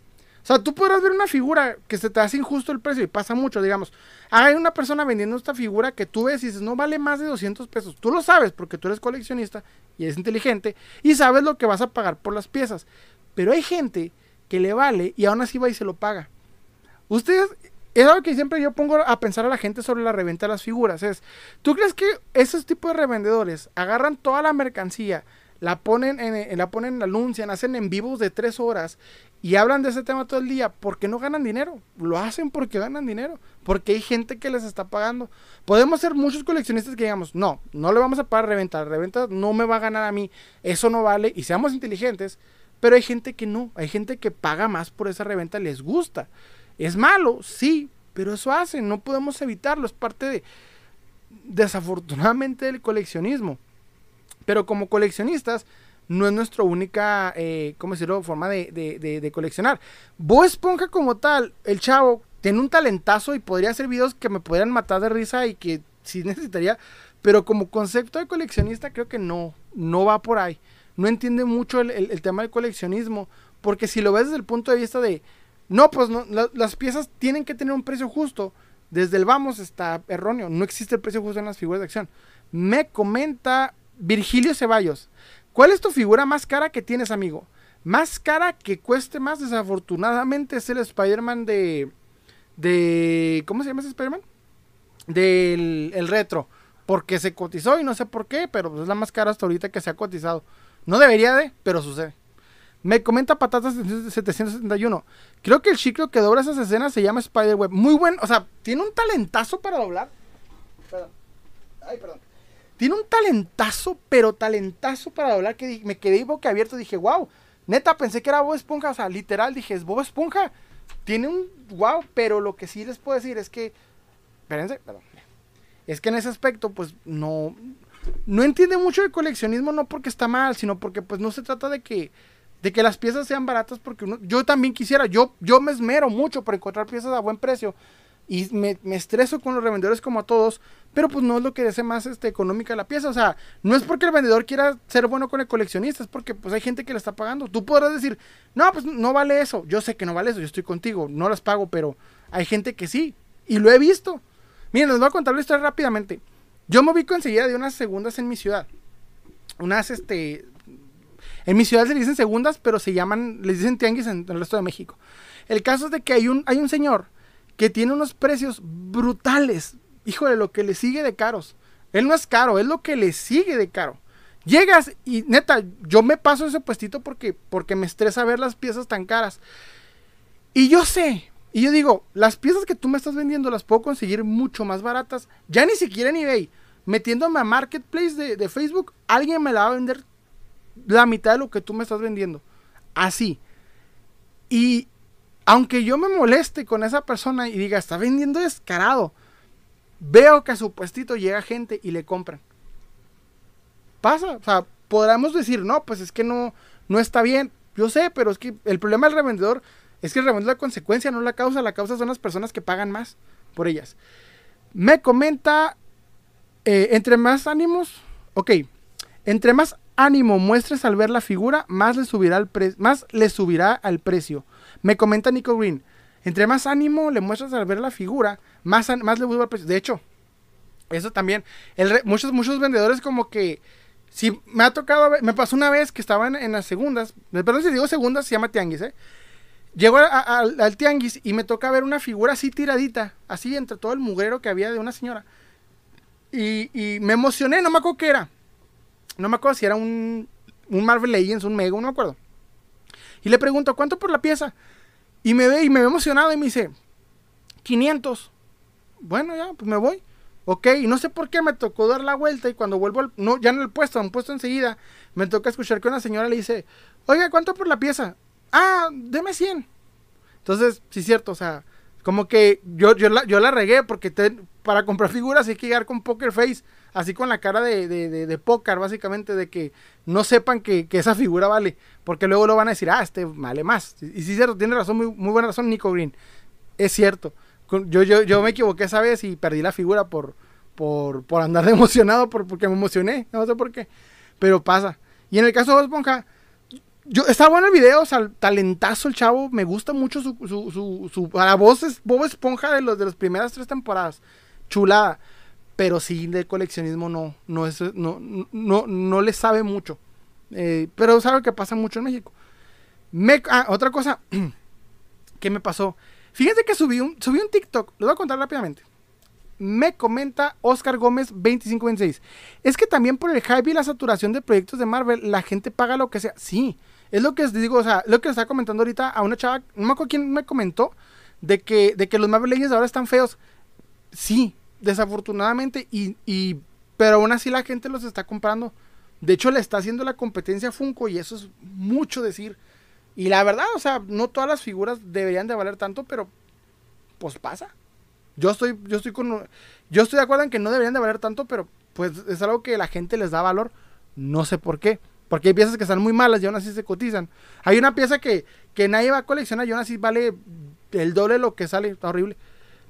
O sea, tú podrás ver una figura que se te hace injusto el precio y pasa mucho, digamos. Hay una persona vendiendo esta figura que tú ves y dices, no vale más de 200 pesos. Tú lo sabes porque tú eres coleccionista y eres inteligente y sabes lo que vas a pagar por las piezas. Pero hay gente que le vale y aún así va y se lo paga. Ustedes, es algo que siempre yo pongo a pensar a la gente sobre la reventa de las figuras. Es, ¿tú crees que esos tipos de revendedores agarran toda la mercancía? la ponen, en, la ponen, la anuncian, hacen en vivos de tres horas y hablan de ese tema todo el día porque no ganan dinero. Lo hacen porque ganan dinero, porque hay gente que les está pagando. Podemos ser muchos coleccionistas que digamos, no, no le vamos a pagar reventa, la reventa no me va a ganar a mí, eso no vale y seamos inteligentes, pero hay gente que no, hay gente que paga más por esa reventa, les gusta. Es malo, sí, pero eso hacen, no podemos evitarlo, es parte de, desafortunadamente, del coleccionismo. Pero como coleccionistas, no es nuestra única, eh, ¿cómo decirlo?, forma de, de, de, coleccionar. Bo Esponja como tal, el chavo, tiene un talentazo y podría hacer videos que me pudieran matar de risa y que sí necesitaría, pero como concepto de coleccionista creo que no, no va por ahí. No entiende mucho el, tema del coleccionismo, porque si lo ves desde el punto de vista de, no, pues las piezas tienen que tener un precio justo, desde el vamos está erróneo, no existe el precio justo en las figuras de acción. Me comenta Virgilio Ceballos, ¿cuál es tu figura más cara que tienes, amigo? Más cara que cueste más, desafortunadamente, es el Spider-Man de, de... ¿Cómo se llama ese Spider-Man? Del el retro. Porque se cotizó y no sé por qué, pero es la más cara hasta ahorita que se ha cotizado. No debería de, pero sucede. Me comenta Patatas 771. Creo que el chico que dobla esas escenas se llama Spider-Web. Muy bueno, o sea, tiene un talentazo para doblar. Perdón. Ay, perdón. Tiene un talentazo, pero talentazo para doblar que me quedé boca abierto. Dije, wow, neta, pensé que era Bob Esponja. O sea, literal, dije, es Bob Esponja. Tiene un wow, pero lo que sí les puedo decir es que. Espérense, perdón. Es que en ese aspecto, pues no. No entiende mucho el coleccionismo, no porque está mal, sino porque pues no se trata de que de que las piezas sean baratas porque uno, yo también quisiera, yo, yo me esmero mucho por encontrar piezas a buen precio y me, estreso con los revendedores como a todos, pero pues no es lo que hace más este, económica la pieza. O sea, no es porque el vendedor quiera ser bueno con el coleccionista, es porque pues hay gente que le está pagando. Tú podrás decir, no, pues no vale eso. Yo sé que no vale eso, yo estoy contigo, no las pago, pero hay gente que sí. Y lo he visto. Miren, les voy a contar la historia rápidamente. Yo me ubico enseguida de unas segundas en mi ciudad. Unas, este... En mi ciudad se dicen segundas, pero se llaman, les dicen tianguis en el resto de México. El caso es de que hay un, hay un señor que tiene unos precios brutales. Híjole, lo que le sigue de caros. Él no es caro, es lo que le sigue de caro. Llegas y neta, yo me paso ese puestito porque, porque me estresa ver las piezas tan caras. Y yo sé, y yo digo, las piezas que tú me estás vendiendo las puedo conseguir mucho más baratas. Ya ni siquiera en eBay. Metiéndome a Marketplace de, de Facebook, alguien me la va a vender la mitad de lo que tú me estás vendiendo. Así. Y aunque yo me moleste con esa persona y diga, está vendiendo descarado, veo que a su puestito llega gente y le compran. Pasa, o sea, podríamos decir, no, pues es que no, no está bien. Yo sé, pero es que el problema del revendedor es que el revendedor es la consecuencia, no la causa. La causa son las personas que pagan más por ellas. Me comenta, eh, entre más ánimos, ok, entre más ánimo muestres al ver la figura, más le subirá, el más le subirá al precio. Me comenta Nico Green, entre más ánimo le muestras al ver la figura, más, más le busca el precio. De hecho, eso también, muchos, muchos vendedores como que, si me ha tocado, me pasó una vez que estaban en, las segundas, perdón si digo segundas, se llama tianguis, ¿eh? Llego al tianguis y me toca ver una figura así tiradita, así entre todo el mugrero que había de una señora. Y, y me emocioné, no me acuerdo qué era. No me acuerdo si era un, un Marvel Legends, un Mega, no me acuerdo. Y le pregunto, ¿cuánto por la pieza? Y me ve y me ve emocionado y me dice, 500. Bueno, ya, pues me voy. Ok, y no sé por qué me tocó dar la vuelta y cuando vuelvo, al, no, ya en el puesto, un puesto enseguida, me toca escuchar que una señora le dice, oiga, ¿cuánto por la pieza? Ah, deme 100. Entonces, sí es cierto, o sea, como que yo, yo, la, yo la regué porque para comprar figuras hay que llegar con Poker Face, así con la cara de, de, de, póker, básicamente, de que no sepan que, que, esa figura vale, porque luego lo van a decir, ah, este vale más. Y sí es cierto, tiene razón, muy, muy buena razón Nico Green. Es cierto. Yo, yo, yo me equivoqué esa vez y perdí la figura por, por, por andar emocionado, por, porque me emocioné, no sé por qué. Pero pasa. Y en el caso de Esponja, yo, está bueno el video, o talentazo el chavo, me gusta mucho su, su, su, su la voz es Bob Esponja de, los, de las primeras tres temporadas, chulada, pero sí de coleccionismo no, no, es, no, no, no le sabe mucho, eh, pero sabe que pasa mucho en México. Ah, otra cosa que me pasó, fíjense que subí un, subí un TikTok, lo voy a contar rápidamente. Me comenta Oscar Gómez 2526. Es que también por el hype y la saturación de proyectos de Marvel, la gente paga lo que sea. Sí, es lo que les digo, o sea, lo que está comentando ahorita a una chava, no me acuerdo quién me comentó, de que, de que los Marvel Legends ahora están feos. Sí, desafortunadamente, y, y, pero aún así la gente los está comprando. De hecho, le está haciendo la competencia a Funko y eso es mucho decir. Y la verdad, o sea, no todas las figuras deberían de valer tanto, pero pues pasa. Yo estoy, yo estoy con, yo estoy de acuerdo en que no deberían de valer tanto, pero pues es algo que la gente les da valor. No sé por qué. Porque hay piezas que están muy malas y aún así se cotizan. Hay una pieza que, que nadie va a coleccionar y aún así vale el doble lo que sale. Está horrible.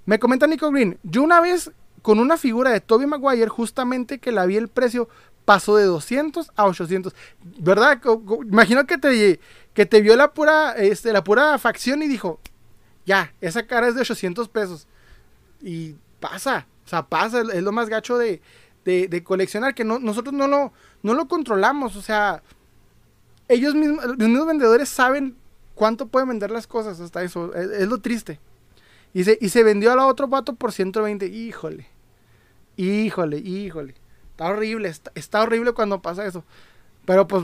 Me comenta Nico Green. Yo una vez con una figura de Toby Maguire, justamente que la vi el precio, pasó de 200 a 800. ¿Verdad? Imagino que te, que te vio la pura, este, la pura facción y dijo, ya, esa cara es de 800 pesos. Y pasa, o sea, pasa, es lo más gacho de, de, coleccionar, que no, nosotros no lo, no lo controlamos, o sea, ellos mismos, los mismos vendedores saben cuánto pueden vender las cosas, hasta eso, es, lo triste. Y se, y se vendió a la otro vato por 120, híjole, híjole, híjole, está horrible, está, horrible cuando pasa eso, pero pues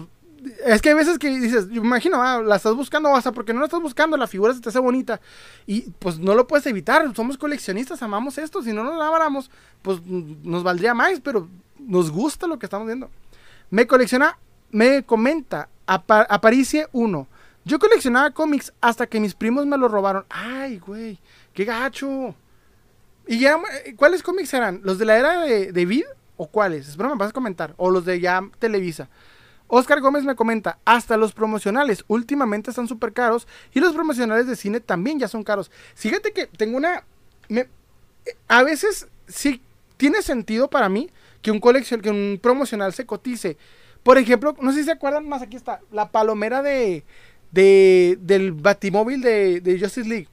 es que hay veces que dices, yo imagino, ah, la estás buscando hasta porque no la estás buscando, la figura se te hace bonita. Y pues no lo puedes evitar, somos coleccionistas, amamos esto, si no nos laváramos, pues nos valdría más, pero nos gusta lo que estamos viendo. Me colecciona, me comenta, Aparicie 1. Yo coleccionaba cómics hasta que mis primos me lo robaron. Ay, güey, qué gacho. ¿Y ya, cuáles cómics eran? ¿Los de la era de, de Vid? ¿O cuáles? Espero me vas a comentar. O los de ya Televisa. Oscar Gómez me comenta, hasta los promocionales últimamente están súper caros y los promocionales de cine también ya son caros. Fíjate que tengo una... a veces sí tiene sentido para mí que un que un promocional se cotice. Por ejemplo, no sé si se acuerdan más, aquí está, la palomera de, de del batimóvil de Justice League.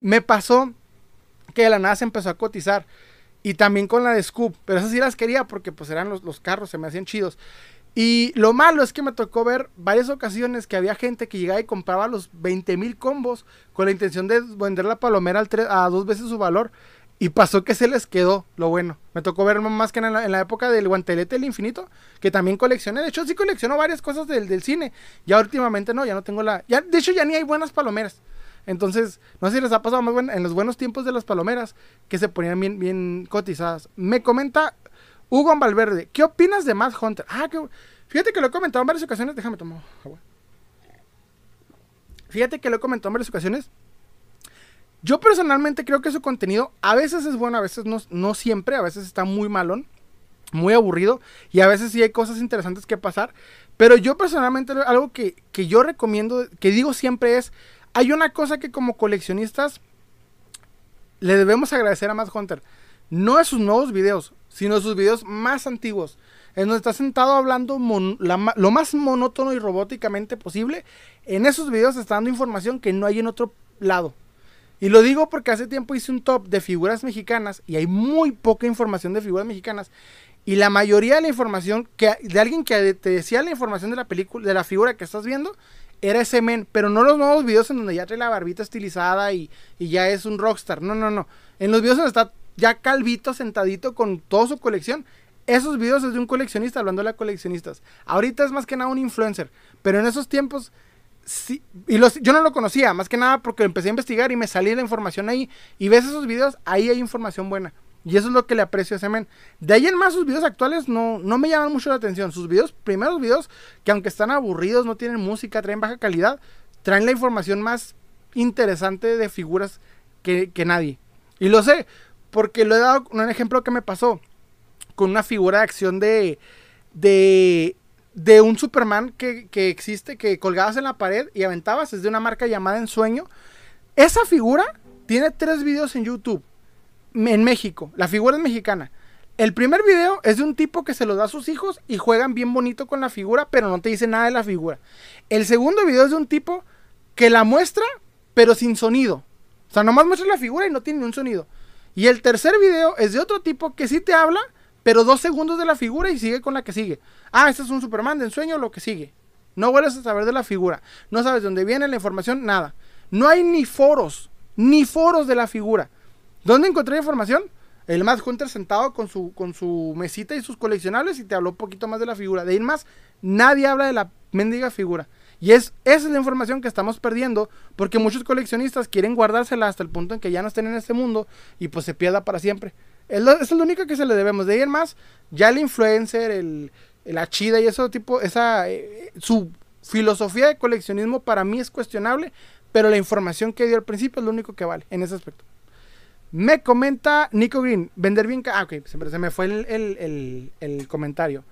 Me pasó que de la nada se empezó a cotizar. Y también con la de Scoop. Pero esas sí las quería porque pues eran los, los carros, se me hacían chidos. Y lo malo es que me tocó ver varias ocasiones que había gente que llegaba y compraba los 20 mil combos con la intención de vender la palomera al a dos veces su valor. Y pasó que se les quedó lo bueno. Me tocó ver más que en la, en la época del guantelete del infinito, que también coleccioné. De hecho, sí colecciono varias cosas del, del, cine. Ya últimamente no, ya no tengo la. Ya, de hecho, ya ni hay buenas palomeras. Entonces, no sé si les ha pasado más bueno, en los buenos tiempos de las palomeras, que se ponían bien, bien cotizadas. Me comenta Hugo Valverde, ¿qué opinas de Mad Hunter? Ah, que, fíjate que lo he comentado en varias ocasiones. Déjame tomar agua. Fíjate que lo he comentado en varias ocasiones. Yo personalmente creo que su contenido a veces es bueno, a veces no, no siempre, a veces está muy malón, muy aburrido y a veces sí hay cosas interesantes que pasar. Pero yo personalmente algo que, que yo recomiendo, que digo siempre es, hay una cosa que como coleccionistas le debemos agradecer a Matt Hunter. No es sus nuevos videos, sino sus videos más antiguos. En donde está sentado hablando lo más monótono y robóticamente posible. En esos videos está dando información que no hay en otro lado. Y lo digo porque hace tiempo hice un top de figuras mexicanas y hay muy poca información de figuras mexicanas. Y la mayoría de la información que de alguien que te decía la información de la película, de la figura que estás viendo, era ese men, pero no los nuevos videos en donde ya trae la barbita estilizada y, y ya es un rockstar. No, no, no. En los videos donde está ya calvito, sentadito con toda su colección. Esos videos es de un coleccionista hablando de coleccionistas. Ahorita es más que nada un influencer, pero en esos tiempos sí, y los, yo no lo conocía, más que nada porque empecé a investigar y me salí la información ahí. Y ves esos videos, ahí hay información buena. Y eso es lo que le aprecio a ese men. De ahí en más, sus videos actuales no, no me llaman mucho la atención. Sus videos, primeros videos, que aunque están aburridos, no tienen música, traen baja calidad, traen la información más interesante de figuras que, que nadie. Y lo sé, porque lo he dado un ejemplo que me pasó con una figura de acción de, de, de un Superman que, que, existe, que colgabas en la pared y aventabas, es de una marca llamada Ensueño. Esa figura tiene tres videos en YouTube en México. La figura es mexicana. El primer video es de un tipo que se lo da a sus hijos y juegan bien bonito con la figura, pero no te dice nada de la figura. El segundo video es de un tipo que la muestra, pero sin sonido. O sea, nomás muestra la figura y no tiene ni un sonido. Y el tercer video es de otro tipo que sí te habla, pero dos segundos de la figura y sigue con la que sigue. Ah, este es un Superman de ensueño, lo que sigue. No vuelves a saber de la figura. No sabes de dónde viene la información, nada. No hay ni foros, ni foros de la figura. ¿Dónde encontré información? El Mad Hunter sentado con su, con su mesita y sus coleccionables y te habló un poquito más de la figura. De ahí más, nadie habla de la mendiga figura. Y es, esa es la información que estamos perdiendo porque muchos coleccionistas quieren guardársela hasta el punto en que ya no estén en este mundo y pues se pierda para siempre. Es es lo único que se le debemos. De ahí en más, ya el influencer, el, el achida y eso tipo, esa, eh, su filosofía de coleccionismo para mí es cuestionable, pero la información que dio al principio es lo único que vale en ese aspecto. Me comenta Nico Green, vender bien... Ah, ok, se me fue el, comentario.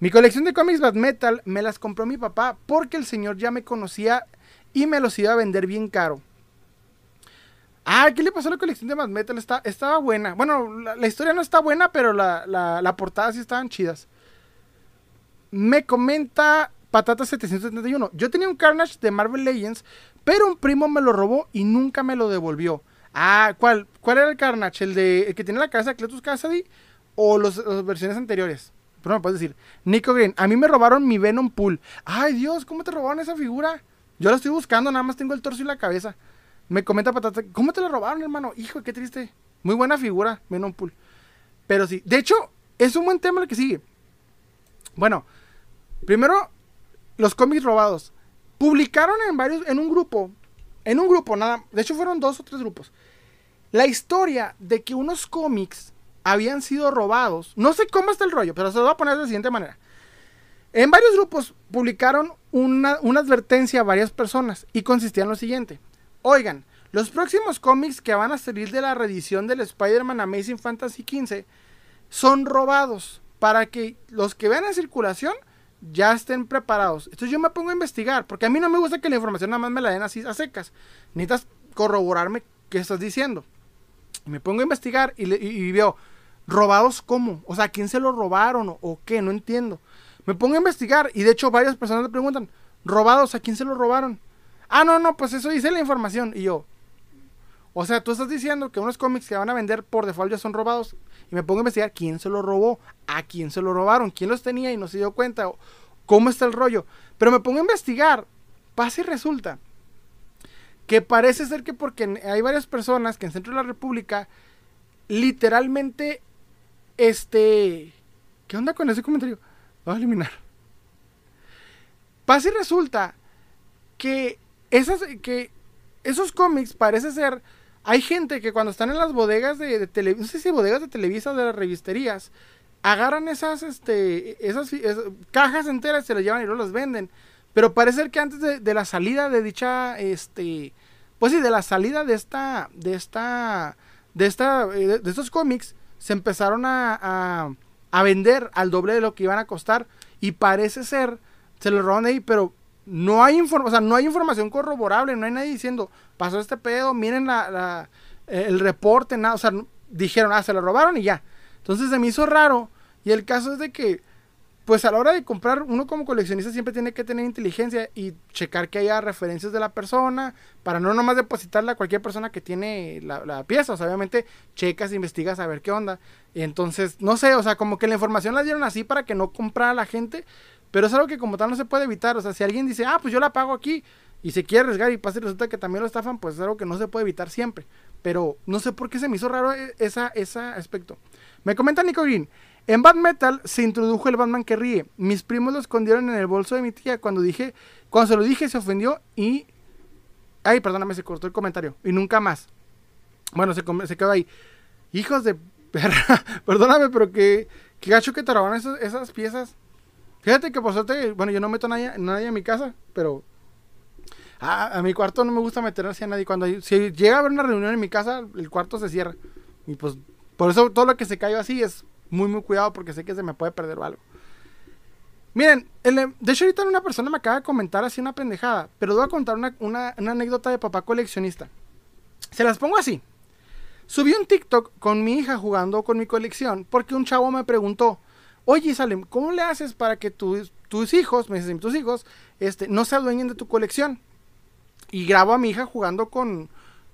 Mi colección de cómics Bad Metal me las compró mi papá porque el señor ya me conocía y me los iba a vender bien caro. Ah, ¿qué le pasó a la colección de Bad Metal? Está, estaba buena. Bueno, la, historia no está buena, pero la, la, portada sí estaban chidas. Me comenta Patata 771. Yo tenía un Carnage de Marvel Legends, pero un primo me lo robó y nunca me lo devolvió. Ah, ¿cuál? ¿Cuál era el Carnage? ¿El de el que tiene la cabeza de Cletus Cassidy o las versiones anteriores? Pero me puedes decir. Nico Green, a mí me robaron mi Venom Pool. Ay, Dios, ¿cómo te robaron esa figura? Yo la estoy buscando, nada más tengo el torso y la cabeza. Me comenta Patata, ¿cómo te la robaron, hermano? Hijo, qué triste. Muy buena figura, Venom Pool. Pero sí, de hecho, es un buen tema el que sigue. Bueno, primero, los cómics robados. Publicaron en varios, en un grupo, en un grupo, nada, de hecho fueron dos o tres grupos la historia de que unos cómics habían sido robados, no sé cómo está el rollo, pero se lo voy a poner de la siguiente manera. En varios grupos publicaron una, advertencia a varias personas y consistía en lo siguiente. Oigan, los próximos cómics que van a salir de la reedición del Spider-Man Amazing Fantasy XV son robados para que los que vean en circulación ya estén preparados. Entonces yo me pongo a investigar, porque a mí no me gusta que la información nada más me la den así a secas. Necesitas corroborarme qué estás diciendo. me pongo a investigar y, veo, ¿robados cómo? O sea, ¿quién se lo robaron o, qué? No entiendo. Me pongo a investigar y de hecho varias personas me preguntan, ¿robados a quién se lo robaron? Ah, no, no, pues eso dice la información. Y yo, o sea, tú estás diciendo que unos cómics que van a vender por default ya son robados. Y me pongo a investigar quién se lo robó, a quién se lo robaron, quién los tenía y no se dio cuenta, cómo está el rollo. Pero me pongo a investigar, pasa y resulta que parece ser que porque hay varias personas que en Centro de la República literalmente este ¿qué onda con ese comentario? Voy a eliminar. Pasa y resulta que que esos cómics parece ser hay gente que cuando están en las bodegas de, de televisión, no sé si bodegas de Televisa de las revisterías, agarran esas, este, esas, cajas enteras, se las llevan y luego las venden. Pero parece ser que antes de, la salida de dicha, este, pues sí, de la salida de esta, de esta, de esta, eh, de, estos cómics, se empezaron a, a, vender al doble de lo que iban a costar y parece ser, se lo roban ahí, pero no hay, o sea, no hay información corroborable, no hay nadie diciendo, pasó este pedo, miren la, el reporte, nada, o sea, dijeron, ah, se lo robaron y ya. Entonces se me hizo raro y el caso es de que pues a la hora de comprar, uno como coleccionista siempre tiene que tener inteligencia y checar que haya referencias de la persona, para no nomás depositarla a cualquier persona que tiene la, pieza. O sea, obviamente checas, investigas a ver qué onda. Y entonces, no sé, o sea, como que la información la dieron así para que no comprara la gente, pero es algo que como tal no se puede evitar. O sea, si alguien dice, ah, pues yo la pago aquí y se quiere arriesgar y pasa y resulta que también lo estafan, pues es algo que no se puede evitar siempre. Pero no sé por qué se me hizo raro e, esa, ese aspecto. Me comenta Nico Green. En Bad Metal se introdujo el Batman que ríe. Mis primos lo escondieron en el bolso de mi tía. Cuando dije, cuando se lo dije, se ofendió y. Ay, perdóname, se cortó el comentario. Y nunca más. Bueno, se, se quedó ahí. Hijos de perra. perdóname, pero que, que gacho que te esas, esas piezas. Fíjate que por suerte, bueno, yo no meto nadie, nadie en mi casa, pero a, a, mi cuarto no me gusta meter a nadie. Cuando si llega a haber una reunión en mi casa, el cuarto se cierra. Y pues, por eso todo lo que se cayó así es muy, muy cuidado porque sé que se me puede perder o algo. Miren, de hecho ahorita una persona me acaba de comentar así una pendejada, pero voy a contar una, anécdota de papá coleccionista. Se las pongo así. Subí un TikTok con mi hija jugando con mi colección porque un chavo me preguntó, oye Salem, ¿cómo le haces para que tus hijos, me dicen tus hijos, este, no se adueñen de tu colección? Y grabo a mi hija jugando con,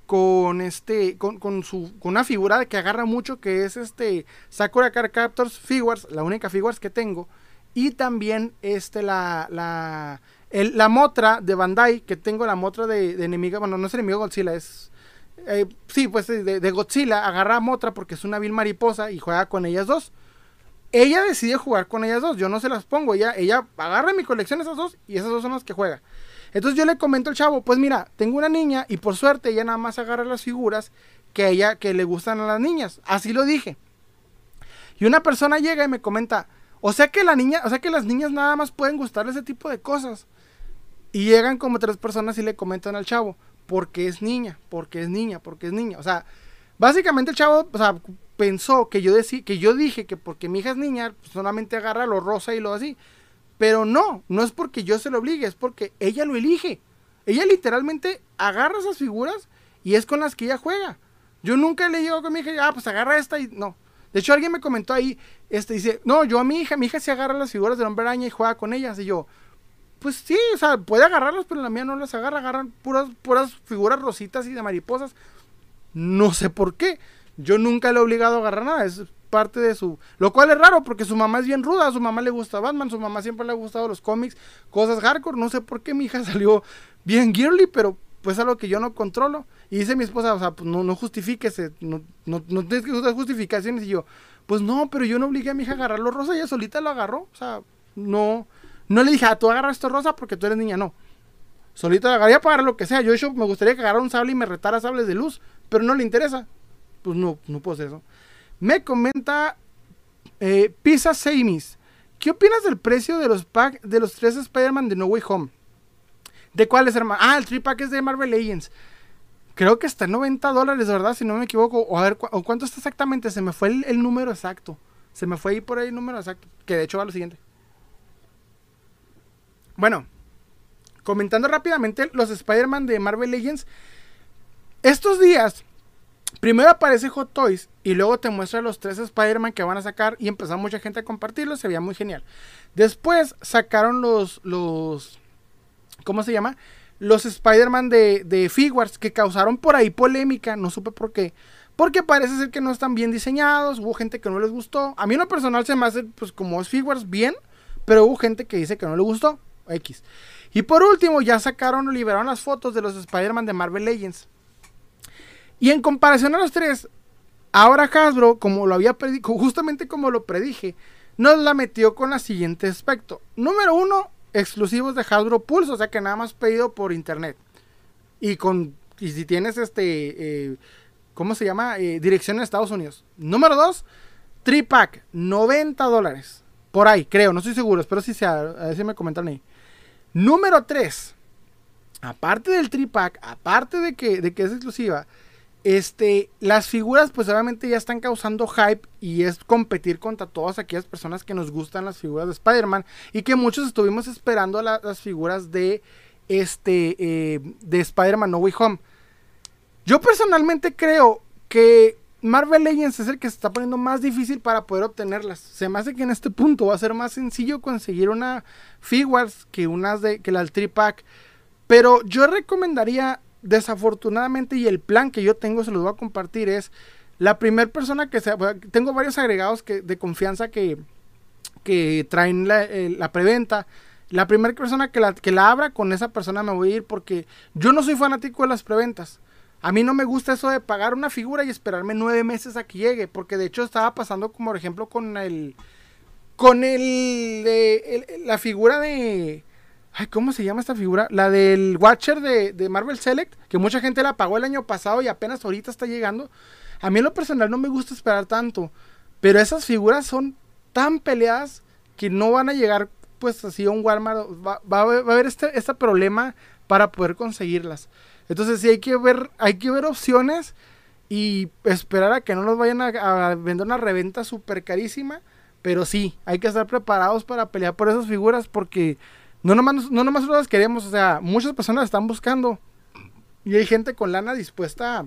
con este con, con, su con una figura que agarra mucho que es este Sakura Card Captors Figures, la única figures que tengo y también este la la la motra de Bandai que tengo la motra de, enemiga, bueno, no es enemigo Godzilla, es eh, sí, pues de, Godzilla, agarra Motra porque es una vil mariposa y juega con ellas dos. Ella decide jugar con ellas dos, yo no se las pongo, ella, ella agarra mi colección esas dos y esas dos son las que juega. Entonces yo le comento al chavo, pues mira, tengo una niña y por suerte ella nada más agarra las figuras que a ella que le gustan a las niñas. Así lo dije. Y una persona llega y me comenta, o sea que la niña, o sea que las niñas nada más pueden gustar ese tipo de cosas. Y llegan como tres personas y le comentan al chavo, porque es niña, porque es niña, porque es niña. O sea, básicamente el chavo, pensó que yo, decí, que yo dije que porque mi hija es niña, pues solamente agarra lo rosa y lo así. Pero no, no es porque yo se lo obligue, es porque ella lo elige. Ella literalmente agarra esas figuras y es con las que ella juega. Yo nunca le digo con mi hija, ah, pues agarra esta y no. De hecho, alguien me comentó ahí, este, dice, no, yo a mi hija, mi hija se agarra las figuras de hombre araña y juega con ellas. Y yo, pues sí, o sea, puede agarrarlas, pero la mía no las agarra, agarran puras, puras figuras rositas y de mariposas. No sé por qué. Yo nunca le he obligado a agarrar nada. Es parte de su... Lo cual es raro porque su mamá es bien ruda, a su mamá le gusta Batman, su mamá siempre le ha gustado los cómics, cosas hardcore, no sé por qué mi hija salió bien girly, pero pues es algo que yo no controlo. Y dice mi esposa, o sea, pues no, no justifíquese, no, no, no tienes que usar justificaciones. Y yo, pues no, pero yo no obligué a mi hija a agarrar lo rosa, ella solita lo agarró. O sea, no, no le dije, ah, tú agarras esto rosa porque tú eres niña, no. Solita lo agarraría para lo que sea. Yo, hecho, me gustaría que agarrara un sable y me retara sables de luz, pero no le interesa. Pues no, no puedo eso. Me comenta eh, Pisa Seimis. ¿Qué opinas del precio de los pack de los tres Spider-Man de No Way Home? ¿De cuáles, hermano? Ah, el 3 pack es de Marvel Legends. Creo que está en 90 dólares, ¿verdad? Si no me equivoco. O a ver, ¿o ¿cuánto está exactamente? Se me fue el, número exacto. Se me fue ahí por ahí el número exacto. Que de hecho va lo siguiente. Bueno, comentando rápidamente los Spider-Man de Marvel Legends. Estos días primero aparece Hot Toys y luego te muestra los tres Spider-Man que van a sacar y empezó mucha gente a compartirlos, se veía muy genial. Después sacaron los, los, ¿cómo se llama? Los Spider-Man de, de Figuarts que causaron por ahí polémica, no supe por qué. Porque parece ser que no están bien diseñados, hubo gente que no les gustó. A mí en lo personal se me hace, pues como es Figuarts, bien, pero hubo gente que dice que no le gustó. X. Y por último, ya sacaron liberaron las fotos de los Spider-Man de Marvel Legends. Y en comparación a los tres, ahora Hasbro, como lo había predicho, justamente como lo predije, nos la metió con el siguiente aspecto. Número uno, exclusivos de Hasbro Pulse, o sea que nada más pedido por internet. Y con y si tienes este, eh, ¿cómo se llama? Eh, dirección en Estados Unidos. Número dos, Tripack, 90 dólares. Por ahí, creo, no estoy seguro, espero si sea, a ver si me comentan ahí. Número 3. Aparte del tripack, aparte de que, de que es exclusiva, este, las figuras pues obviamente ya están causando hype y es competir contra todas aquellas personas que nos gustan las figuras de Spider-Man y que muchos estuvimos esperando las figuras de este eh, de Spider-Man No Way Home. Yo personalmente creo que Marvel Legends es el que se está poniendo más difícil para poder obtenerlas. Se me hace que en este punto va a ser más sencillo conseguir una Figuarts que unas de que la del Tripack. Pero yo recomendaría, desafortunadamente, y el plan que yo tengo, se los voy a compartir, es la primera persona que sea. Tengo varios agregados que, de confianza que, que traen la, la preventa. La primera persona que la, que la abra, con esa persona me voy a ir porque yo no soy fanático de las preventas. A mí no me gusta eso de pagar una figura y esperarme nueve meses a que llegue, porque de hecho estaba pasando como por ejemplo con el, con el, la figura de, ay, ¿cómo se llama esta figura? La del Watcher de, Marvel Select, que mucha gente la pagó el año pasado y apenas ahorita está llegando. A mí en lo personal no me gusta esperar tanto, pero esas figuras son tan peleadas que no van a llegar pues así a un Walmart, va, a haber este, este problema para poder conseguirlas. Entonces sí hay que ver, hay que ver opciones y esperar a que no nos vayan a, vender una reventa súper carísima. Pero sí, hay que estar preparados para pelear por esas figuras porque no nomás, no nomás las queremos, o sea, muchas personas están buscando y hay gente con lana dispuesta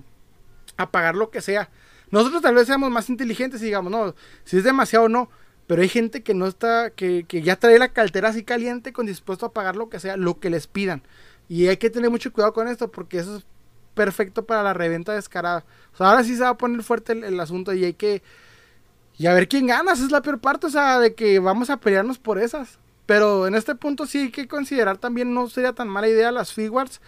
a, pagar lo que sea. Nosotros tal vez seamos más inteligentes y digamos, no, si es demasiado no, pero hay gente que no está, que, que ya trae la cartera así caliente con dispuesto a pagar lo que sea, lo que les pidan. Y hay que tener mucho cuidado con esto porque eso es perfecto para la reventa descarada. O ahora sí se va a poner fuerte el, asunto y hay que... Y a ver quién gana, esa es la peor parte, o sea, de que vamos a pelearnos por esas. Pero en este punto sí hay que considerar también, no sería tan mala idea las Figuarts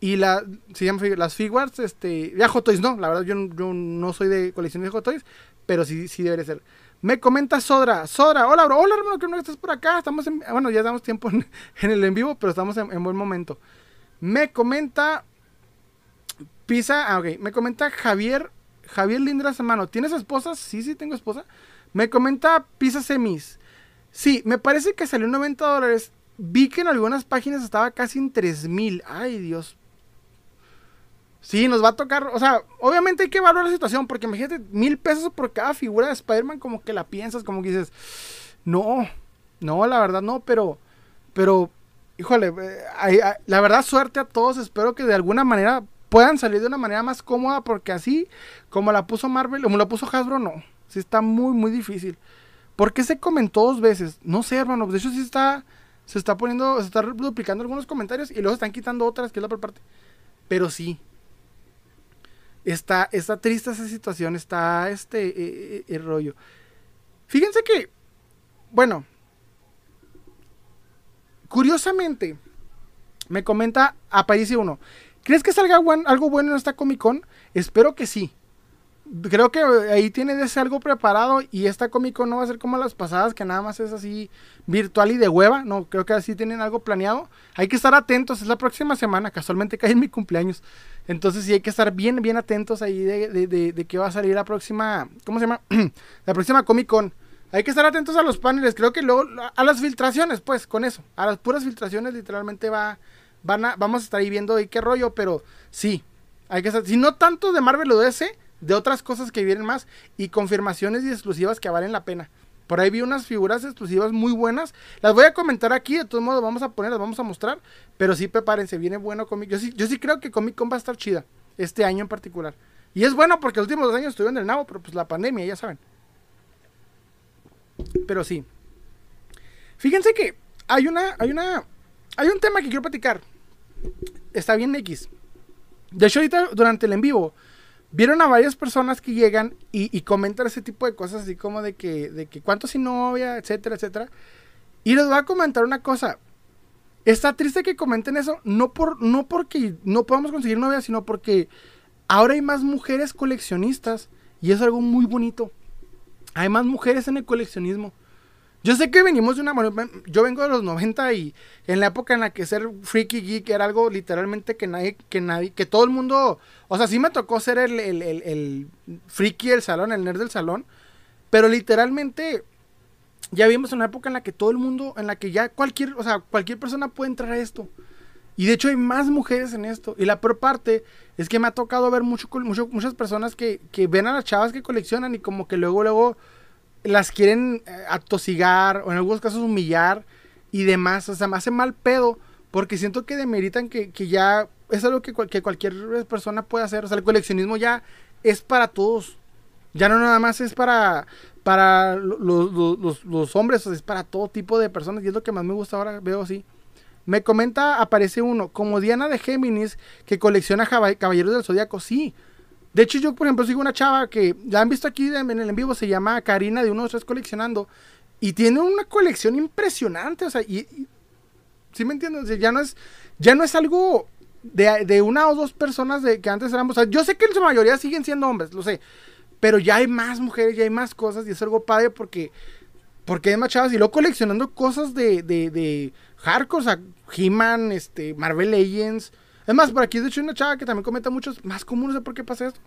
y la, se las Figuarts, este, ya Hot no, la verdad yo, yo no soy de colección de Hot pero sí, sí debería ser. Me comenta Sodra, Sodra, hola bro, hola hermano, que no estás por acá, estamos en, bueno, ya damos tiempo en, el en vivo, pero estamos en buen momento. Me comenta Pisa, ah, ok, me comenta Javier, Javier Lindras, hermano, ¿tienes esposa? Sí, sí, tengo esposa. Me comenta Pisa Semis. Sí, me parece que salió 90 dólares. Vi que en algunas páginas estaba casi en 3 mil. Ay, Dios. Sí, nos va a tocar. O sea, obviamente hay que evaluar la situación. Porque imagínate, mil pesos por cada figura de Spider-Man. Como que la piensas, como que dices, no, no, la verdad no. Pero, pero híjole, eh, la verdad suerte a todos, espero que de alguna manera puedan salir de una manera más cómoda, porque así como la puso Marvel, como la puso Hasbro, no, sí está muy, muy difícil. ¿Por qué se comentó dos veces? No sé, hermano, de hecho sí está, se está poniendo, se está duplicando algunos comentarios y luego están quitando otras, que es la por parte. Pero sí, está, está triste esa situación, está este eh, eh, el rollo. Fíjense que, bueno, Curiosamente, me comenta Aparicio 1. ¿Crees que salga algo bueno en esta Comic Con? Espero que sí. Creo que ahí tiene de ser algo preparado y esta Comic Con no va a ser como las pasadas que nada más es así virtual y de hueva. No, creo que así tienen algo planeado. Hay que estar atentos, es la próxima semana, casualmente cae en mi cumpleaños. Entonces sí hay que estar bien, bien atentos ahí de, de, qué va a salir la próxima, ¿cómo se llama? la próxima Comic Con. Hay que estar atentos a los paneles, creo que luego a las filtraciones, pues, con eso. A las puras filtraciones literalmente va van a, vamos a estar ahí viendo ahí qué rollo, pero sí, hay que estar, si no tanto de Marvel o DC, de otras cosas que vienen más y confirmaciones y exclusivas que valen la pena. Por ahí vi unas figuras exclusivas muy buenas. Las voy a comentar aquí, de todos modos vamos a poner, las vamos a mostrar. Pero sí, prepárense, viene bueno Comic. Yo sí, yo sí creo que Comic Con va a estar chida. Este año en particular. Y es bueno porque los últimos dos años estuvieron en el nabo, pero pues la pandemia, ya saben. Pero sí. Fíjense que hay una, hay una, hay un tema que quiero platicar. Está bien X. De hecho, ahorita durante el en vivo, vieron a varias personas que llegan y, comentan ese tipo de cosas, así como de que, de que cuánto sin novia, etcétera, etcétera. Y les voy a comentar una cosa. Está triste que comenten eso, no, por, no porque no podamos conseguir novia, sino porque ahora hay más mujeres coleccionistas y es algo muy bonito. Hay más mujeres en el coleccionismo. Yo sé que venimos de una... Yo vengo de los 90 y en la época en la que ser freaky geek era algo literalmente que nadie, que nadie, que todo el mundo... O sea, sí me tocó ser el, el, el, friki del salón, el nerd del salón, pero literalmente ya vimos una época en la que todo el mundo, en la que ya cualquier, o sea, cualquier persona puede entrar a esto. Y de hecho hay más mujeres en esto. Y la peor parte es que me ha tocado ver mucho, mucho muchas personas que, que ven a las chavas que coleccionan y como que luego, luego las quieren eh, atosigar o en algunos casos humillar y demás. O sea, me hace mal pedo porque siento que demeritan que, que ya es algo que, que, cualquier persona puede hacer. O sea, el coleccionismo ya es para todos. Ya no nada más es para, para los, los, hombres, es para todo tipo de personas. Y es lo que más me gusta ahora, veo así. Me comenta, aparece uno, como Diana de Géminis, que colecciona Caballeros del Zodíaco. Sí, de hecho, yo, por ejemplo, sigo una chava que la han visto aquí en el en vivo, se llama Karina de uno de tres coleccionando. Y tiene una colección impresionante. O sea, y, ¿sí me entiendes? ya no es, ya no es algo de, una o dos personas de que antes éramos. O sea, yo sé que en su mayoría siguen siendo hombres, lo sé. Pero ya hay más mujeres, ya hay más cosas. Y es algo padre porque. Porque hay más chavas. Y luego coleccionando cosas de, de, de hardcore. O sea, He-Man, este, Marvel Legends. Es más, por aquí de hecho una chava que también comenta muchos más comunes de por qué pasa esto.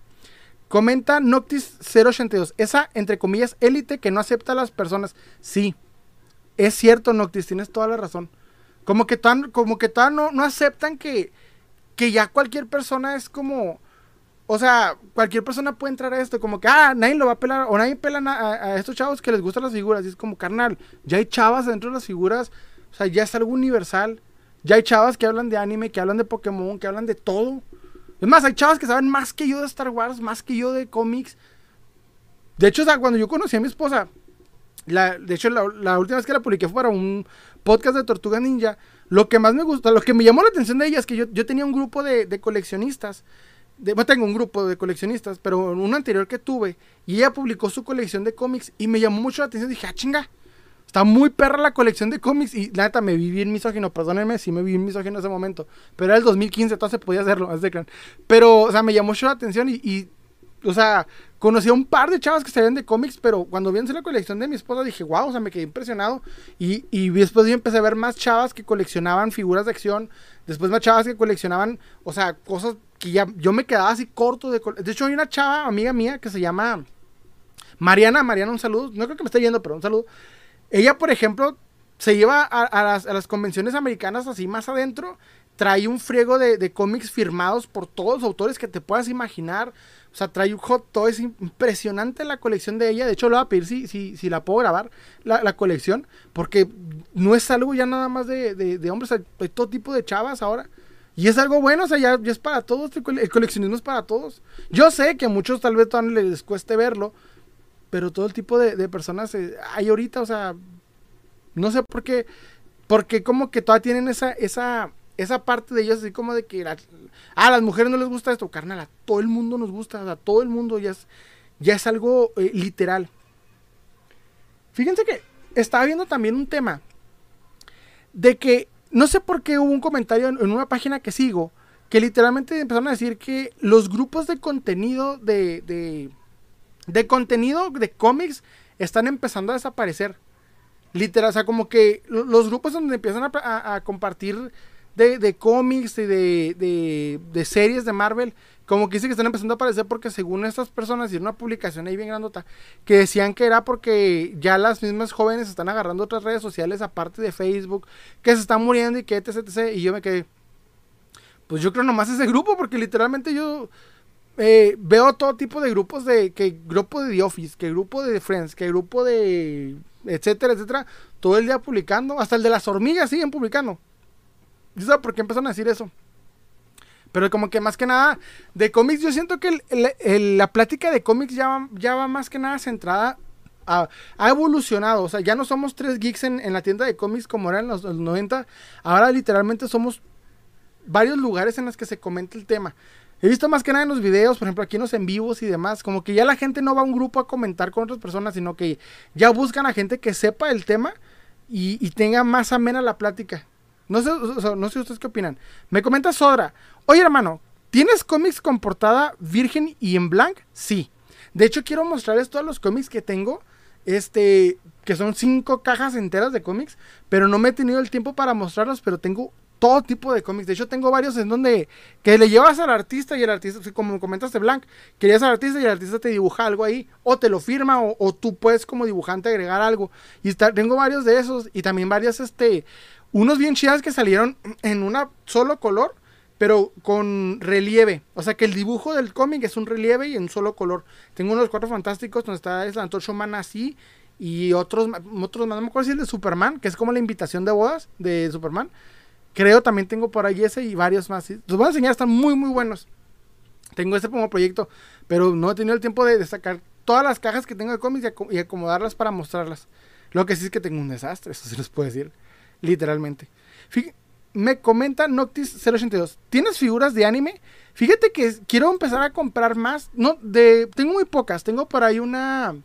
Comenta Noctis082. Esa, entre comillas, élite que no acepta a las personas. Sí, es cierto, Noctis, tienes toda la razón. Como que tan, como que tan no, no aceptan que, que ya cualquier persona es como. O sea, cualquier persona puede entrar a esto, como que, ah, nadie lo va a pelar, o nadie pela a, a, estos chavos que les gustan las figuras. Y es como, carnal, ya hay chavas dentro de las figuras, o sea, ya es algo universal. Ya hay chavas que hablan de anime, que hablan de Pokémon, que hablan de todo. Es más, hay chavas que saben más que yo de Star Wars, más que yo de cómics. De hecho, cuando yo conocí a mi esposa, la, de hecho, la, última vez que la publiqué fue para un podcast de Tortuga Ninja. Lo que más me gusta, lo que me llamó la atención de ella es que yo, yo tenía un grupo de, de coleccionistas. De, bueno, tengo un grupo de coleccionistas, pero uno anterior que tuve, y ella publicó su colección de cómics y me llamó mucho la atención. Dije, ah, chinga, Está muy perra la colección de cómics y neta me vi bien misógino, perdónenme si me vi bien misógino en ese momento. Pero era el 2015, entonces podía hacerlo, Pero, o sea, me llamó mucho la atención y, o sea, conocí a un par de chavas que se ven de cómics, pero cuando vi en la colección de mi esposa dije, wow, o sea, me quedé impresionado. Y, y después yo empecé a ver más chavas que coleccionaban figuras de acción, después más chavas que coleccionaban, o sea, cosas que ya yo me quedaba así corto de... De hecho, hay una chava, amiga mía, que se llama Mariana, Mariana, un saludo, no creo que me esté yendo, pero un saludo ella, por ejemplo, se lleva a, las, convenciones americanas así más adentro, trae un friego de, cómics firmados por todos los autores que te puedas imaginar. O sea, trae un hot toy, es impresionante la colección de ella. De hecho, lo voy a pedir si, si, si la puedo grabar, la, colección, porque no es algo ya nada más de, de, hombres, hay todo tipo de chavas ahora. Y es algo bueno, o sea, ya, es para todos, el coleccionismo es para todos. Yo sé que a muchos tal vez les cueste verlo, pero todo el tipo de, personas eh, hay ahorita, o sea, no sé por qué, porque como que todavía tienen esa, esa, esa parte de ellos así como de que, ah, a las mujeres no les gusta esto, carnal, a todo el mundo nos gusta, a todo el mundo ya es, ya es algo eh, literal. Fíjense que estaba viendo también un tema de que, no sé por qué hubo un comentario en, una página que sigo, que literalmente empezaron a decir que los grupos de contenido de de contenido de cómics están empezando a desaparecer. Literal, o sea, como que los grupos donde empiezan a, compartir de, cómics y de, de, series de Marvel, como que dice que están empezando a aparecer porque según estas personas, y una publicación ahí bien grandota, que decían que era porque ya las mismas jóvenes están agarrando otras redes sociales aparte de Facebook, que se están muriendo y que etc, etc. Y yo me quedé, pues yo creo nomás ese grupo, porque literalmente yo eh, veo todo tipo de grupos de que grupo de The Office, que grupo de Friends, que grupo de etcétera, etcétera, todo el día publicando, hasta el de las hormigas siguen publicando. ¿Y sabes por qué empezaron a decir eso? Pero como que más que nada, de cómics, yo siento que la plática de cómics ya ya va más que nada centrada ha, evolucionado. O sea, ya no somos tres geeks en, la tienda de cómics como eran los, los, 90. Ahora literalmente somos varios lugares en los que se comenta el tema. He visto más que nada en los videos, por ejemplo, aquí en los en vivos y demás, como que ya la gente no va a un grupo a comentar con otras personas, sino que ya buscan a gente que sepa el tema y, tenga más amena la plática. No sé, no sé ustedes qué opinan. Me comenta Sodra, oye hermano, ¿tienes cómics con portada virgen y en blank? Sí. De hecho, quiero mostrarles todos los cómics que tengo. Este, que son cinco cajas enteras de cómics, pero no me he tenido el tiempo para mostrarlos, pero tengo todo tipo de cómics. De hecho, tengo varios en donde que le llevas al artista y el artista, como comentaste, Blanc, querías al artista y el artista te dibuja algo ahí, o te lo firma, o, tú puedes como dibujante agregar algo. Y tengo varios de esos y también varias, este, unos bien chidas que salieron en una solo color, pero con relieve. O sea que el dibujo del cómic es un relieve y en solo color. Tengo unos cuatro fantásticos donde está el Antorcho Man así. Y otros, otros más, no me acuerdo si es el de Superman, que es como la invitación de bodas de Superman Creo también tengo por ahí ese y varios más. Los voy a enseñar, están muy, muy buenos. Tengo ese como proyecto, pero no he tenido el tiempo de, sacar todas las cajas que tengo de cómics y, acomodarlas para mostrarlas. Lo que sí es que tengo un desastre, eso sí les puedo decir, literalmente. me comenta Noctis082, ¿tienes figuras de anime? Fíjate que quiero empezar a comprar más. No, de, tengo muy pocas. Tengo por ahí una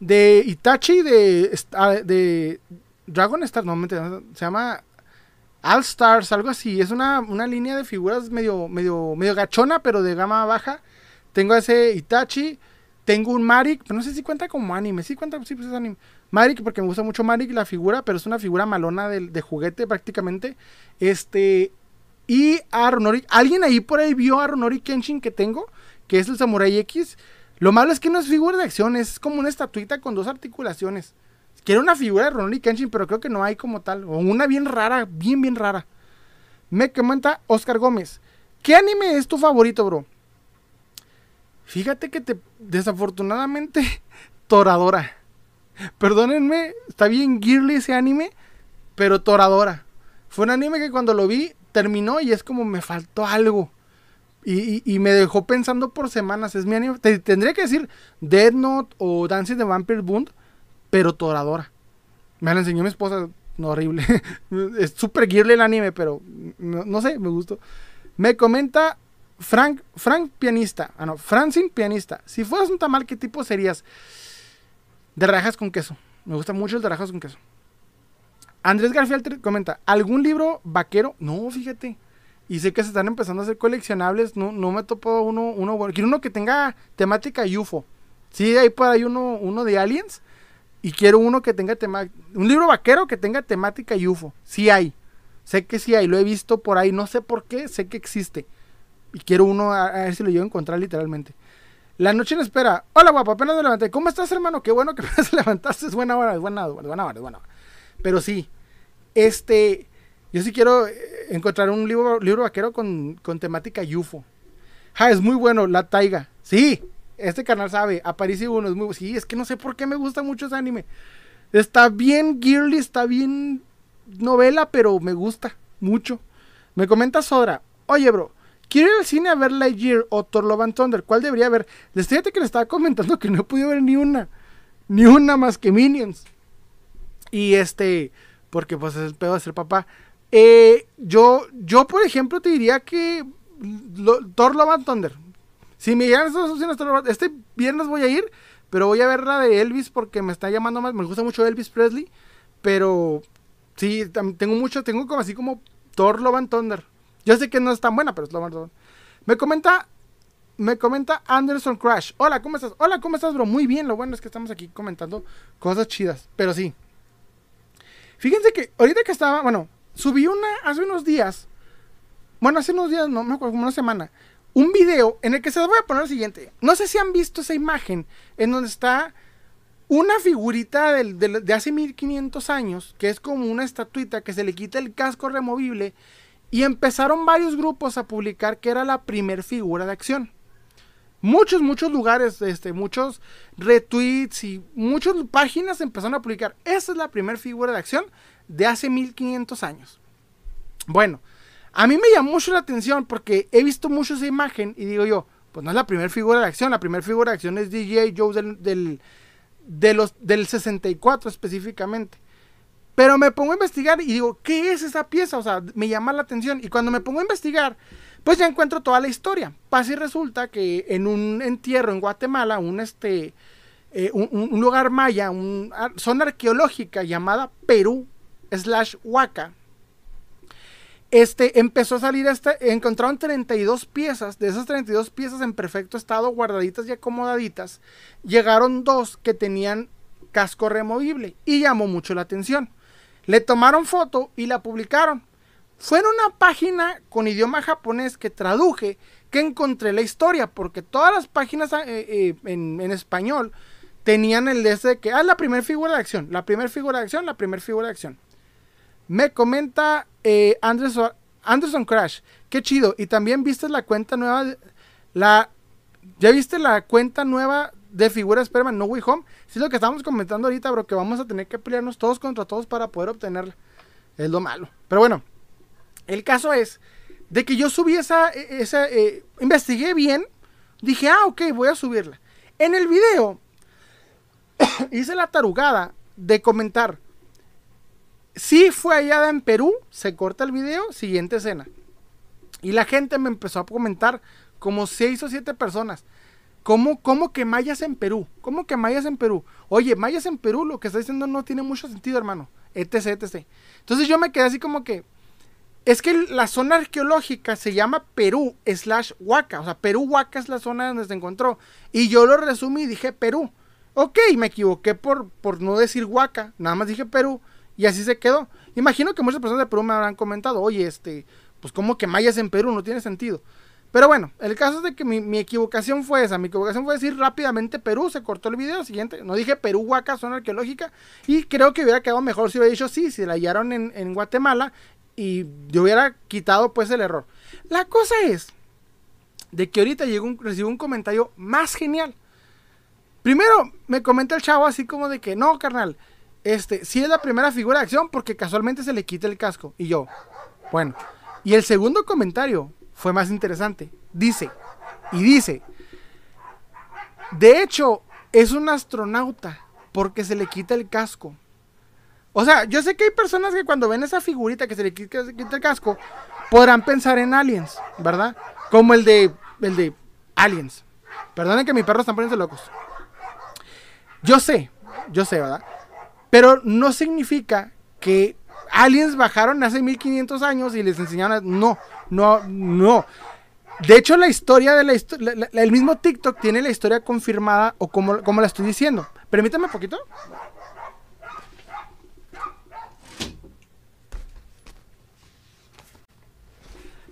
de Itachi de, de Dragon Star, no, se llama All Stars, algo así. Es una, línea de figuras medio, medio, medio gachona, pero de gama baja. Tengo ese Itachi. Tengo un Marik, pero no sé si cuenta como anime. Sí cuenta, sí, pues es anime. Marik, porque me gusta mucho Marik la figura, pero es una figura malona de, juguete prácticamente. Este. Y a Runori. ¿Alguien ahí por ahí vio a Runori Kenshin que tengo? Que es el Samurai X. Lo malo es que no es figura de acción, es como una estatuita con dos articulaciones. Quiero una figura de Ronnie Kenshin, pero creo que no hay como tal. O una bien rara, bien, bien rara. Me comenta Oscar Gómez. ¿Qué anime es tu favorito, bro? Fíjate que te, desafortunadamente, Toradora. Perdónenme, está bien girly ese anime, pero Toradora. Fue un anime que cuando lo vi terminó y es como me faltó algo. Y, me dejó pensando por semanas. Es mi anime. Te, tendría que decir Dead Note o Dancing the Vampire Bund pero toradora. Me la enseñó mi esposa, no horrible. es súper girly el anime, pero no, sé, me gustó. Me comenta Frank, Frank pianista. Ah, no, Francine pianista. Si fueras un tamal, ¿qué tipo serías? De rajas con queso. Me gusta mucho el de rajas con queso. Andrés García comenta, ¿algún libro vaquero? No, fíjate. Y sé que se están empezando a hacer coleccionables. No, no me topo uno, uno bueno. Quiero uno que tenga temática UFO. Sí, hay por ahí uno, uno de aliens. Y quiero uno que tenga temática. Un libro vaquero que tenga temática UFO. Sí hay. Sé que sí hay. Lo he visto por ahí. No sé por qué. Sé que existe. Y quiero uno a, ver si lo llevo a encontrar literalmente. La noche en espera. Hola, guapo. Apenas me levanté. ¿Cómo estás, hermano? Qué bueno que apenas levantaste. Es buena hora. Es buena hora. buena hora. Es buena hora. Pero sí. Este. Yo sí quiero eh, encontrar un libro, libro vaquero con, con temática UFO. Ja, es muy bueno. La taiga. Sí. Este canal sabe, Aparicio uno es muy... Sí, es que no sé por qué me gusta mucho ese anime. Está bien girly, está bien novela, pero me gusta mucho. Me comenta Sodra, oye bro, quiero ir al cine a ver Lightyear o Thor Love and Thunder, ¿cuál debería ver? Les fíjate que le estaba comentando que no he podido ver ni una, ni una más que Minions. Y este, porque pues es el pedo de ser papá. Eh, yo, yo por ejemplo te diría que Thor Love and Thunder, si me llegan estas opciones, este viernes voy a ir, pero voy a ver la de Elvis porque me está llamando más. Me gusta mucho Elvis Presley, pero sí, tengo mucho, tengo como así como Thor Love and Thunder. Yo sé que no es tan buena, pero es Love and Thunder. Me comenta, me comenta Anderson Crash. Hola, ¿cómo estás? Hola, ¿cómo estás, bro? Muy bien, lo bueno es que estamos aquí comentando cosas chidas, pero sí. Fíjense que ahorita que estaba, bueno, subí una hace unos días. Bueno, hace unos días, no me acuerdo, como una semana un video en el que se los voy a poner lo siguiente. No sé si han visto esa imagen en donde está una figurita de, hace 1500 años, que es como una estatuita que se le quita el casco removible, y empezaron varios grupos a publicar que era la primer figura de acción. Muchos, muchos lugares, este, muchos retweets y muchas páginas empezaron a publicar. Esa es la primera figura de acción de hace 1500 años. Bueno, A mí me llamó mucho la atención porque he visto mucho esa imagen y digo yo, pues no es la primera figura de acción, la primera figura de acción es DJ Joe del, del, de los, del 64 específicamente. Pero me pongo a investigar y digo, ¿qué es esa pieza? O sea, me llama la atención. Y cuando me pongo a investigar, pues ya encuentro toda la historia. Pasa y resulta que en un entierro en Guatemala, un, este, eh, un, lugar maya, una zona arqueológica llamada Perú slash Huaca, este, empezó a salir, este, encontraron 32 piezas, de esas 32 piezas en perfecto estado, guardaditas y acomodaditas, llegaron dos que tenían casco removible y llamó mucho la atención. Le tomaron foto y la publicaron. Fue en una página con idioma japonés que traduje que encontré la historia, porque todas las páginas eh, eh, en, español tenían el de ese que, ah, la primera figura de acción, la primera figura de acción, la primera figura de acción. Me comenta eh, Anderson, Anderson Crash, qué chido. Y también viste la cuenta nueva, la, ¿ya viste la cuenta nueva de figura Spider-Man No Way Home. Sí, lo que estamos comentando ahorita, bro, que vamos a tener que pelearnos todos contra todos para poder obtenerla. Es lo malo. Pero bueno, el caso es de que yo subí esa, e, esa eh, investigué bien, dije, ah, ok, voy a subirla. En el video hice la tarugada de comentar, si fue hallada en Perú, se corta el video, siguiente escena. Y la gente me empezó a comentar como 6 o 7 personas. ¿Cómo, ¿Cómo, que mayas en Perú? ¿Cómo que mayas en Perú? Oye, mayas en Perú, lo que está diciendo no tiene mucho sentido, hermano. Etc, etc. Entonces yo me quedé así como que. Es que la zona arqueológica se llama Perú slash Huaca. O sea, Perú Huaca es la zona donde se encontró. Y yo lo resumí y dije Perú. Ok, me equivoqué por, por no decir Huaca. Nada más dije Perú. Y así se quedó. Imagino que muchas personas de Perú me habrán comentado, oye, este, pues como que mayas en Perú, no tiene sentido. Pero bueno, el caso es de que mi, equivocación fue esa. Mi equivocación fue decir rápidamente Perú, se cortó el video siguiente. No dije Perú, Huaca, zona arqueológica. Y creo que hubiera quedado mejor si hubiera dicho sí, si la hallaron en, Guatemala. Y yo hubiera quitado pues el error. La cosa es de que ahorita llegó un, recibo un comentario más genial. Primero me comenta el chavo así como de que no, carnal. Este, sí es la primera figura de acción porque casualmente se le quita el casco. Y yo, bueno. Y el segundo comentario fue más interesante. Dice, y dice, de hecho, es un astronauta porque se le quita el casco. O sea, yo sé que hay personas que cuando ven esa figurita que se le quita, el casco, podrán pensar en aliens, ¿verdad? Como el de, el de aliens. Perdonen que mis perros están poniendo locos. Yo sé, yo sé, ¿verdad? Pero no significa que aliens bajaron hace 1500 años y les enseñaron. No, no, no. De hecho, la historia de la historia. El mismo TikTok tiene la historia confirmada o como, como la estoy diciendo. Permítame un poquito.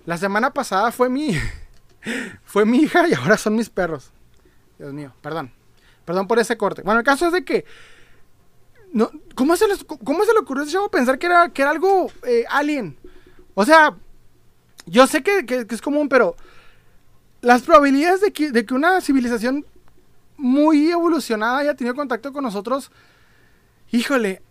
La semana pasada fue mi. Fue mi hija y ahora son mis perros. Dios mío, perdón. Perdón por ese corte. Bueno, el caso es de que no, ¿cómo, se ¿Cómo le ocurrió a ese chavo pensar que era, que era algo eh, alien? O sea, yo sé que, es común, pero las probabilidades de que, de que, una civilización muy evolucionada haya tenido contacto con nosotros, híjole,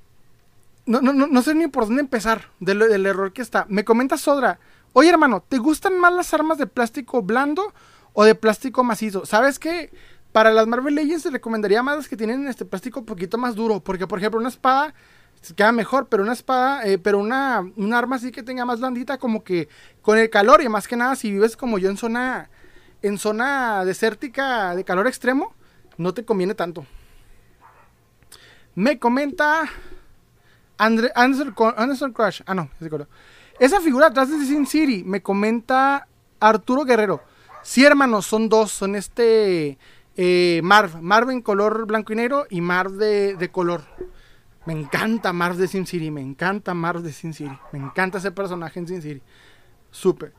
no, no, no, sé ni por dónde empezar del, del error que está. Me comenta Sodra, oye hermano, ¿te gustan más las armas de plástico blando o de plástico macizo? ¿Sabes qué? Para las Marvel Legends recomendaría más las que tienen este plástico un poquito más duro. Porque, por ejemplo, una espada queda mejor, pero una espada, eh, pero una, un arma así que tenga más blandita, como que con el calor, y más que nada, si vives como yo en zona, en zona desértica de calor extremo, no te conviene tanto. Me comenta Anderson, Crush. Ah, no, Esa figura atrás de Sin City, me comenta Arturo Guerrero. Sí, hermanos, son dos, son este eh, Marv, Marv en color blanco y negro y Marv de, color. Me encanta Marv de Sin City, me encanta Marv de Sin City, me encanta ese personaje en Sin City. Súper.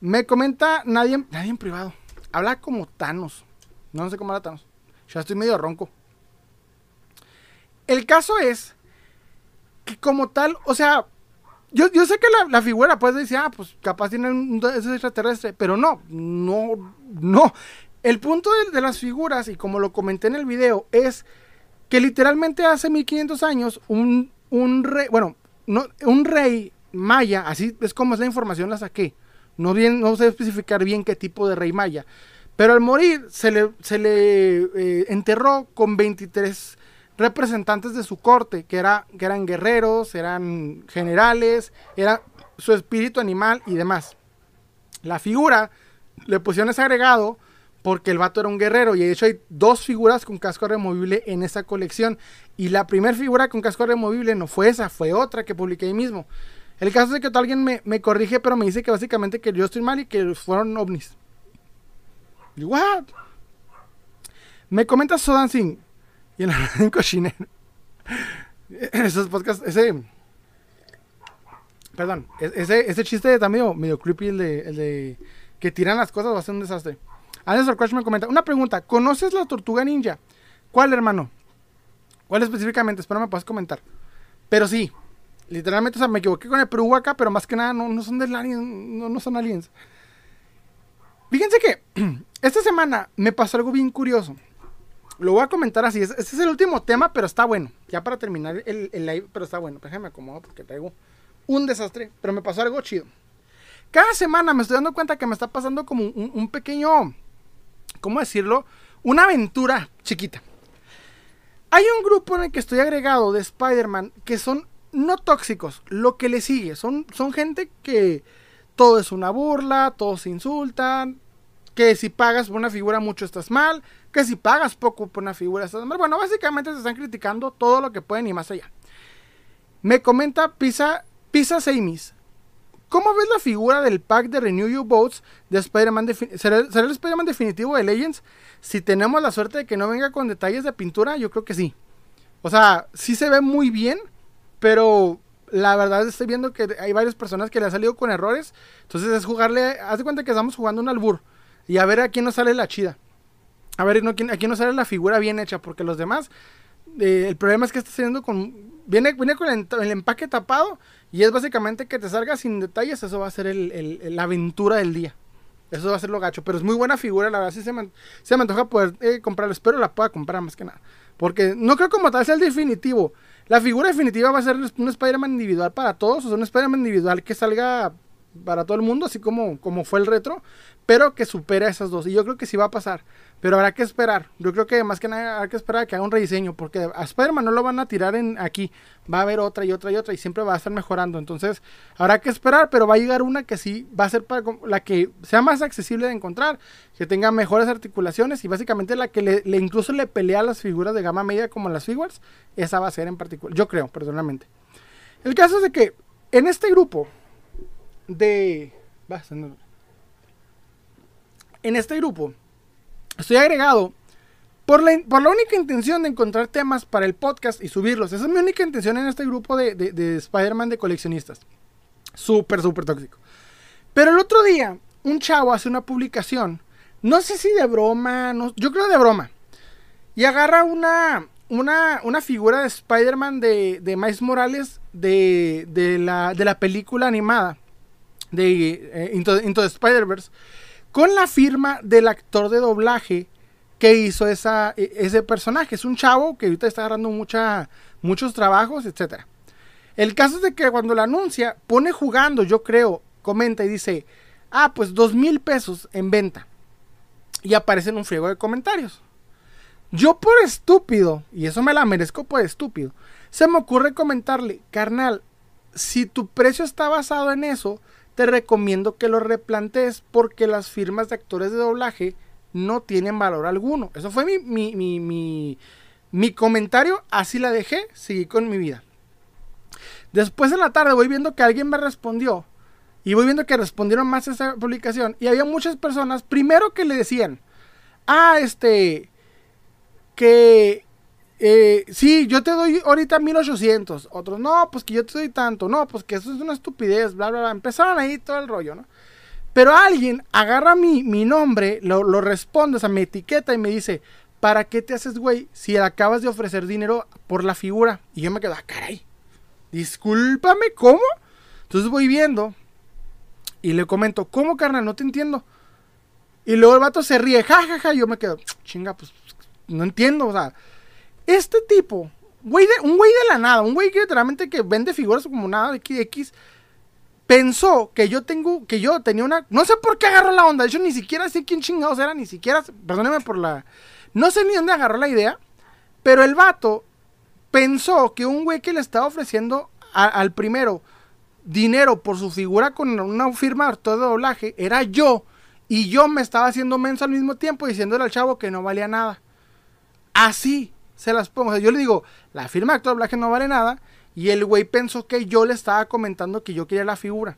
Me comenta nadie, nadie en privado. Habla como Thanos. No sé cómo habla Thanos. Ya estoy medio ronco. El caso es que como tal, o sea, yo, yo sé que la, figura puede decir, ah, pues capaz tiene un, es extraterrestre, pero no, no, no. El punto de, las figuras, y como lo comenté en el video, es que literalmente hace 1500 años un, un rey, bueno, no, un rey maya, así es como es la información la saqué. No, bien, no sé especificar bien qué tipo de rey maya. Pero al morir se le, se le eh, enterró con 23 representantes de su corte, que, era, que eran guerreros, eran generales, era su espíritu animal y demás. La figura le pusieron ese agregado porque el vato era un guerrero y de hecho hay dos figuras con casco removible en esa colección y la primera figura con casco removible no fue esa, fue otra que publiqué ahí mismo. El caso es que alguien me, me corrige pero me dice que básicamente que yo estoy mal y que fueron ovnis. Y, ¿What? Me comenta Sodan Singh y en la en cochinero. Esos podcasts, ese. Perdón, e-, ese, ese chiste también medio, creepy, el de, el de que tiran las cosas va a ser un desastre. Anderson Crush me comenta, una pregunta, ¿conoces la tortuga ninja? ¿Cuál, hermano? ¿Cuál específicamente? Espero me puedas comentar. Pero sí, literalmente, o sea, me equivoqué con el Perú acá, pero más que nada no, no son de aliens, no, no son aliens. Fíjense que esta semana me pasó algo bien curioso. Lo voy a comentar así. Este es el último tema, pero está bueno. Ya para terminar el, live, pero está bueno. Déjame acomodo porque traigo un desastre. Pero me pasó algo chido. Cada semana me estoy dando cuenta que me está pasando como un, pequeño. ¿Cómo decirlo? Una aventura chiquita. Hay un grupo en el que estoy agregado de Spider-Man que son no tóxicos. Lo que le sigue. Son, son gente que todo es una burla, todos se insultan. Que si pagas por una figura mucho estás mal que si pagas poco por una figura, bueno, básicamente se están criticando todo lo que pueden y más allá. Me comenta Pisa, Pisa Seimis. ¿Cómo ves la figura del pack de Renew You Boats de Spider-Man? ¿Será, el Spider-Man definitivo de Legends? Si tenemos la suerte de que no venga con detalles de pintura, yo creo que sí. O sea, sí se ve muy bien, pero la verdad estoy viendo que hay varias personas que le han salido con errores. Entonces es jugarle, haz de cuenta que estamos jugando un albur y a ver a quién nos sale la chida. A ver, aquí no sale la figura bien hecha, porque los demás, eh, el problema es que está saliendo con. Viene, viene con el, empaque tapado y es básicamente que te salga sin detalles. Eso va a ser la aventura del día. Eso va a ser lo gacho. Pero es muy buena figura, la verdad. Sí se me, se me antoja poder eh, comprarlo. Espero la pueda comprar más que nada. Porque no creo como tal sea el definitivo. La figura definitiva va a ser un Spider-Man individual para todos. O sea, un Spider-Man individual que salga para todo el mundo, así como, como fue el retro pero que supere a esas dos. Y yo creo que sí va a pasar, pero habrá que esperar. Yo creo que más que nada habrá que esperar a que haga un rediseño, porque a Spider-Man no lo van a tirar en aquí, va a haber otra y otra y otra, y siempre va a estar mejorando. Entonces, habrá que esperar, pero va a llegar una que sí va a ser para la que sea más accesible de encontrar, que tenga mejores articulaciones y básicamente la que le, incluso le pelea a las figuras de gama media como las figures, esa va a ser en particular. Yo creo, personalmente. El caso es de que en este grupo de. En este grupo estoy agregado por la, por la, única intención de encontrar temas para el podcast y subirlos. Esa es mi única intención en este grupo de, de, Spider-Man de coleccionistas. Súper, súper tóxico. Pero el otro día, un chavo hace una publicación. No sé si de broma, yo creo de broma. Y agarra una, una, una figura de Spider-Man de, de Miles Morales de, de, la, de la película animada de eh, Into, Spider-Verse con la firma del actor de doblaje que hizo esa, e, ese personaje. Es un chavo que ahorita está agarrando muchos trabajos, etc. El caso es de que cuando la anuncia, pone jugando, yo creo, comenta y dice, ah, pues dos mil pesos en venta. Y aparecen un friego de comentarios. Yo por estúpido, y eso me la merezco por estúpido, se me ocurre comentarle, carnal, si tu precio está basado en eso, te recomiendo que lo replantees porque las firmas de actores de doblaje no tienen valor alguno. Eso fue mi, mi, mi, mi, comentario, así la dejé, seguí con mi vida. Después en la tarde voy viendo que alguien me respondió y voy viendo que respondieron más a esa publicación y había muchas personas, primero que le decían, ah, este, que eh, sí, yo te doy ahorita 1800. Otros, no, pues que yo te doy tanto. No, pues que eso es una estupidez, bla, bla, bla. Empezaron ahí todo el rollo, ¿no? Pero alguien agarra mi, mi nombre, lo, lo responde, o sea, me etiqueta y me dice, ¿para qué te haces, güey, si acabas de ofrecer dinero por la figura? Y yo me quedo, ah, caray, discúlpame, ¿cómo? Entonces voy viendo y le comento, ¿cómo, carnal? No te entiendo. Y luego el vato se ríe, jajaja, ja, ja, yo me quedo, chinga, pues no entiendo, o sea, este tipo, un güey de la nada, un güey que literalmente que vende figuras como nada de X, pensó que yo tengo, que yo tenía una, no sé por qué agarró la onda, de hecho ni siquiera sé quién chingados era, ni siquiera, perdóneme por la, no sé ni dónde agarró la idea, pero el vato pensó que un güey que le estaba ofreciendo al primero dinero por su figura con una firma de doblaje era yo, y yo me estaba haciendo menso al mismo tiempo diciéndole al chavo que no valía nada. Así se las pongo. yo le digo, la firma de actor de doblaje no vale nada. Y el güey pensó que yo le estaba comentando que yo quería la figura.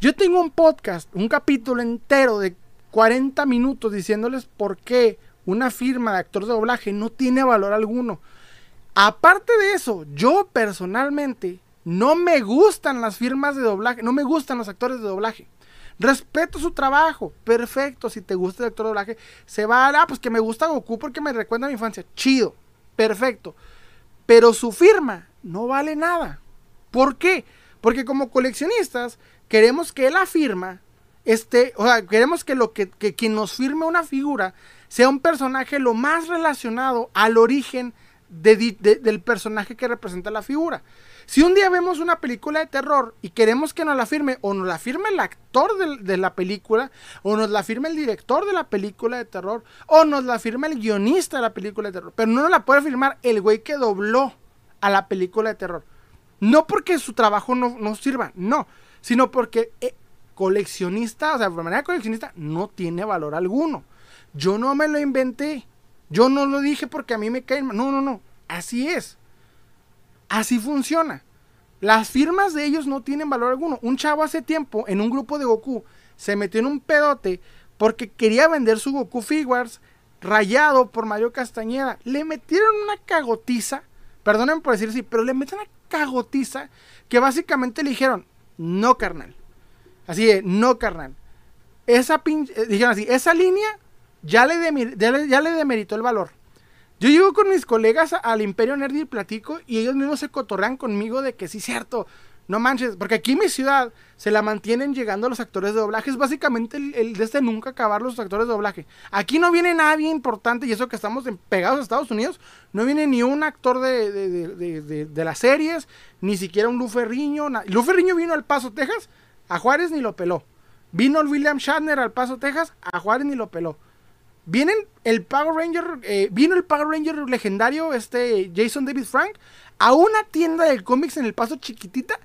Yo tengo un podcast, un capítulo entero de 40 minutos diciéndoles por qué una firma de actor de doblaje no tiene valor alguno. Aparte de eso, yo personalmente no me gustan las firmas de doblaje, no me gustan los actores de doblaje. Respeto su trabajo, perfecto. Si te gusta el actor de doblaje, se va a, ah, pues que me gusta Goku porque me recuerda a mi infancia. Chido, perfecto. Pero su firma no vale nada. ¿Por qué? Porque como coleccionistas queremos que la firma esté, o sea, queremos que lo que, que quien nos firme una figura sea un personaje lo más relacionado al origen del personaje que representa la figura. Si un día vemos una película de terror y queremos que nos la firme, o nos la firme el actor de, la película, o nos la firme el director de la película de terror, o nos la firme el guionista de la película de terror, pero no nos la puede firmar el güey que dobló a la película de terror. No porque su trabajo no, sirva, no, sino porque eh, coleccionista, o sea, de manera coleccionista, no tiene valor alguno. Yo no me lo inventé. Yo no lo dije porque a mí me caen. No, no, no. Así es. Así funciona. Las firmas de ellos no tienen valor alguno. Un chavo hace tiempo en un grupo de Goku se metió en un pedote porque quería vender su Goku Figures rayado por Mario Castañeda. Le metieron una cagotiza, perdonen por decir así, pero le metieron una cagotiza que básicamente le dijeron, no carnal. Así de, no carnal. Esa eh, dijeron así, esa línea ya le, ya le demeritó el valor. Yo llego con mis colegas al Imperio Nerd y platico y ellos mismos se cotorrean conmigo de que sí, cierto, no manches, porque aquí en mi ciudad se la mantienen llegando los actores de doblaje. Es básicamente el, de este nunca acabar los actores de doblaje. Aquí no viene nadie importante, y eso que estamos pegados a Estados Unidos, no viene ni un actor de, de, de, las series, ni siquiera un Luferriño. Luferriño vino al Paso, Texas, a Juárez ni lo peló. Vino el William Shatner al Paso, Texas, a Juárez ni lo peló. Vienen el Power Ranger, eh, vino el Power Ranger legendario, este Jason David Frank, a una tienda de cómics en el paso chiquitita,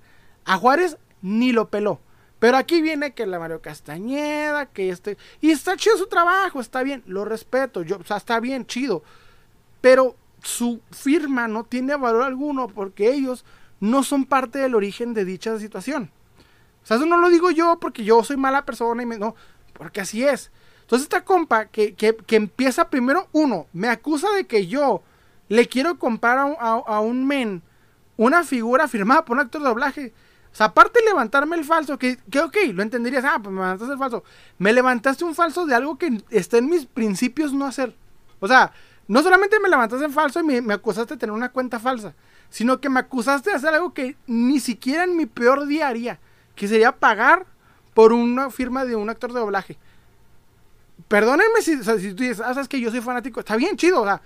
a Juárez ni lo peló. Pero aquí viene que la Mario Castañeda, que este. Y está chido su trabajo, está bien, lo respeto, yo, o sea, está bien, chido. Pero su firma no tiene valor alguno porque ellos no son parte del origen de dicha situación. O sea, eso no lo digo yo porque yo soy mala persona y me. No, porque así es. Entonces esta compa que, empieza primero, uno, me acusa de que yo le quiero comprar a, un men una figura firmada por un actor de doblaje. O sea, aparte de levantarme el falso, que, que ok, lo entenderías, ah, pues me levantaste el falso. Me levantaste un falso de algo que está en mis principios no hacer. O sea, no solamente me levantaste en falso y me, me, acusaste de tener una cuenta falsa, sino que me acusaste de hacer algo que ni siquiera en mi peor día haría, que sería pagar por una firma de un actor de doblaje perdónenme si, si tú dices, ah, sabes que yo soy fanático, está bien chido, o sea,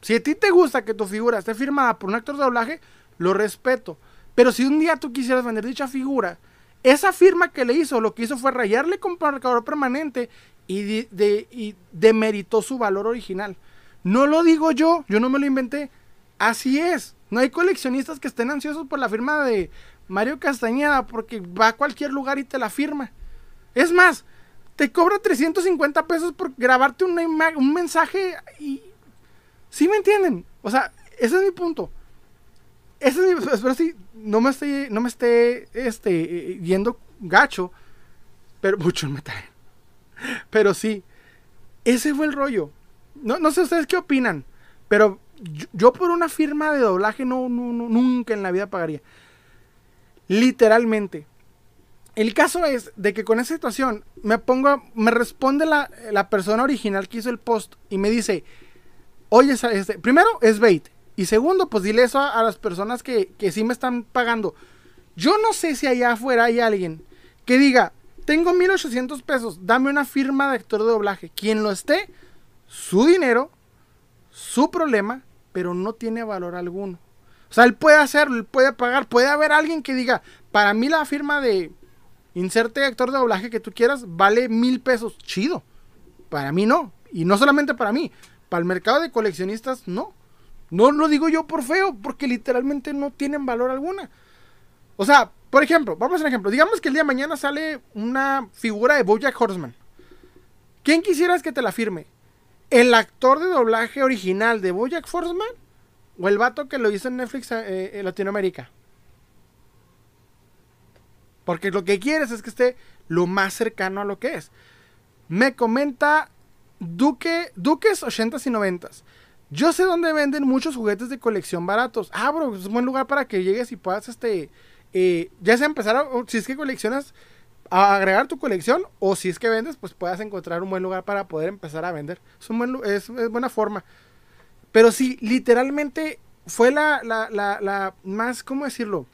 si a ti te gusta que tu figura esté firmada por un actor de doblaje, lo respeto. Pero si un día tú quisieras vender dicha figura, esa firma que le hizo, lo que hizo fue rayarle con marcador permanente y, de, y demeritó su valor original. No lo digo yo, yo no me lo inventé. Así es. No hay coleccionistas que estén ansiosos por la firma de Mario Castañeda porque va a cualquier lugar y te la firma. Es más, te cobra 350 pesos por grabarte un mensaje y... ¿Sí me entienden? O sea, ese es mi punto. Ese es mi... Espero si no me esté, no me esté este, yendo gacho, pero mucho me traen. Pero sí, ese fue el rollo. No, no sé ustedes qué opinan, pero yo, por una firma de doblaje no, no, nunca en la vida pagaría. Literalmente. El caso es de que con esa situación me pongo, me responde la, persona original que hizo el post y me dice, oye, este, primero es bait y segundo, pues dile eso a, las personas que, que, sí me están pagando. Yo no sé si allá afuera hay alguien que diga, tengo 1800 pesos, dame una firma de actor de doblaje. Quien lo esté, su dinero, su problema, pero no tiene valor alguno. O sea, él puede hacerlo, él puede pagar. Puede haber alguien que diga, para mí la firma de inserte actor de doblaje que tú quieras vale mil pesos. Chido. Para mí no. Y no solamente para mí. Para el mercado de coleccionistas, no. No lo digo yo por feo, porque literalmente no tienen valor alguna. O sea, por ejemplo, vamos a un ejemplo. Digamos que el día de mañana sale una figura de Bojack Horseman. ¿Quién quisieras que te la firme? ¿El actor de doblaje original de Bojack Horseman? ¿O el vato que lo hizo en Netflix eh, en Latinoamérica? Porque lo que quieres es que esté lo más cercano a lo que es. Me comenta Duque, Duques 80s y 90s. Yo sé dónde venden muchos juguetes de colección baratos. Ah, bro, es un buen lugar para que llegues y puedas, este, eh, ya sea empezar a, si es que coleccionas, a agregar tu colección, o si es que vendes, pues puedas encontrar un buen lugar para poder empezar a vender. Es, un buen, es, buena forma. Pero sí, literalmente fue la, la, la más, ¿cómo decirlo?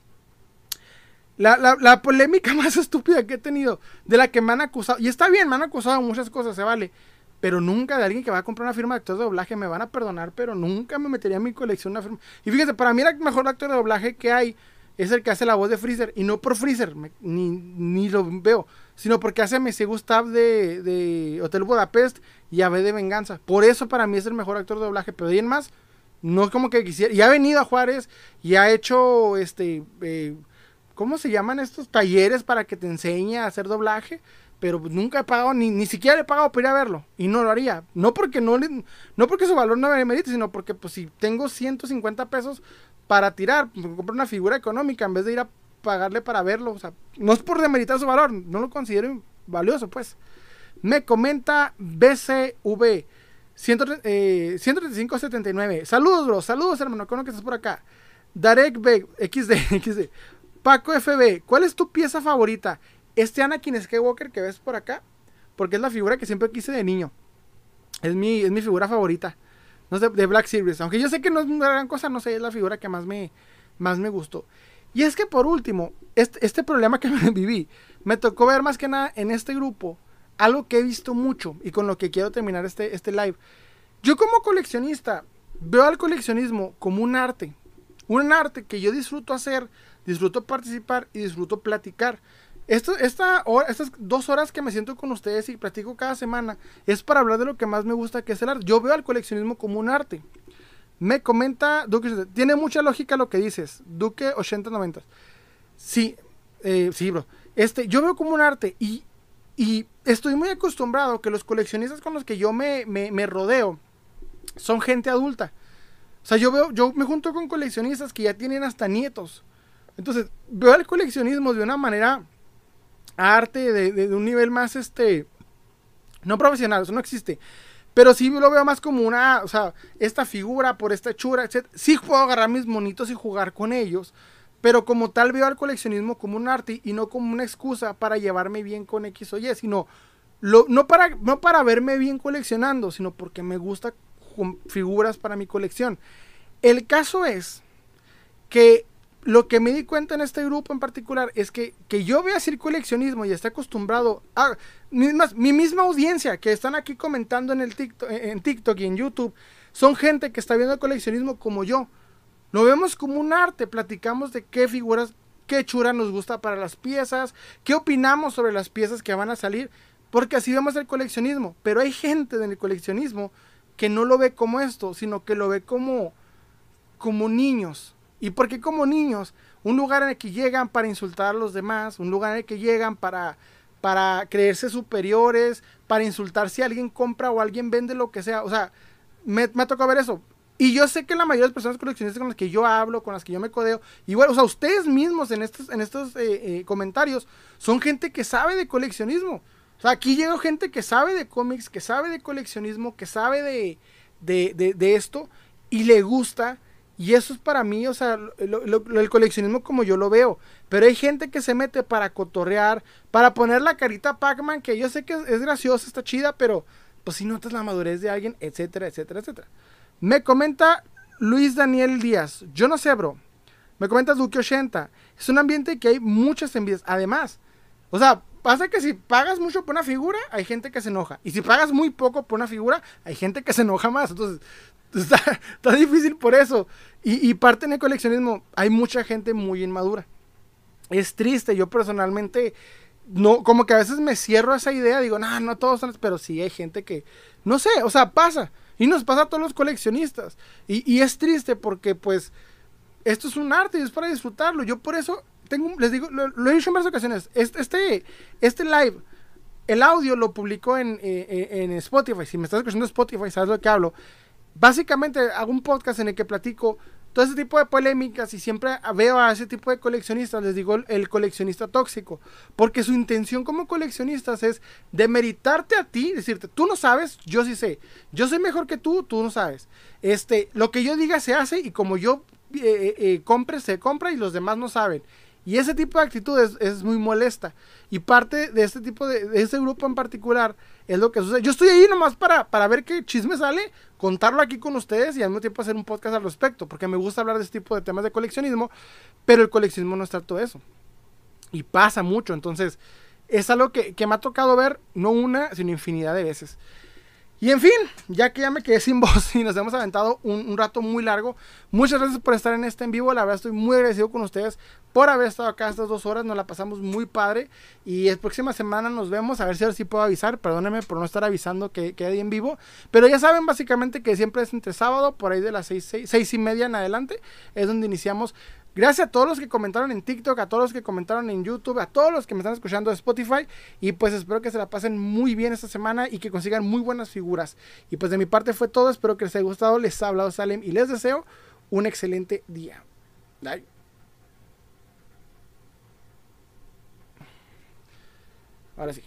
La, la, polémica más estúpida que he tenido, de la que me han acusado, y está bien, me han acusado muchas cosas, se vale, pero nunca de alguien que va a comprar una firma de actor de doblaje me van a perdonar, pero nunca me metería en mi colección una firma. Y fíjate, para mí el mejor actor de doblaje que hay es el que hace la voz de Freezer, y no por Freezer, ni, ni, lo veo, sino porque hace Messi Gustav de, de Hotel Budapest y a B de Venganza. Por eso para mí es el mejor actor de doblaje, pero de en más, no es como que quisiera. Y ha venido a Juárez y ha hecho, este, eh, ¿cómo se llaman estos talleres para que te enseñe a hacer doblaje? pero nunca he pagado, ni, ni siquiera he pagado por ir a verlo, y no lo haría. No porque no no porque su valor no me merite, sino porque pues si tengo 150 pesos para tirar, pues, comprar una figura económica en vez de ir a pagarle para verlo, o sea, no es por demeritar su valor, no lo considero valioso, pues. Me comenta BCV 13579. Eh, saludos, bro, saludos, hermano, con que estás por acá. Darek B, XD, XD. Paco FB, ¿cuál es tu pieza favorita? Este Anakin Skywalker que ves por acá, porque es la figura que siempre quise de niño. Es mi, es mi figura favorita. No sé, de Black Series. Aunque yo sé que no es una gran cosa, no sé, es la figura que más me, más me gustó. Y es que por último, este, este problema que me viví, me tocó ver más que nada en este grupo algo que he visto mucho y con lo que quiero terminar este, este live. Yo como coleccionista veo al coleccionismo como un arte. Un arte que yo disfruto hacer, disfruto participar y disfruto platicar. Estas dos horas que me siento con ustedes y platico cada semana es para hablar de lo que más me gusta, que es el arte. Yo veo al coleccionismo como un arte. Me comenta Duque, tiene mucha lógica lo que dices, Duque 8090. Sí, eh, sí, bro. Este, yo veo como un arte y, estoy muy acostumbrado que los coleccionistas con los que yo me, me, me rodeo son gente adulta. O sea, yo veo, yo me junto con coleccionistas que ya tienen hasta nietos. Entonces, veo el coleccionismo de una manera arte de, un nivel más, este, no profesional, eso no existe. Pero sí lo veo más como una, o sea, esta figura por esta hechura, etc. Sí puedo agarrar mis monitos y jugar con ellos. Pero como tal veo al coleccionismo como un arte y no como una excusa para llevarme bien con X o Y, sino lo, no, para, no para verme bien coleccionando, sino porque me gusta figuras para mi colección. El caso es que lo que me di cuenta en este grupo en particular es que, que yo vea hacer coleccionismo y esté acostumbrado a mi misma audiencia que están aquí comentando en el TikTok, en TikTok y en YouTube son gente que está viendo el coleccionismo como yo. Lo vemos como un arte, platicamos de qué figuras, qué chura nos gusta para las piezas, qué opinamos sobre las piezas que van a salir, porque así vemos el coleccionismo. Pero hay gente en el coleccionismo que no lo ve como esto, sino que lo ve como, como niños ¿Y por qué como niños? Un lugar en el que llegan para insultar a los demás, un lugar en el que llegan para, para creerse superiores, para insultar si alguien compra o alguien vende lo que sea. O sea, me, me ha tocado ver eso. Y yo sé que la mayoría de las personas coleccionistas con las que yo hablo, con las que yo me codeo, igual, o sea, ustedes mismos en estos, en estos eh, eh, comentarios son gente que sabe de coleccionismo. O sea, aquí llega gente que sabe de cómics, que sabe de coleccionismo, que sabe de, de, de, de esto y le gusta y eso es para mí, o sea, el coleccionismo como yo lo veo. Pero hay gente que se mete para cotorrear, para poner la carita Pac-Man, que yo sé que es, graciosa, está chida, pero pues si notas la madurez de alguien, etcétera, etcétera, etcétera. Me comenta Luis Daniel Díaz, yo no sé, bro. Me comenta Duque 80. Es un ambiente que hay muchas envidias. Además, o sea, pasa que si pagas mucho por una figura, hay gente que se enoja. Y si pagas muy poco por una figura, hay gente que se enoja más. Entonces, Está, difícil por eso. Y, y parte en el coleccionismo, hay mucha gente muy inmadura. Es triste, yo personalmente, no, como que a veces me cierro a esa idea, digo, no, no todos son, pero sí hay gente que, no sé, o sea, pasa. Y nos pasa a todos los coleccionistas. Y, y es triste porque, pues, esto es un arte y es para disfrutarlo. Yo por eso tengo, les digo, lo, lo he dicho en varias ocasiones, este, este, este live, el audio lo publicó en, eh, eh, en Spotify. Si me estás escuchando en Spotify, sabes de lo que hablo. Básicamente hago un podcast en el que platico todo ese tipo de polémicas y siempre veo a ese tipo de coleccionistas, les digo el coleccionista tóxico, porque su intención como coleccionistas es demeritarte a ti, decirte, tú no sabes, yo sí sé, yo soy mejor que tú, tú no sabes. Este, lo que yo diga se hace y como yo eh, eh, compre, se compra y los demás no saben. Y ese tipo de actitud es, muy molesta. Y parte de este tipo de, este grupo en particular es lo que sucede. Yo estoy ahí nomás para, para ver qué chisme sale, contarlo aquí con ustedes y al mismo tiempo hacer un podcast al respecto, porque me gusta hablar de este tipo de temas de coleccionismo, pero el coleccionismo no es tanto eso. Y pasa mucho, entonces es algo que, que me ha tocado ver no una, sino infinidad de veces. Y en fin, ya que ya me quedé sin voz y nos hemos aventado un, rato muy largo, muchas gracias por estar en este en vivo. La verdad estoy muy agradecido con ustedes por haber estado acá estas dos horas. Nos la pasamos muy padre. Y la próxima semana nos vemos. A ver si ahora sí puedo avisar. Perdónenme por no estar avisando que quede en vivo. Pero ya saben básicamente que siempre es entre sábado, por ahí de las seis, seis y media en adelante. Es donde iniciamos Gracias a todos los que comentaron en TikTok, a todos los que comentaron en YouTube, a todos los que me están escuchando de Spotify. Y pues espero que se la pasen muy bien esta semana y que consigan muy buenas figuras. Y pues de mi parte fue todo. Espero que les haya gustado. Les ha hablado Salem y les deseo un excelente día. Bye. Ahora sí.